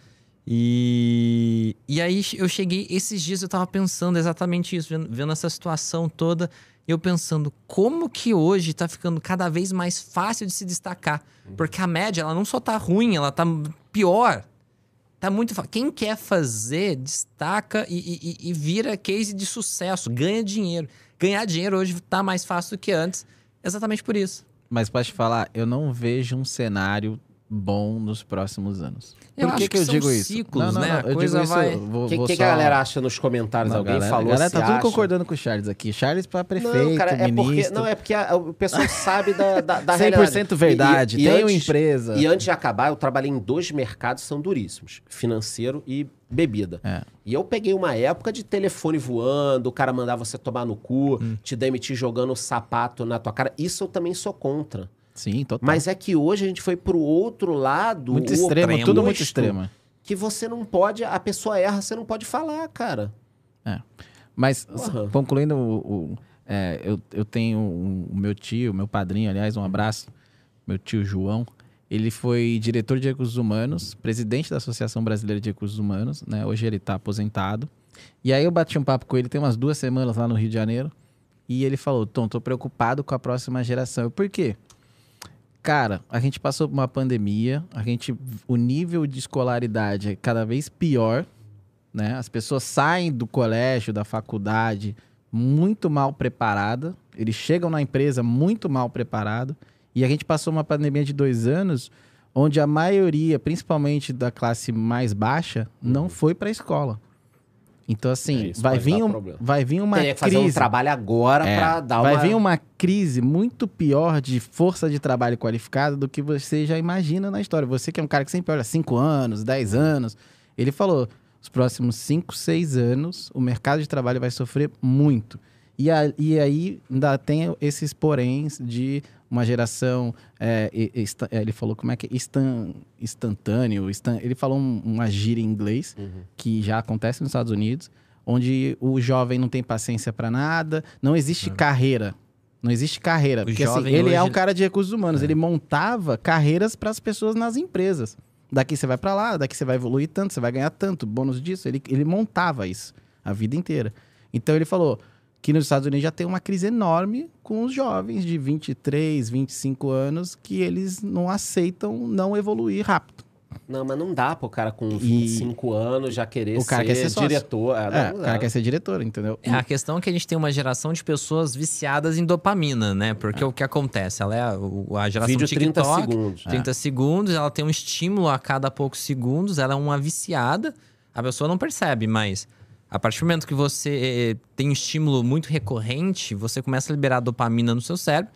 E, e aí eu cheguei, esses dias eu tava pensando exatamente isso, vendo, vendo essa situação toda, e eu pensando como que hoje tá ficando cada vez mais fácil de se destacar. Porque a média, ela não só tá ruim, ela tá pior. Tá muito. Quem quer fazer, destaca e, e- e- vira case de sucesso, ganha dinheiro. Ganhar dinheiro hoje tá mais fácil do que antes, exatamente por isso. Mas pode te falar, eu não vejo um cenário bom nos próximos anos. Eu Por que, acho que eu que são digo isso? ciclos, né? A eu coisa digo vai- isso, O que, que só... a galera acha nos comentários? Não, Alguém galera, falou galera se tá tudo acha? concordando com o Charles aqui. Charles pra prefeito, Não, cara, é porque, ministro. não, é porque a- o pessoal sabe da, da, da 100% realidade. verdade, E- e tem uma antes- empresa. E antes de acabar, eu trabalhei em dois mercados que são duríssimos: financeiro e bebida. É. E eu peguei uma época de telefone voando, o cara mandar você tomar no cu, Hum. te demitir jogando o sapato na tua cara. Isso eu também sou contra. Sim, total. Mas é que hoje a gente foi pro outro lado. muito extremo, oposto, tudo muito extremo. Que você não pode, a pessoa erra, você não pode falar, cara. Mas, Porra. concluindo, o, o- é, eu, eu tenho um- o meu tio, meu padrinho, aliás, um abraço, meu tio João. Ele foi diretor de recursos humanos, presidente da Associação Brasileira de Recursos Humanos, né? Hoje ele está aposentado. E aí eu bati um papo com ele tem umas duas semanas lá no Rio de Janeiro. E ele falou: Tom, tô preocupado com a próxima geração. Eu, Por quê? Cara, a gente passou por uma pandemia, a gente, o nível de escolaridade é cada vez pior, né? As pessoas saem do colégio, da faculdade, muito mal preparada. Eles chegam na empresa muito mal preparado. E a gente passou uma pandemia de dois anos, onde a maioria, principalmente da classe mais baixa, não foi para a escola. Então, É, assim, isso vai, vir um, vai vir uma Teria que fazer crise. um trabalho agora É, pra dar vai uma... vir uma crise muito pior de força de trabalho qualificada do que você já imagina na história. Você que é um cara que sempre olha 5 anos, 10 anos. Ele falou: os próximos 5, 6 anos, o mercado de trabalho vai sofrer muito. E, a- e aí ainda tem esses poréns de uma geração. é, é, ele falou como é que é? Instan, instantâneo. instan- ele falou um- uma gíria em inglês Uhum. que já acontece nos Estados Unidos, onde o jovem não tem paciência para nada, não existe carreira. Não existe carreira. O porque assim, ele é hoje- um cara de recursos humanos. Ele montava carreiras para as pessoas nas empresas. daqui você vai pra lá, daqui você vai evoluir tanto, você vai ganhar tanto, bônus disso. Ele, ele montava isso a vida inteira. Então ele falou que nos Estados Unidos já tem uma crise enorme com os jovens de 23, 25 anos que eles não aceitam não evoluir rápido. Não, mas não dá pro cara com E- 25 anos já querer O cara ser, quer ser diretor. É, não o cara quer ser diretor, entendeu? É, a questão é que a gente tem uma geração de pessoas viciadas em dopamina, né? Porque o que acontece? Ela é a, a geração Vídeo 30 TikTok. segundos. 30 segundos, ela tem um estímulo a cada poucos segundos, ela é uma viciada, a pessoa não percebe, mas a partir do momento que você eh, tem um estímulo muito recorrente, você começa a liberar dopamina no seu cérebro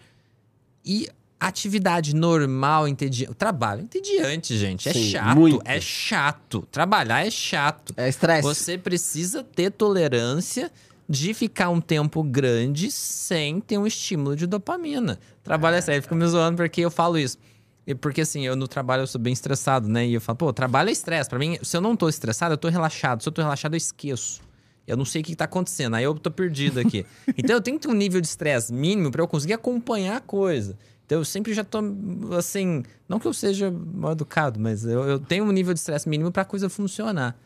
e atividade normal, entediante. Trabalho é entediante, gente. É Sim, chato. muito. É chato. Trabalhar é chato. É estresse. Você precisa ter tolerância de ficar um tempo grande sem ter um estímulo de dopamina. Trabalho é sério, fico me zoando porque eu falo isso. E porque assim, eu no trabalho eu sou bem estressado, né? E eu falo, pô, trabalho é estresse. Pra mim, se eu não tô estressado, eu tô relaxado. Se eu tô relaxado, eu esqueço. Eu não sei o que tá acontecendo. Aí eu tô perdido aqui. *laughs* então eu tenho que ter um nível de estresse mínimo pra eu conseguir acompanhar a coisa. Então eu sempre já tô assim, não que eu seja mal educado, mas eu, eu tenho um nível de estresse mínimo pra coisa funcionar.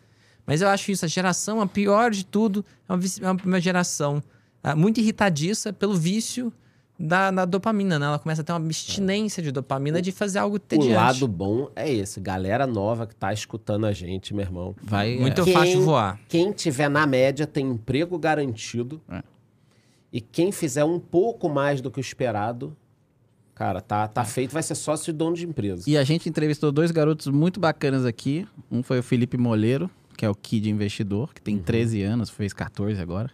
Mas eu acho isso, a geração, a pior de tudo, é uma, é uma geração ah, muito irritadiça pelo vício da, da dopamina, né? Ela começa a ter uma abstinência de dopamina de fazer algo O tediante. lado bom é esse. Galera nova que tá escutando a gente, meu irmão. Vai, Muito Quem- fácil voar. Quem tiver na média tem emprego garantido. É. E quem fizer um pouco mais do que o esperado, cara, tá, tá feito, vai ser sócio de dono de empresa. E a gente entrevistou dois garotos muito bacanas aqui. Um foi o Felipe Moleiro, que é o Kid Investidor, que tem 13 anos, fez 14 agora.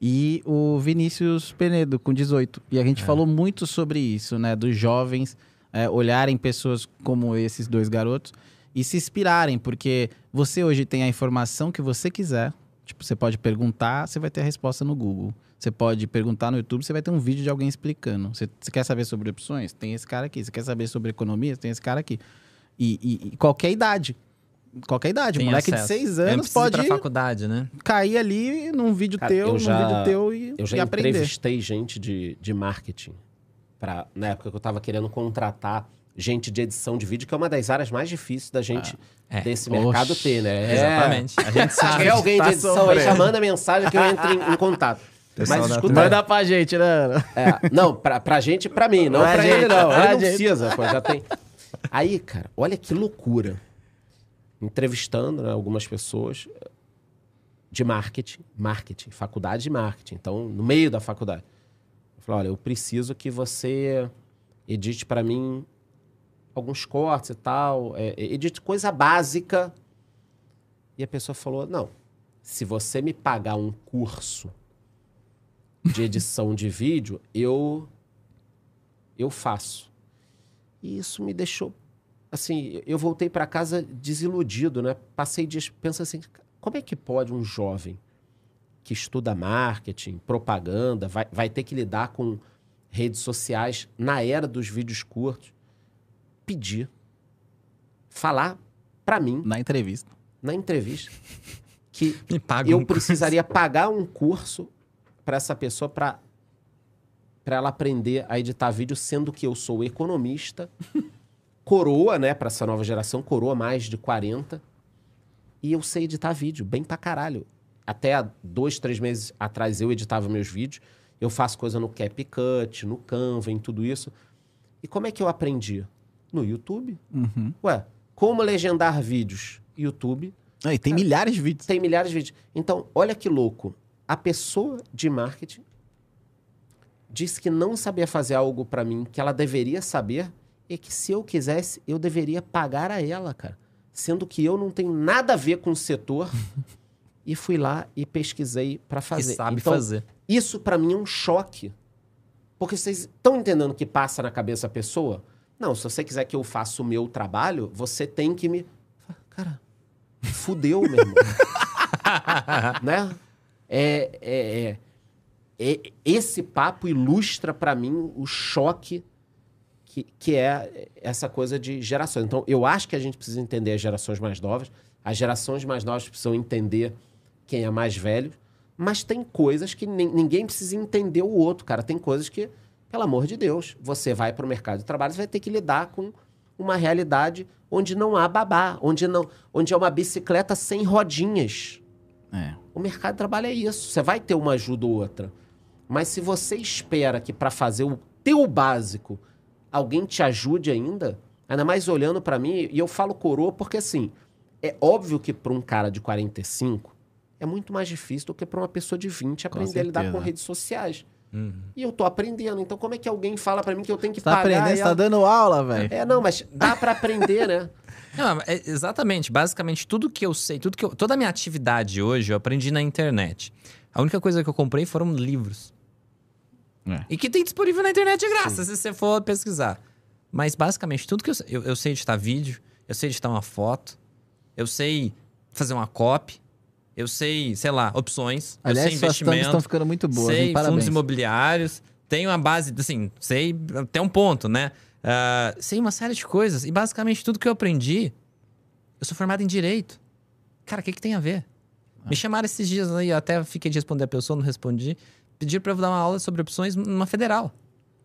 E o Vinícius Penedo, com 18. E a gente falou muito sobre isso, né? Dos jovens é, olharem pessoas como esses dois garotos e se inspirarem, porque você hoje tem a informação que você quiser. Tipo, você pode perguntar, você vai ter a resposta no Google. Você pode perguntar no YouTube, você vai ter um vídeo de alguém explicando. Você, você quer saber sobre opções? Tem esse cara aqui. Você quer saber sobre economia? Tem esse cara aqui. E, e- e qualquer idade. Qualquer idade. Tem um moleque acesso. de 6 É, anos precisa ir pode pra faculdade, né? cair ali num vídeo Cara, teu, eu num já- vídeo teu e, Eu já e aprender. entrevistei gente de, de marketing. Pra, na época que eu tava querendo contratar gente de edição de vídeo, que é uma das áreas mais difíceis da gente, é. desse Oxe. mercado, ter, né? É. Exatamente. A gente *laughs* Se tiver alguém de tá edição aí, já manda mensagem que eu entro em, em contato. Pessoal Mas escuta, Manda pra gente, né? *laughs* É, não, pra, pra gente e pra mim, não Pra pra, gente, ele, não. pra Ele não gente. precisa, pô, já tem. Aí, cara, olha que loucura. Entrevistando né, algumas pessoas de marketing, marketing, faculdade de marketing. Então, no meio da faculdade. Eu falei, olha, eu preciso que você edite pra mim alguns cortes e tal, é, edite coisa básica. E a pessoa falou, não, se você me pagar um curso de edição de vídeo, eu eu faço. E isso me deixou assim, eu voltei para casa desiludido, né? Passei dias pensando assim, como é que pode um jovem que estuda marketing, propaganda, vai, vai ter que lidar com redes sociais na era dos vídeos curtos, pedir, falar para mim Na entrevista. na entrevista que *laughs* eu um curso. precisaria pagar um curso para essa pessoa para para ela aprender a editar vídeo, sendo que eu sou economista, *laughs* coroa, né, para essa nova geração, coroa mais de 40, e eu sei editar vídeo, bem pra caralho. Até dois, três meses atrás eu editava meus vídeos, eu faço coisa no CapCut, no Canva, em tudo isso. E como é que eu aprendi? No YouTube. Uhum. Ué, como legendar vídeos? YouTube. Ah, e tem milhares de vídeos. Tem milhares de vídeos. Então, olha que louco. A pessoa de marketing disse que não sabia fazer algo pra mim que ela deveria saber e que se eu quisesse, eu deveria pagar a ela, cara. Sendo que eu não tenho nada a ver com o setor *laughs* e fui lá e pesquisei pra E fazer. sabe então, fazer. isso pra mim é um choque. Porque vocês estão entendendo o que passa na cabeça da pessoa? Não, se você quiser que eu faça o meu trabalho, você tem que me. Cara, fudeu, meu irmão. *laughs* né? É, é, é, é- esse papo ilustra pra mim o choque que, que é essa coisa de gerações. Então, eu acho que a gente precisa entender as gerações mais novas. As gerações mais novas precisam entender quem é mais velho. Mas tem coisas que nin- ninguém precisa entender o outro, cara. Tem coisas que, pelo amor de Deus, você vai para o mercado de trabalho, você vai ter que lidar com uma realidade onde não há babá, onde não, onde é uma bicicleta sem rodinhas. É. O mercado de trabalho é isso. Você vai ter uma ajuda ou outra. Mas se você espera que para fazer o teu básico alguém te ajude ainda, ainda mais olhando para mim, e eu falo coroa porque assim, é óbvio que para um cara de 45 é muito mais difícil do que para uma pessoa de 20 aprender a lidar com redes sociais. Uhum. E eu tô aprendendo. Então como é que alguém fala para mim que eu tenho que tá pagar aprendendo, você tá ela? dando aula, velho. É, não, mas dá para aprender, né? *laughs* Não, é- exatamente. Basicamente, tudo que eu sei, tudo que eu, toda a minha atividade hoje eu aprendi na internet. A única coisa que eu comprei foram livros. É. E que tem disponível na internet de graça, se você for pesquisar. Mas basicamente, tudo que eu sei. Eu, eu sei editar vídeo, eu sei editar uma foto, eu sei fazer uma copy, eu sei, sei lá, opções, eu Aliás, sei suas thumbs investimento. estão ficando muito boas, sei hein? fundos imobiliários, tenho uma base, assim, sei até um ponto, né? Ah, sei uma série de coisas. E basicamente tudo que eu aprendi, eu sou formado em direito. Cara, o que, que tem a ver? Ah. Me chamaram esses dias aí, eu até fiquei de responder a pessoa, não respondi. Pediram pra eu dar uma aula sobre opções numa federal.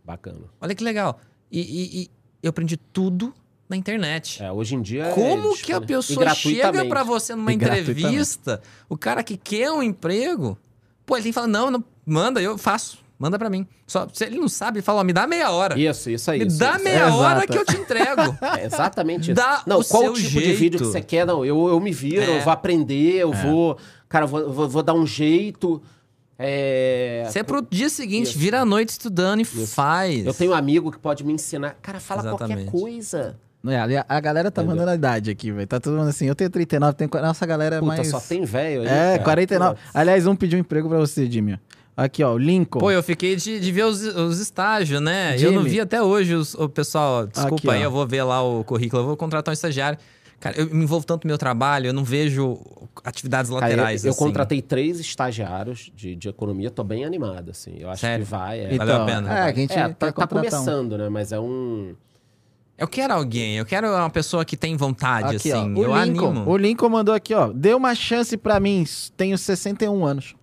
Bacana. Olha que legal. E, e- e eu aprendi tudo na internet. É, hoje em dia é Como isso, que a né? Pessoa chega pra você numa entrevista, o cara que quer um emprego, pô, ele tem que falar, não, não, manda, eu faço, manda pra mim. Só, se ele não sabe, ele fala, ó, me dá meia hora. Isso, isso aí. me isso, dá isso. meia É, hora exato. que eu te entrego. *laughs* É exatamente isso. Dá não, o qual tipo de jeito. vídeo que você quer? Não, eu, eu me viro, É. eu vou aprender, eu vou. Cara, eu vou, vou, vou dar um jeito. É, Você é pro dia seguinte, Isso. vira a noite estudando e Isso. faz. Eu tenho um amigo que pode me ensinar. Cara, fala qualquer Exatamente. coisa. É, ali a- a galera tá Entendeu? mandando a idade aqui, velho. Tá todo mundo assim, eu tenho 39, tenho... qu- nossa galera é Puta, mais... só tem velho aí. É, cara. 49. Putz. Aliás, um pediu um emprego pra você, Jimmy. Aqui, ó, o Lincoln. Pô, eu fiquei de, de ver os, os estágios, né? Eu não Jimmy. vi até hoje os, o pessoal. Desculpa Aqui, aí, ó. eu vou ver lá o currículo, eu vou contratar um estagiário. Cara, eu me envolvo tanto no meu trabalho, eu não vejo atividades Cara, laterais. eu, eu assim. contratei três estagiários de, de economia, tô bem animado, assim. Eu acho Sério? que vai. É, Valeu a pena. É, que a gente É, tá, tá contratar um. começando, né? Mas é um. Eu quero alguém, eu quero uma pessoa que tem vontade, Aqui, assim. ó, eu Lincoln. animo. O Lincoln mandou aqui, ó. Dê uma chance pra mim, tenho 61 anos.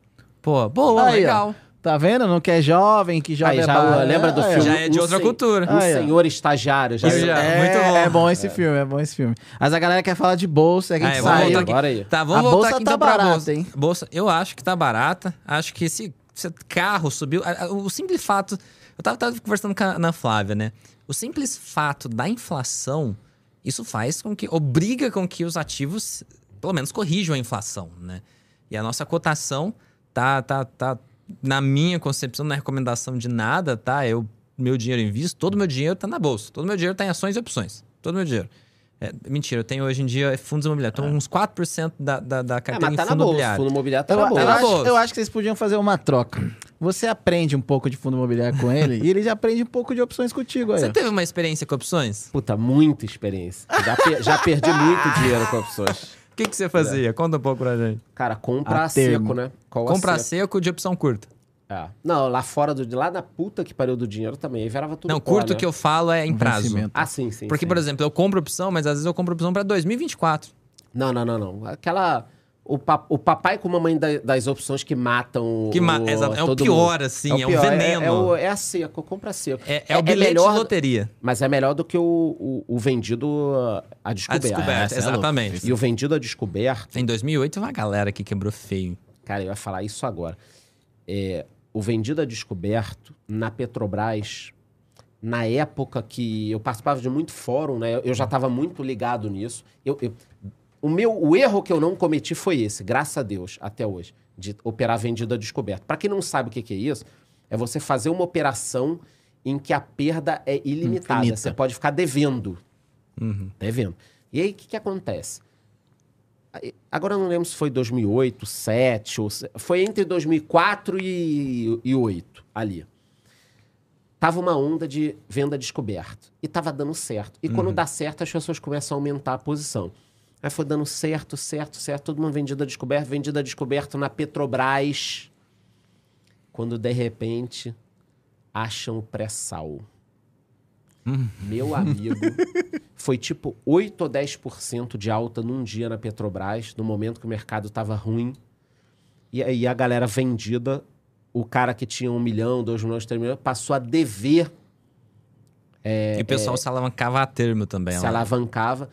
Pô, boa, Aí, ó. Tá vendo? Não quer jovem, que jovem Aí, é já lembra do Aí, ó. filme? Já é de Um outra sen- cultura. Um Aí, ó. senhor estagiário. Já já- É, muito bom. é bom esse filme, é bom esse filme. Mas a galera quer falar de bolsa, é que a Ah, gente eu vou saiu. Bora aí. Tá, vamos A voltar bolsa aqui tá então pra barata, bolsa. hein? Bolsa, eu acho que tá barata. Acho que esse, esse carro subiu. O simples fato. Eu tava, tava conversando com a Ana Flávia, né? O simples fato da inflação, isso faz com que. obriga com que os ativos, pelo menos, corrijam a inflação, né? E a nossa cotação tá, tá, tá na minha concepção, não é recomendação de nada, tá? Eu, meu dinheiro invisto, todo o meu dinheiro tá na bolsa. Todo o meu dinheiro tá em ações e opções. Todo o meu dinheiro. É, mentira, eu tenho hoje em dia fundos imobiliários. Então, uns 4% da, da, da É, carteira mas em tá na fundo bolsa. imobiliário. Fundo imobiliário tá Eu, na eu bolsa. na acho, bolsa. eu acho que vocês podiam fazer uma troca. Você aprende um pouco de fundo imobiliário com ele *laughs* e ele já aprende um pouco de opções contigo aí. Você teve uma experiência com opções? Puta, muita experiência. Já, per- já perdi muito *laughs* dinheiro com opções. O que, que você fazia? Conta um pouco pra gente. Cara, compra A a seco, termo. né? Qual a Comprar seco? seco de opção curta. É. Não, lá fora do. Lá na puta que pariu do dinheiro também. Aí virava tudo não, pó, curto né? que eu falo é em prazo. Ah, sim, sim. Porque, sim. por exemplo, eu compro opção, mas às vezes eu compro opção pra 2024. Não, não, não, não. Aquela. O, pa- o papai com mamãe da- das opções que matam. Que ma- o, é o pior, mundo. assim, é o pior, veneno. É, o- é a seco, compra seco. É, é o bilhete melhor, de loteria. Mas é melhor do que o, o, o vendido a A descoberto. descoberta, essa é exatamente. E o vendido a descoberto, Em 2008, teve uma galera que quebrou feio. cara, eu ia falar isso agora. É, o vendido a descoberto na Petrobras, na época que eu participava de muito fórum, né? Eu já estava muito ligado nisso. Eu, eu- o meu o erro que eu não cometi foi esse, graças a Deus, até hoje, de operar vendido a descoberto. Para quem não sabe o que, que é isso, é você fazer uma operação em que a perda é ilimitada. Infinita. Você pode ficar devendo. Uhum. Devendo. E aí, o que, que acontece? Agora eu não lembro se foi 2008, 2007, ou foi entre 2004 e 2008, ali. Tava uma onda de venda descoberto. E tava dando certo. E quando dá certo, as pessoas começam a aumentar a posição. Aí foi dando certo, certo, certo. Todo mundo vendida descoberto, vendida descoberto na Petrobras. Quando de repente acham o pré-sal. Meu amigo, *laughs* foi tipo 8 ou 10% de alta num dia na Petrobras, no momento que o mercado estava ruim. E aí a galera vendida, o cara que tinha um milhão, dois milhões, três milhões, passou a dever e o pessoal se alavancava a termo também. se lá. alavancava.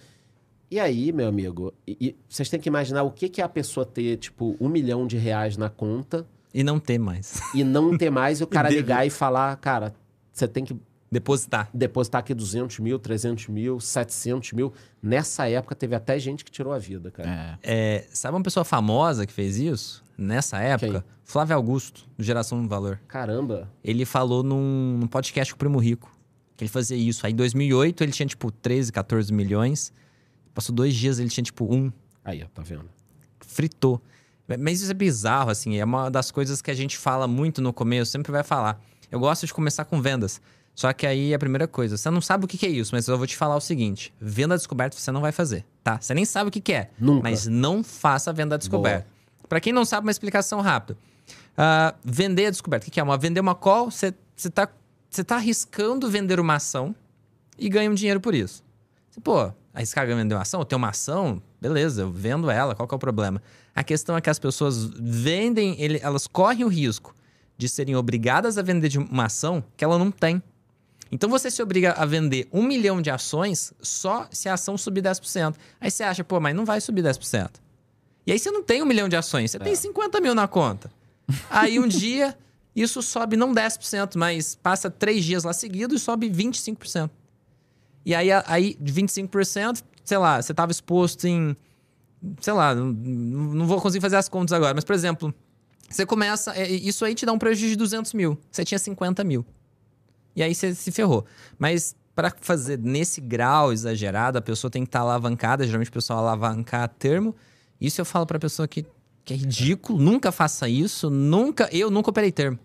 E aí, meu amigo, e- e vocês têm que imaginar o que, que é a pessoa ter, tipo, um milhão de reais na conta E não ter mais. e não ter mais e o *laughs* cara ligar e falar, cara, você tem que Depositar. depositar aqui 200 mil, 300 mil, 700 mil. Nessa época teve até gente que tirou a vida, cara. É. É, sabe uma pessoa famosa que fez isso? Nessa época? Quem? Flávio Augusto, do Geração do Valor. Caramba. Ele falou num, num podcast com o Primo Rico. Que ele fazia isso. Aí em 2008 ele tinha tipo 13, 14 milhões. Passou dois dias ele tinha tipo um. Aí, ó, tá vendo? fritou. Mas isso é bizarro, assim, é uma das coisas que a gente fala muito no começo, sempre vai falar. Eu gosto de começar com vendas. Só que aí a primeira coisa, você não sabe o que que é isso, mas eu vou te falar o seguinte: venda descoberta você não vai fazer, tá? Você nem sabe o que que é. Nunca. Mas não faça venda descoberta. Pra quem não sabe, uma explicação rápida. Ah, vender a descoberta. O que que é? Uma, vender uma call, você, você, tá, você tá arriscando vender uma ação e ganha um dinheiro por isso. Você, pô, arriscar vender uma ação, eu tenho uma ação, beleza, eu vendo ela, qual que é o problema? A questão é que as pessoas vendem, ele- elas correm o risco de serem obrigadas a vender de uma ação que ela não tem. Então você se obriga a vender um milhão de ações só se a ação subir 10%. Aí você acha, pô, mas não vai subir 10%. E aí você não tem um milhão de ações, você tem 50 mil na conta. Aí um dia isso sobe não 10%, mas passa três dias lá seguidos e sobe 25%. E aí, aí de 25%, sei lá, você estava exposto em. Sei lá, não, não vou conseguir fazer as contas agora, mas, por exemplo, você começa. é, Isso aí te dá um prejuízo de 200 mil. Você tinha 50 mil. E aí você se ferrou. Mas para fazer nesse grau exagerado, a pessoa tem que estar alavancada. Geralmente o pessoal alavancar termo. Isso eu falo pra pessoa que, que é ridículo. Nunca faça isso. Nunca. Eu nunca operei termo.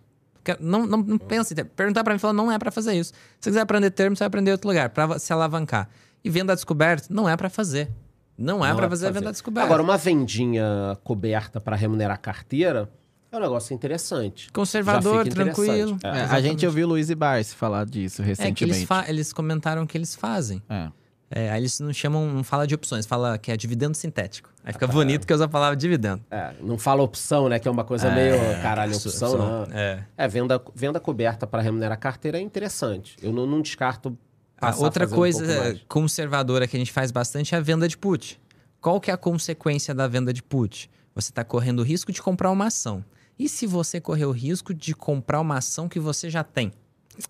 Não, não, não pensa em termo. Perguntar pra mim, falar, não é pra fazer isso. Se você quiser aprender termo, você vai aprender em outro lugar, pra se alavancar. E venda descoberta, não é pra fazer. Não é pra é fazer a venda descoberta. Agora, uma vendinha coberta para remunerar a carteira é um negócio interessante. Conservador, interessante. tranquilo. É. É, a exatamente. gente ouviu o Luiz Barsi falar disso É que recentemente. eles, fa- eles comentaram que eles fazem. É. É, aí eles não chamam, não fala de opções, fala que é dividendo sintético. Aí fica bonito que usa a palavra dividendo. É, não fala opção, né? Que é uma coisa meio caralho, opção, opção. né? É. É, venda, venda coberta para remunerar a carteira é interessante. Eu não, não descarto. A passar outra um coisa mais. conservadora que a gente faz bastante é a venda de put. Qual que é a consequência da venda de put? Você está correndo o risco de comprar uma ação. E se você correr o risco de comprar uma ação que você já tem?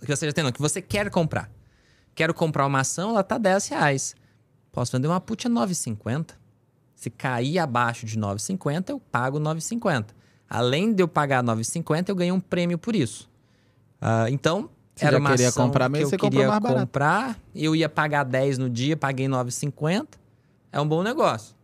Que você já tem, não, que você quer comprar. Quero comprar uma ação, ela tá 10 reais. Posso vender uma put a 9,50. Se cair abaixo de 9,50, eu pago 9,50. Além de eu pagar 9,50, eu ganho um prêmio por isso. Ah, então, Você era uma queria ação comprar que eu você comprou queria mais barato. comprar, eu ia pagar 10 no dia, paguei 9,50. É um bom negócio.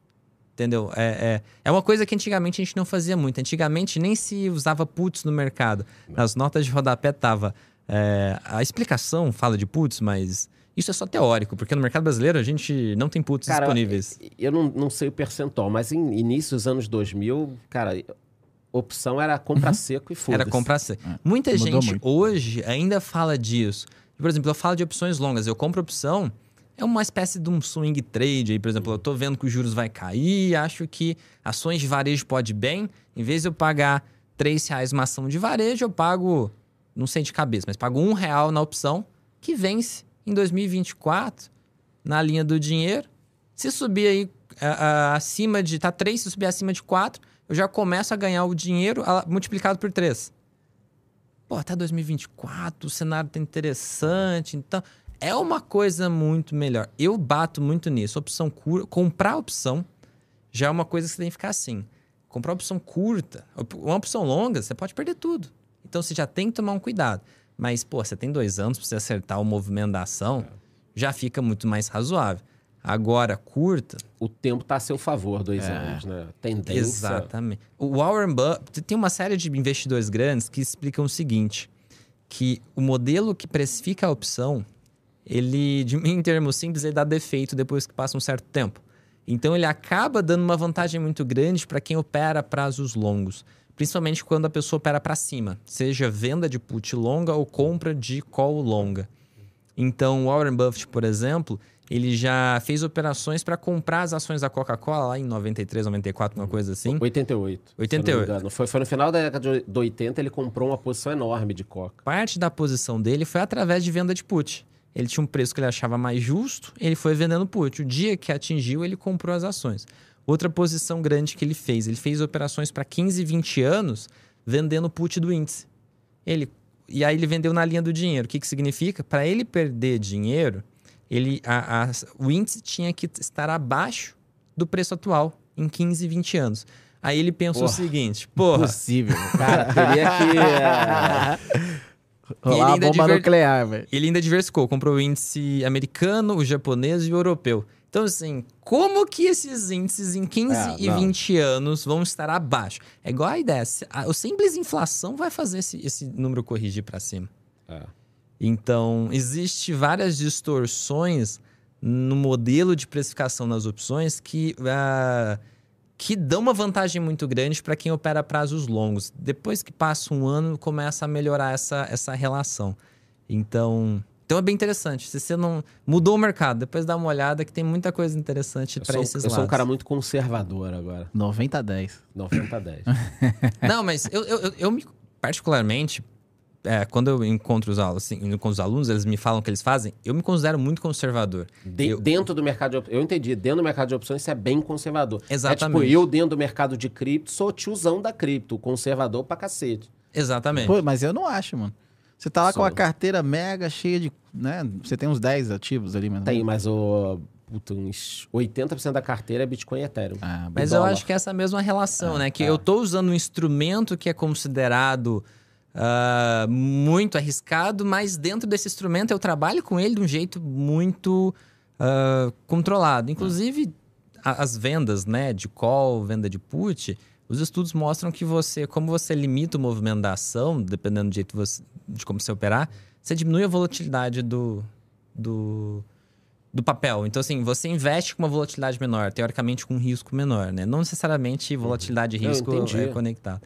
Entendeu? É, é, é uma coisa que antigamente a gente não fazia muito. Antigamente nem se usava puts no mercado. Nas notas de rodapé tava. É, a explicação fala de puts, mas isso é só teórico, porque no mercado brasileiro a gente não tem puts Cara, disponíveis. Eu não, não sei o percentual, mas em início dos anos 2000, cara, opção era compra seco e foda Uhum. Era comprar C. Muita Mudou gente muito. hoje ainda fala disso. Por exemplo, eu falo de opções longas. Eu compro opção, é uma espécie de um swing trade aí. Por exemplo, eu tô vendo que os juros vai cair, acho que ações de varejo pode bem. Em vez de eu pagar R$ reais uma ação de varejo, eu pago, não sei de cabeça, mas pago um real na opção que vence em 2024 na linha do dinheiro. Se subir aí a- a- acima de. Tá 3, se subir acima de 4, eu já começo a ganhar o dinheiro multiplicado por 3. Pô, até 2024, o cenário tá interessante. Então, é uma coisa muito melhor. Eu bato muito nisso. Opção curta. Comprar opção já é uma coisa que você tem que ficar assim. Comprar opção curta, uma opção longa, você pode perder tudo. Então você já tem que tomar um cuidado. Mas, pô, você tem dois anos para você acertar o movimento da ação, já fica muito mais razoável. Agora, curta, O tempo tá a seu favor, dois anos, né? Tendência. Exatamente. O Warren Buffett tem uma série de investidores grandes que explicam o seguinte: que o modelo que precifica a opção, ele, de- *laughs* em termos simples, ele dá defeito depois que passa um certo tempo. Então ele acaba dando uma vantagem muito grande para quem opera prazos longos, principalmente quando a pessoa opera para cima, seja venda de put longa ou compra de call longa. Então, o Warren Buffett, por exemplo, ele já fez operações para comprar as ações da Coca-Cola lá em 93, 94, uma coisa assim. 88. se eu não me 88. engano. Foi, foi no final da década de 80, ele comprou uma posição enorme de coca. Parte da posição dele foi através de venda de put. Ele tinha um preço que ele achava mais justo, ele foi vendendo put. O dia que atingiu, ele comprou as ações. Outra posição grande que ele fez, ele fez operações para 15, 20 anos vendendo put do índice. Ele e aí ele vendeu na linha do dinheiro. O que, que significa? Para ele perder dinheiro, ele, a, a, o índice tinha que estar abaixo do preço atual em 15, 20 anos. Aí ele pensa Porra. o seguinte, porra, Possível. Cara, teria que. *laughs* é, Rolar a bomba diver- nuclear, velho. ele ainda diversificou, comprou o índice americano, o japonês e o europeu. Então, assim, como que esses índices em 15 É, e não. 20 anos vão estar abaixo? É igual a ideia. A, a simples inflação vai fazer esse, esse número corrigir para cima. é. Então, existe várias distorções no modelo de precificação nas opções que, ah, que dão uma vantagem muito grande para quem opera prazos longos. Depois que passa um ano, começa a melhorar essa, essa relação. Então, então é bem interessante. Se você não mudou o mercado, depois dá uma olhada que tem muita coisa interessante Eu, para esses eu lados. sou um cara muito conservador agora. 90 a 10. 90 a 10. *laughs* Não, mas eu, eu, eu, eu me, particularmente, é, quando eu encontro os alunos, assim, encontro os alunos, eles me falam o que eles fazem, eu me considero muito conservador. De- Eu- Dentro do mercado de opções. Eu entendi. Dentro do mercado de opções, isso é bem conservador. Exatamente. É tipo, eu dentro do mercado de cripto sou tiozão da cripto, conservador pra cacete. Exatamente. Pô, mas eu não acho, mano. Você tá lá com a carteira mega cheia de. né? Você tem uns 10 ativos ali, mano. Tem, mas o. Puta, uns 80% da carteira é Bitcoin e Ethereum. Ah, Mas dólar. eu acho que é essa mesma relação, É, né? Que é. eu tô usando um instrumento que é considerado ah, muito arriscado, mas dentro desse instrumento eu trabalho com ele de um jeito muito ah, controlado. Inclusive, a- as vendas, né, de call, venda de put, os estudos mostram que você, como você limita o movimento da ação, dependendo do jeito você- de como você operar, você diminui a volatilidade do, do, do papel. Então, assim, você investe com uma volatilidade menor, teoricamente com um risco menor, né? Não necessariamente volatilidade e risco é conectado.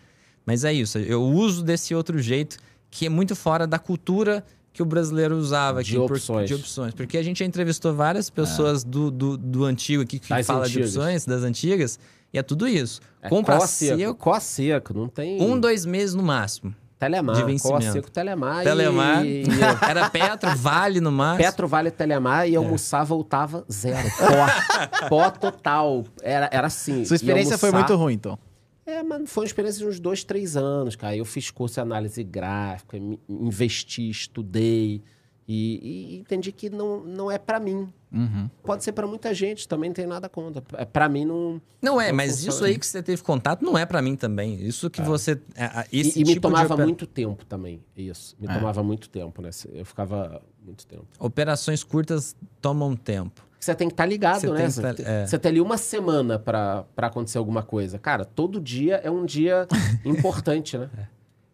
Mas é isso, eu uso desse outro jeito que é muito fora da cultura que o brasileiro usava De aqui por- opções. de opções. Porque a gente já entrevistou várias pessoas do, do, do antigo aqui que Das fala antigas. de opções, das antigas, e é tudo isso. É Compra seco, seco, Có seco, não tem. um, dois meses no máximo. Telemar. de vencimento. seco, Telemar. Telemar, E... *laughs* era Petro, Vale no máximo. Petro Vale Telemar É. e almoçar voltava zero. Pó. Pó *laughs* total. Era, era assim. Sua experiência Ia foi almoçar- muito ruim, então. É, mas foi uma experiência de uns dois, três anos, cara. Eu fiz curso de análise gráfica, investi, estudei e, e entendi que não, não é pra mim. Uhum. Pode ser pra muita gente, também não tem nada contra. É, Pra mim não. Não é, Não mas funciona isso aí que você teve contato não é pra mim também. Isso que você. é, é, E, Esse e me tipo de tomava opera- muito tempo também. Isso. Me É. tomava muito tempo, né? Eu ficava muito tempo. Operações curtas tomam tempo. Você tem que estar ligado, Você né? tem que Você, tá- é. você tem ali uma semana pra pra acontecer alguma coisa. Cara, todo dia é um dia *laughs* importante, né?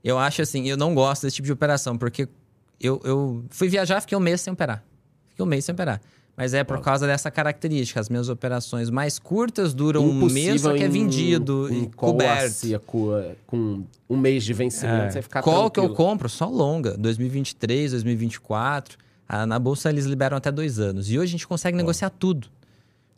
Eu acho assim, eu não gosto desse tipo de operação, porque eu, eu fui viajar, fiquei um mês sem operar. Fiquei um mês sem operar. Mas é por causa dessa característica. As minhas operações mais curtas duram um mês, só que é em- vendido em e call a coberto. seco, é, com um mês de vencimento, você ficar Qual que eu tranquilo. compro? Só longa. 2023, 2024. Ah, na bolsa eles liberam até dois anos. E hoje a gente consegue negociar tudo.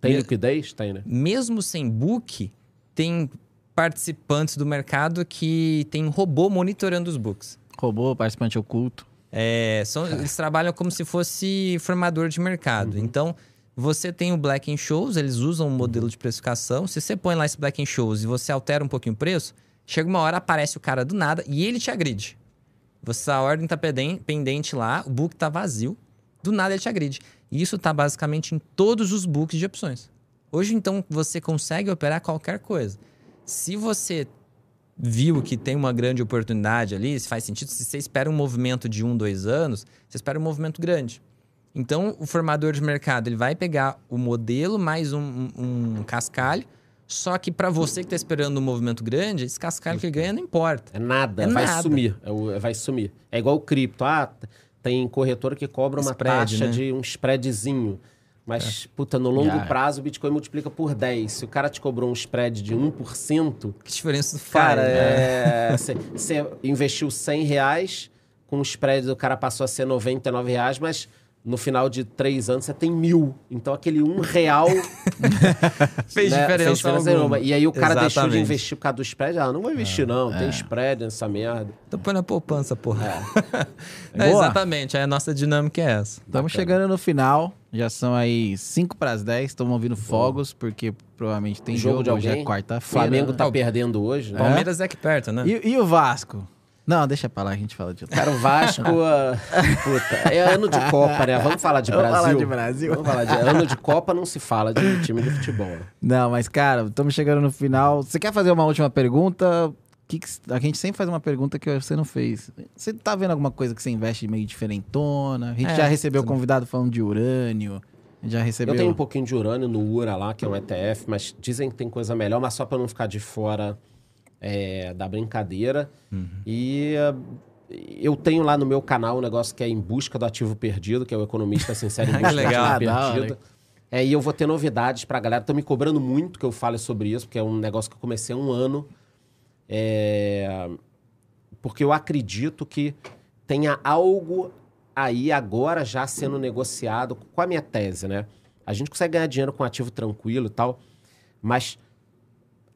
Tem E- liquidez? Tem, né? Mesmo sem book, tem participantes do mercado que tem um robô monitorando os books. Robô, participante oculto. É, são, eles trabalham como se fosse formador de mercado. Uhum. Então, você tem o Black Shows, eles usam um modelo de precificação. Se você põe lá esse Black Shows e você altera um pouquinho o preço, chega uma hora, aparece o cara do nada e ele te agride. Você, a ordem tá penden- pendente lá, o book tá vazio, do nada ele te agride. E isso tá basicamente em todos os books de opções. Hoje, então, você consegue operar qualquer coisa. Se você viu que tem uma grande oportunidade ali, se faz sentido, se você espera um movimento de um, dois anos, você espera um movimento grande. Então, o formador de mercado ele vai pegar o modelo mais um, um- um cascalho, só que para você que está esperando um movimento grande, esse cascalho que ele ganha não importa. É nada, É vai nada. sumir. É o- vai sumir. É igual o cripto. Ah, tem corretora que cobra uma Spread, taxa né? de um spreadzinho. Mas, puta, no longo Já. prazo o Bitcoin multiplica por 10. Se o cara te cobrou um spread de 1%, Que diferença faz? cara, né? é... você investiu 100 reais, com o spread o cara passou a ser 99 reais, mas no final de três anos você tem mil. Então aquele um real *laughs* Fez né, diferença, fez diferença alguma. nenhuma. E aí o cara deixou de Exatamente. investir por causa do spread. Ah, não vou investir não, tem spread nessa merda. Então põe na poupança, porra. É. *laughs* É, exatamente, aí a nossa dinâmica é essa. Estamos chegando no final. Já são aí 5 para as 10. Estamos ouvindo fogos, porque provavelmente tem Jogo jogo, de hoje é alguém? quarta-feira. Flamengo né? tá perdendo hoje, né? Palmeiras é aqui perto, né? E, e o Vasco? Não, deixa pra lá, a gente fala de outro. Cara, o Vasco, *laughs* ah, puta, é ano de Copa, né? Vamos falar de Vamos Brasil. falar de Brasil. Vamos falar de ano de Copa, não se fala de time de futebol. né? Não, mas cara, estamos chegando no final. Você quer fazer uma última pergunta? Que que- a gente sempre faz uma pergunta que você não fez. Você tá vendo alguma coisa que você investe meio diferentona? A gente É, já recebeu sim. convidado falando de urânio. Já recebeu. Eu tenho um pouquinho de urânio no URA lá, que é um ETF, mas dizem que tem coisa melhor, mas só para não ficar de fora é, da brincadeira. E ah, eu tenho lá no meu canal um negócio que é Em Busca do Ativo Perdido, que é o Economista Sincero *laughs* em Busca do legal. Ativo Da hora, Perdido. É, e eu vou ter novidades pra galera. Estão me cobrando muito que eu fale sobre isso, porque é um negócio que eu comecei há um ano. É, porque eu acredito que tenha algo aí agora já sendo negociado com a minha tese, né? A gente consegue ganhar dinheiro com ativo tranquilo e tal, mas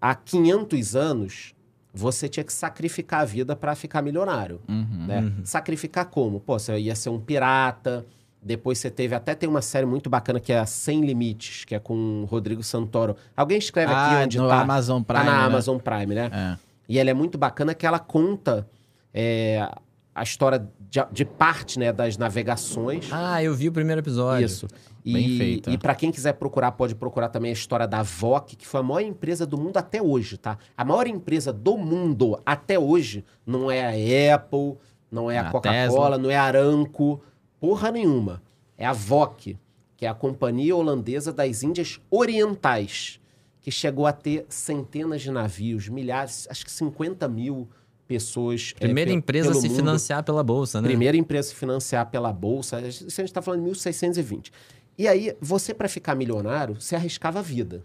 há 500 anos você tinha que sacrificar a vida para ficar milionário, Uhum. né? Sacrificar como? Pô, você ia ser um pirata, depois você teve até tem uma série muito bacana que é a Sem Limites, que é com o Rodrigo Santoro. Alguém escreve aqui Ah, onde no tá? Amazon Prime. tá na né? Amazon Prime, né? É. E ela é muito bacana que ela conta é, a história de, de parte né, das navegações. Ah, eu vi o primeiro episódio. Isso. E, Bem feita. e para quem quiser procurar, pode procurar também a história da VOC, que foi a maior empresa do mundo até hoje, tá? A maior empresa do mundo até hoje não é a Apple, não é a A Coca-Cola, não é a Aranco, porra nenhuma. É a VOC, que é a Companhia Holandesa das Índias Orientais, que chegou a ter centenas de navios, milhares, acho que 50 mil pessoas. é, Primeira pe- empresa a se mundo. financiar pela bolsa, né? Primeira empresa a se financiar pela bolsa. Isso a gente está falando em 1620. E aí, você, para ficar milionário, você arriscava a vida.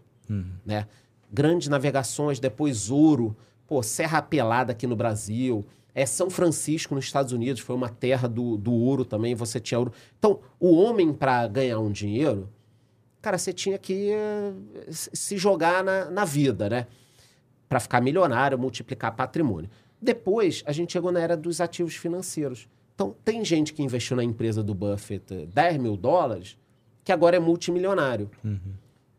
Né? Grandes navegações, depois ouro. Pô, Serra Pelada aqui no Brasil. É São Francisco, nos Estados Unidos, foi uma terra do, do ouro também. Você tinha ouro. Então, o homem, para ganhar um dinheiro, cara, você tinha que eh, se jogar na, na vida, né? Para ficar milionário, multiplicar patrimônio. Depois, a gente chegou na era dos ativos financeiros. Então, tem gente que investiu na empresa do Buffett eh, 10 mil dólares, que agora é multimilionário.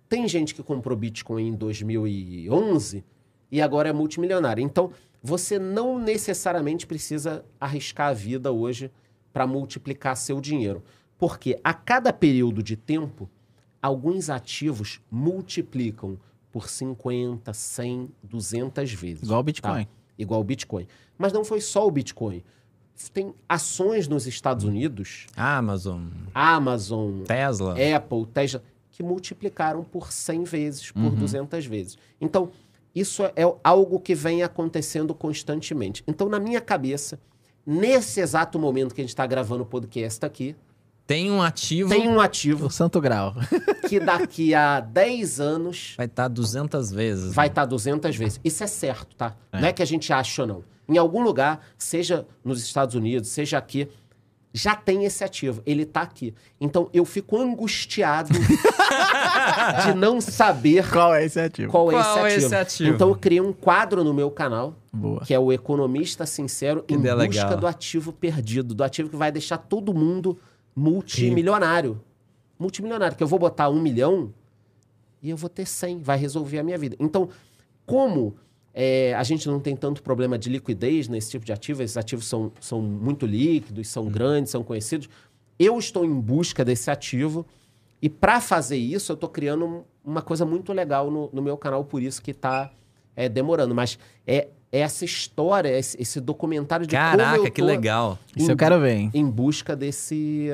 Tem gente que comprou Bitcoin em 2011 e agora é multimilionário. Então, você não necessariamente precisa arriscar a vida hoje para multiplicar seu dinheiro. Porque a cada período de tempo, alguns ativos multiplicam por 50, 100, 200 vezes. Igual o Bitcoin. Tá? Igual o Bitcoin. Mas não foi só o Bitcoin. Tem ações nos Estados Unidos, Amazon, Amazon, Tesla. Apple, Tesla, que multiplicaram por 100 vezes, por Uhum. 200 vezes. Então, isso é algo que vem acontecendo constantemente. Então, na minha cabeça, nesse exato momento que a gente está gravando o podcast aqui, Tem um ativo, tem um ativo O Santo Grau. *laughs* que daqui a 10 anos vai estar 200 vezes. vai né? estar 200 vezes. Isso é certo, tá? Não é que a gente acha ou não. Em algum lugar, seja nos Estados Unidos, seja aqui, já tem esse ativo. Ele tá aqui. Então, eu fico angustiado *laughs* de não saber Qual é esse ativo? qual, é, Qual é esse ativo. esse ativo? Então, eu criei um quadro no meu canal, Boa. que é o Economista Sincero em ideia busca legal. do ativo perdido. Do ativo que vai deixar todo mundo multimilionário. Multimilionário. Que eu vou botar um milhão e eu vou ter 100. Vai resolver a minha vida. Então, como é, a gente não tem tanto problema de liquidez nesse tipo de ativo, esses ativos são, são muito líquidos, são grandes, são conhecidos, eu estou em busca desse ativo e para fazer isso eu estou criando um- uma coisa muito legal no, no meu canal, por isso que está demorando. Mas é essa história, esse, esse documentário de como Caraca, eu que legal. Isso eu quero ver, hein? em busca desse,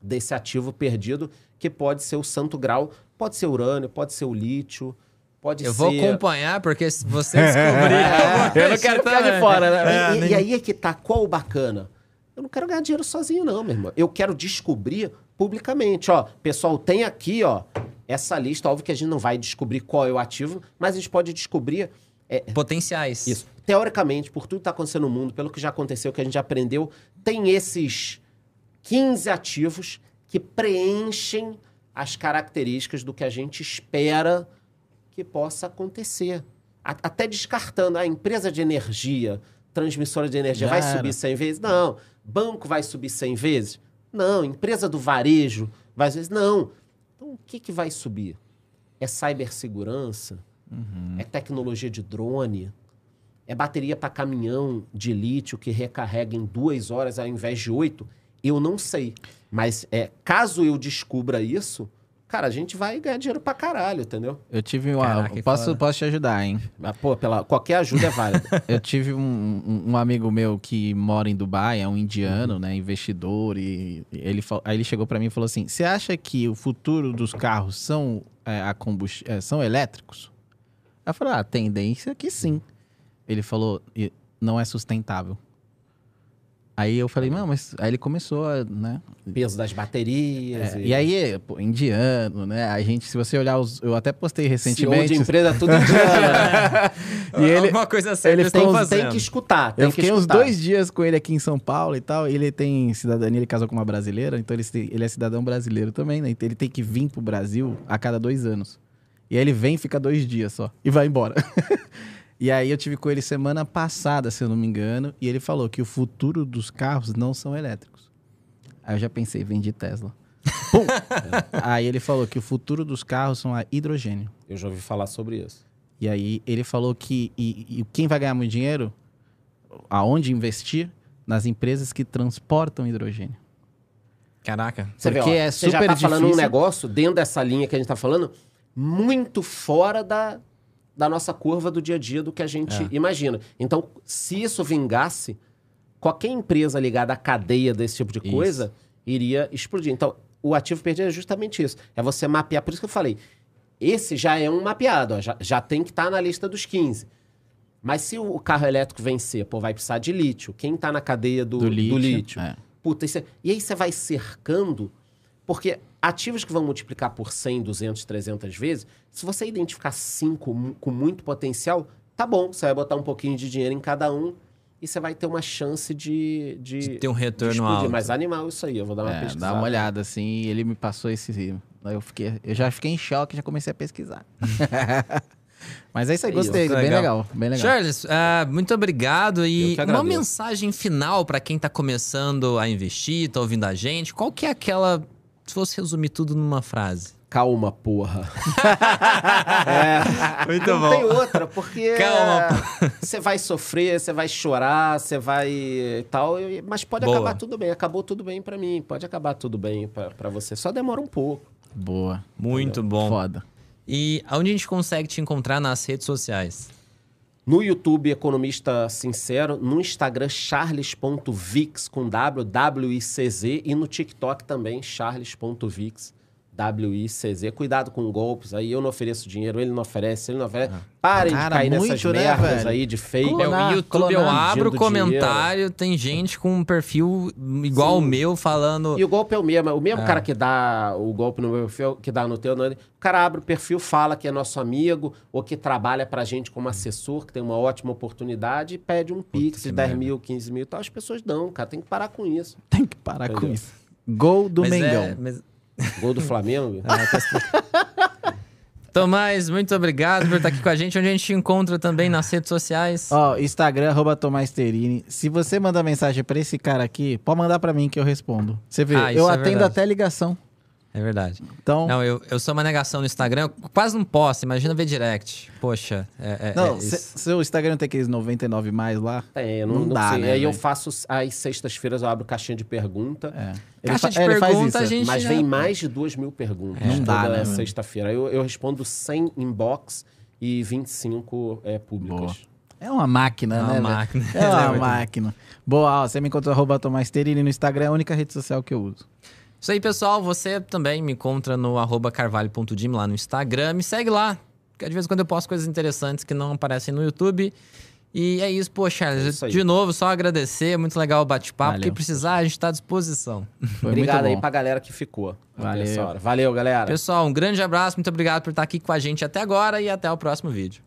desse ativo perdido, que pode ser o santo grau, pode ser urânio, pode ser o lítio, pode Eu ser... vou acompanhar, porque se você *laughs* descobrir. eu, vou Eu não quero ficar de também. fora, né? É, e, e nem- aí é que tá, qual o bacana? Eu não quero ganhar dinheiro sozinho, não, meu irmão. Eu quero descobrir publicamente, ó. Pessoal, tem aqui, ó, essa lista. Óbvio que a gente não vai descobrir qual é o ativo, mas a gente pode descobrir é, Potenciais. isso. Teoricamente, por tudo que está acontecendo no mundo, pelo que já aconteceu, que a gente já aprendeu, tem esses 15 ativos que preenchem as características do que a gente espera que possa acontecer. A- até descartando a empresa de energia, transmissora de energia, vai subir 100 vezes? Não. Banco vai subir 100 vezes? Não. Empresa do varejo vai vezes? Não. Então, o que, que vai subir? É cibersegurança? É tecnologia de drone? É bateria para caminhão de lítio que recarrega em duas horas ao invés de oito? Eu não sei. Mas é, caso eu descubra isso, cara, a gente vai ganhar dinheiro pra caralho, entendeu? Eu tive uma. Caraca, posso, foda. posso te ajudar, hein? Mas, pô, pela, qualquer ajuda é válida. *laughs* Eu tive um, um- amigo meu que mora em Dubai, é um indiano, Uhum. né, investidor, e ele, aí ele chegou pra mim e falou assim: "Você acha que o futuro dos carros são é, a combust... é, são elétricos?" Aí eu falei: "Ah, a tendência é que sim." Ele falou: "E não é sustentável." Aí eu falei: "Não, mas aí ele começou a, né, Peso das baterias. é, e aí, pô, indiano, né? A gente, se você olhar os. Eu até postei CEO recentemente. de empresa tudo indiana. *laughs* E ele- Alguma coisa certa ele tem, tem que escutar. Tem Eu que fiquei uns escutar. dois dias com ele aqui em São Paulo e tal. Ele tem cidadania, ele casou com uma brasileira, então ele, ele é cidadão brasileiro também, né? Então ele tem que vir pro Brasil a cada dois anos. E aí ele vem e fica dois dias só. E vai embora. *laughs* e aí eu tive com ele semana passada, se eu não me engano, e ele falou que o futuro dos carros não são elétricos. Aí eu já pensei, vendi Tesla. *laughs* Pum! aí ele falou que o futuro dos carros são a hidrogênio. Eu já ouvi falar sobre isso. E aí ele falou que e, e quem vai ganhar muito dinheiro, aonde investir? Nas empresas que transportam hidrogênio. Caraca. Você vê, ó, Porque é você já super tá falando um difícil. negócio dentro dessa linha que a gente tá falando, muito fora da, da nossa curva do dia a dia, do que a gente É. imagina. Então, se isso vingasse, qualquer empresa ligada à cadeia desse tipo de Isso. coisa iria explodir. Então, o ativo perdido é justamente isso. É você mapear. Por isso que eu falei, esse já é um mapeado, ó, já, já tem que estar na lista dos 15. Mas se o carro elétrico vencer, pô, vai precisar de lítio. Quem está na cadeia do, Do lítio. do lítio? é. Puta, isso é- e aí você vai cercando, porque ativos que vão multiplicar por 100, 200, 300 vezes, se você identificar cinco com muito potencial, tá bom, você vai botar um pouquinho de dinheiro em cada um e você vai ter uma chance de... De, De ter um retorno alto. Mas animal isso aí, eu vou dar uma É, pesquisada. dá uma olhada assim, e ele me passou esse. Aí eu fiquei, eu já fiquei em choque, já comecei a pesquisar. *laughs* Mas é isso aí, gostei, Muito bem legal. legal, bem legal. Charles, ah, muito obrigado. E uma mensagem final para quem tá começando a investir, tá ouvindo a gente. Qual que é aquela. Se fosse resumir tudo numa frase. Calma, porra. *laughs* é, Muito não tem outra, porque Calma, você vai sofrer, você vai chorar, você vai e tal, mas pode Boa. acabar tudo bem. Acabou tudo bem pra mim, pode acabar tudo bem pra pra você. Só demora um pouco. Boa, Muito bom. foda. E aonde a gente consegue te encontrar nas redes sociais? No YouTube, Economista Sincero. No Instagram, charles.vix, com W, W-I-C-Z. E no TikTok também, charles.vix, W-I-C-Z. Cuidado com golpes. Aí eu não ofereço dinheiro, ele não oferece, ele não oferece. Parem Cara, de cair nessas muito, né, merdas velho? aí de fake. Clonar, É, o YouTube, eu clonar, abro o comentário, tem gente com um perfil igual o meu falando. E o golpe é o mesmo. O Ah. mesmo cara que dá o golpe no meu perfil, que dá no teu, no- o cara abre o perfil, fala que é nosso amigo, ou que trabalha pra gente como assessor, que tem uma ótima oportunidade, e pede um pix de 10 merda. mil, 15 mil e tal. As pessoas dão, cara. Tem que parar com isso. Tem que parar com Entendeu? isso. Gol do Mas Mengão. é- mas- Gol do Flamengo. *laughs* Tomás, muito obrigado por estar aqui com a gente. Onde a gente te encontra também nas redes sociais. Ó, Instagram, arroba Tomás Terini. Se você mandar mensagem pra esse cara aqui, pode mandar pra mim que eu respondo. Você vê, Ah, isso eu é atendo verdade. até ligação. É verdade. Então, Não, eu, eu sou uma negação no Instagram. Eu quase não posto. Imagina ver direct. Poxa, é, é- não, é se- seu Instagram tem aqueles 99 mais lá. Tem, eu não, Não não dá, sei. né, Aí eu faço, às sextas-feiras eu abro caixinha de pergunta. É. Caixa de é, pergunta, isso. a gente Mas já- vem mais de duas mil perguntas Não dá, toda né, sexta-feira. Aí Eu, eu respondo 100 inbox e 25 é, públicas. Boa. É uma máquina, É uma né, máquina. É *laughs* uma É muito máquina. Boa, ó, você me encontra arroba Tomás Terini no Instagram, é a única rede social que eu uso. Isso aí, pessoal. Você também me encontra no arroba carvalho.dim lá no Instagram. Me segue lá. Que de vez em quando eu posto coisas interessantes que não aparecem no YouTube. E é isso, pô, Charles. É isso de novo, só agradecer. Muito legal o bate-papo. O Valeu. que precisar, a gente tá à disposição. Foi Obrigado muito aí pra galera que ficou. Valeu. Valeu, galera. Pessoal, um grande abraço. Muito obrigado por estar aqui com a gente até agora e até o próximo vídeo.